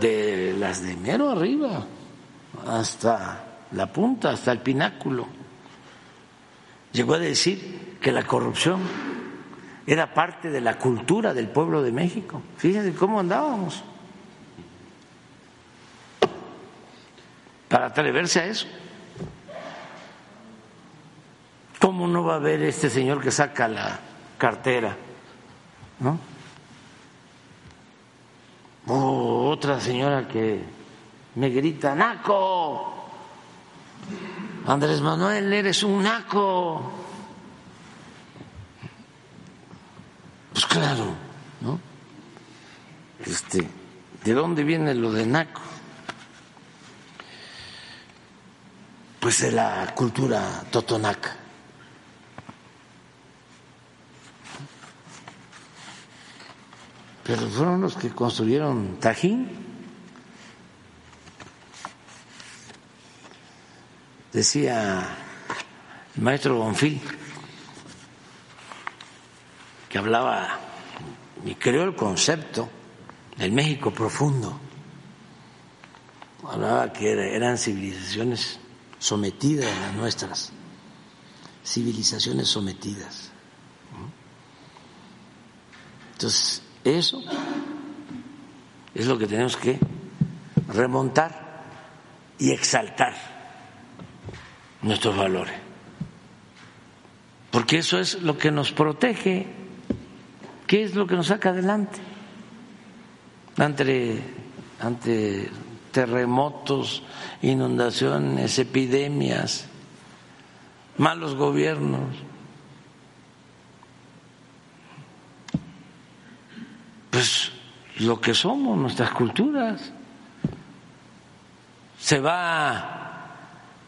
de las de mero arriba hasta la punta, hasta el pináculo, llegó a decir que la corrupción era parte de la cultura del pueblo de México. Fíjense cómo andábamos. Para atreverse a eso. ¿Cómo no va a haber este señor que saca la cartera? ¿No? Otra señora que me grita, Naco, Andrés Manuel, eres un naco. Pues claro, ¿no? Este, ¿de dónde viene lo de naco? Pues de la cultura totonaca. Pero fueron los que construyeron Tajín. Decía el maestro Bonfil que hablaba y creó el concepto del México profundo. Hablaba que eran civilizaciones sometidas a nuestras, civilizaciones sometidas. Entonces, eso es lo que tenemos que remontar y exaltar nuestros valores. Porque eso es lo que nos protege. ¿Qué es lo que nos saca adelante? Ante, terremotos, inundaciones, epidemias, malos gobiernos. Pues lo que somos, nuestras culturas. Se va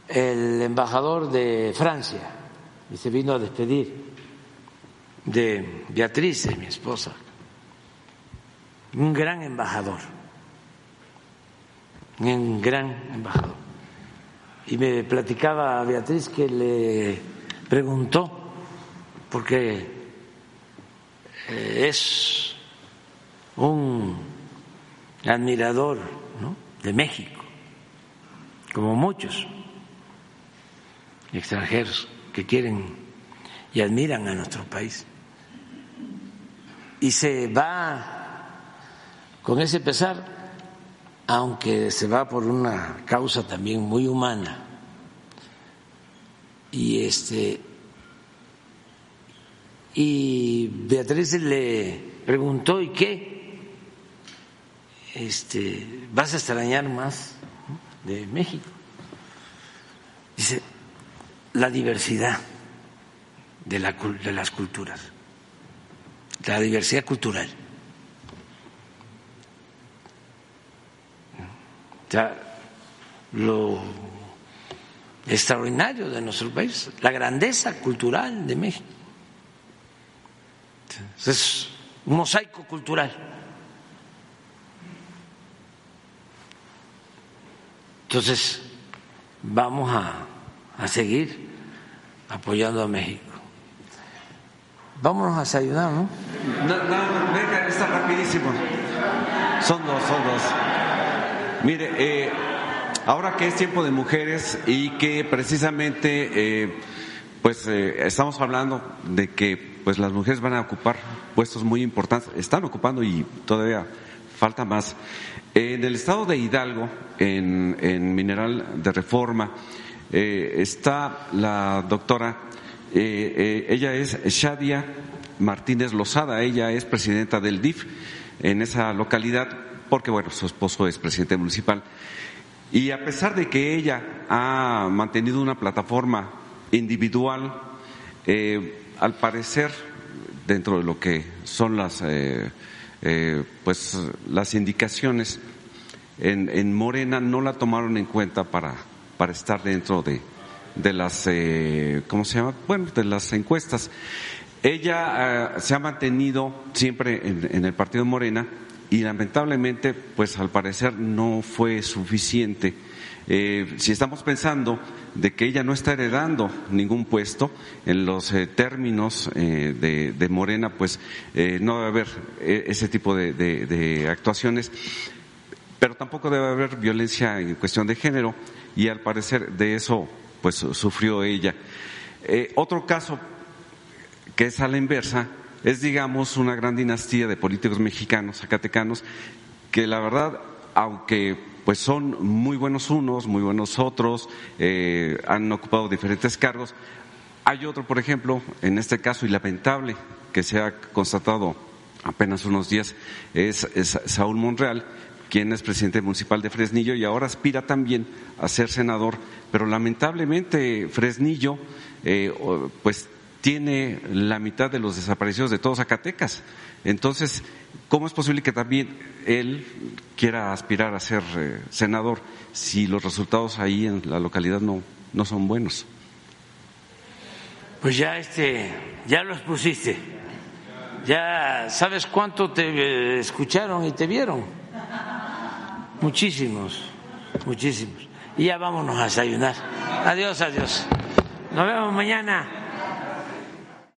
el embajador de Francia y se vino a despedir de Beatriz, mi esposa, un gran embajador, un gran embajador. Y me platicaba a Beatriz que le preguntó, porque eh, es un admirador de México, como muchos extranjeros que quieren y admiran a nuestro país. Y se va con ese pesar, aunque se va por una causa también muy humana. Y este y Beatriz le preguntó ¿y qué? Este, ¿vas a extrañar más de México? Dice, la diversidad de, la, de las culturas, la diversidad cultural. O sea, lo extraordinario de nuestro país, la grandeza cultural de México. Es un mosaico cultural. Entonces, vamos a, a seguir apoyando a México. Vámonos a desayunar, ¿no? No, no, venga, está rapidísimo. Son dos, son dos. Mire, eh, ahora que es tiempo de mujeres y que precisamente, eh, pues eh, estamos hablando de que pues las mujeres van a ocupar puestos muy importantes, están ocupando y todavía falta más. En el estado de Hidalgo, en, en Mineral de Reforma, está la doctora eh, eh, ella es Shadia Martínez Lozada, ella es presidenta del DIF en esa localidad, porque bueno, su esposo es presidente municipal. Y a pesar de que ella ha mantenido una plataforma individual, eh, al parecer, dentro de lo que son las, pues, las indicaciones, en, en Morena no la tomaron en cuenta para, para estar dentro de, de las, eh, ¿cómo se llama? Bueno, de las encuestas. Ella eh, se ha mantenido siempre en, el partido Morena y lamentablemente, pues al parecer no fue suficiente. Eh, si estamos pensando de que ella no está heredando ningún puesto en los términos de, de, Morena, pues no debe haber ese tipo de actuaciones, pero tampoco debe haber violencia en cuestión de género y al parecer de eso pues sufrió ella. Eh, otro caso que es a la inversa es, digamos, una gran dinastía de políticos mexicanos, zacatecanos, que la verdad, aunque pues son muy buenos unos, muy buenos otros, eh, han ocupado diferentes cargos. Hay otro, por ejemplo, en este caso, y lamentable, que se ha constatado apenas unos días, es Saúl Monreal, quien es presidente municipal de Fresnillo y ahora aspira también a ser senador, pero lamentablemente Fresnillo eh, pues tiene la mitad de los desaparecidos de todos Zacatecas. Entonces, ¿cómo es posible que también él quiera aspirar a ser eh, senador si los resultados ahí en la localidad no, no son buenos? Pues ya este, ya los pusiste. Ya sabes cuánto te eh, escucharon y te vieron. Muchísimos, muchísimos. Y ya vámonos a desayunar. Adiós, adiós. Nos vemos mañana.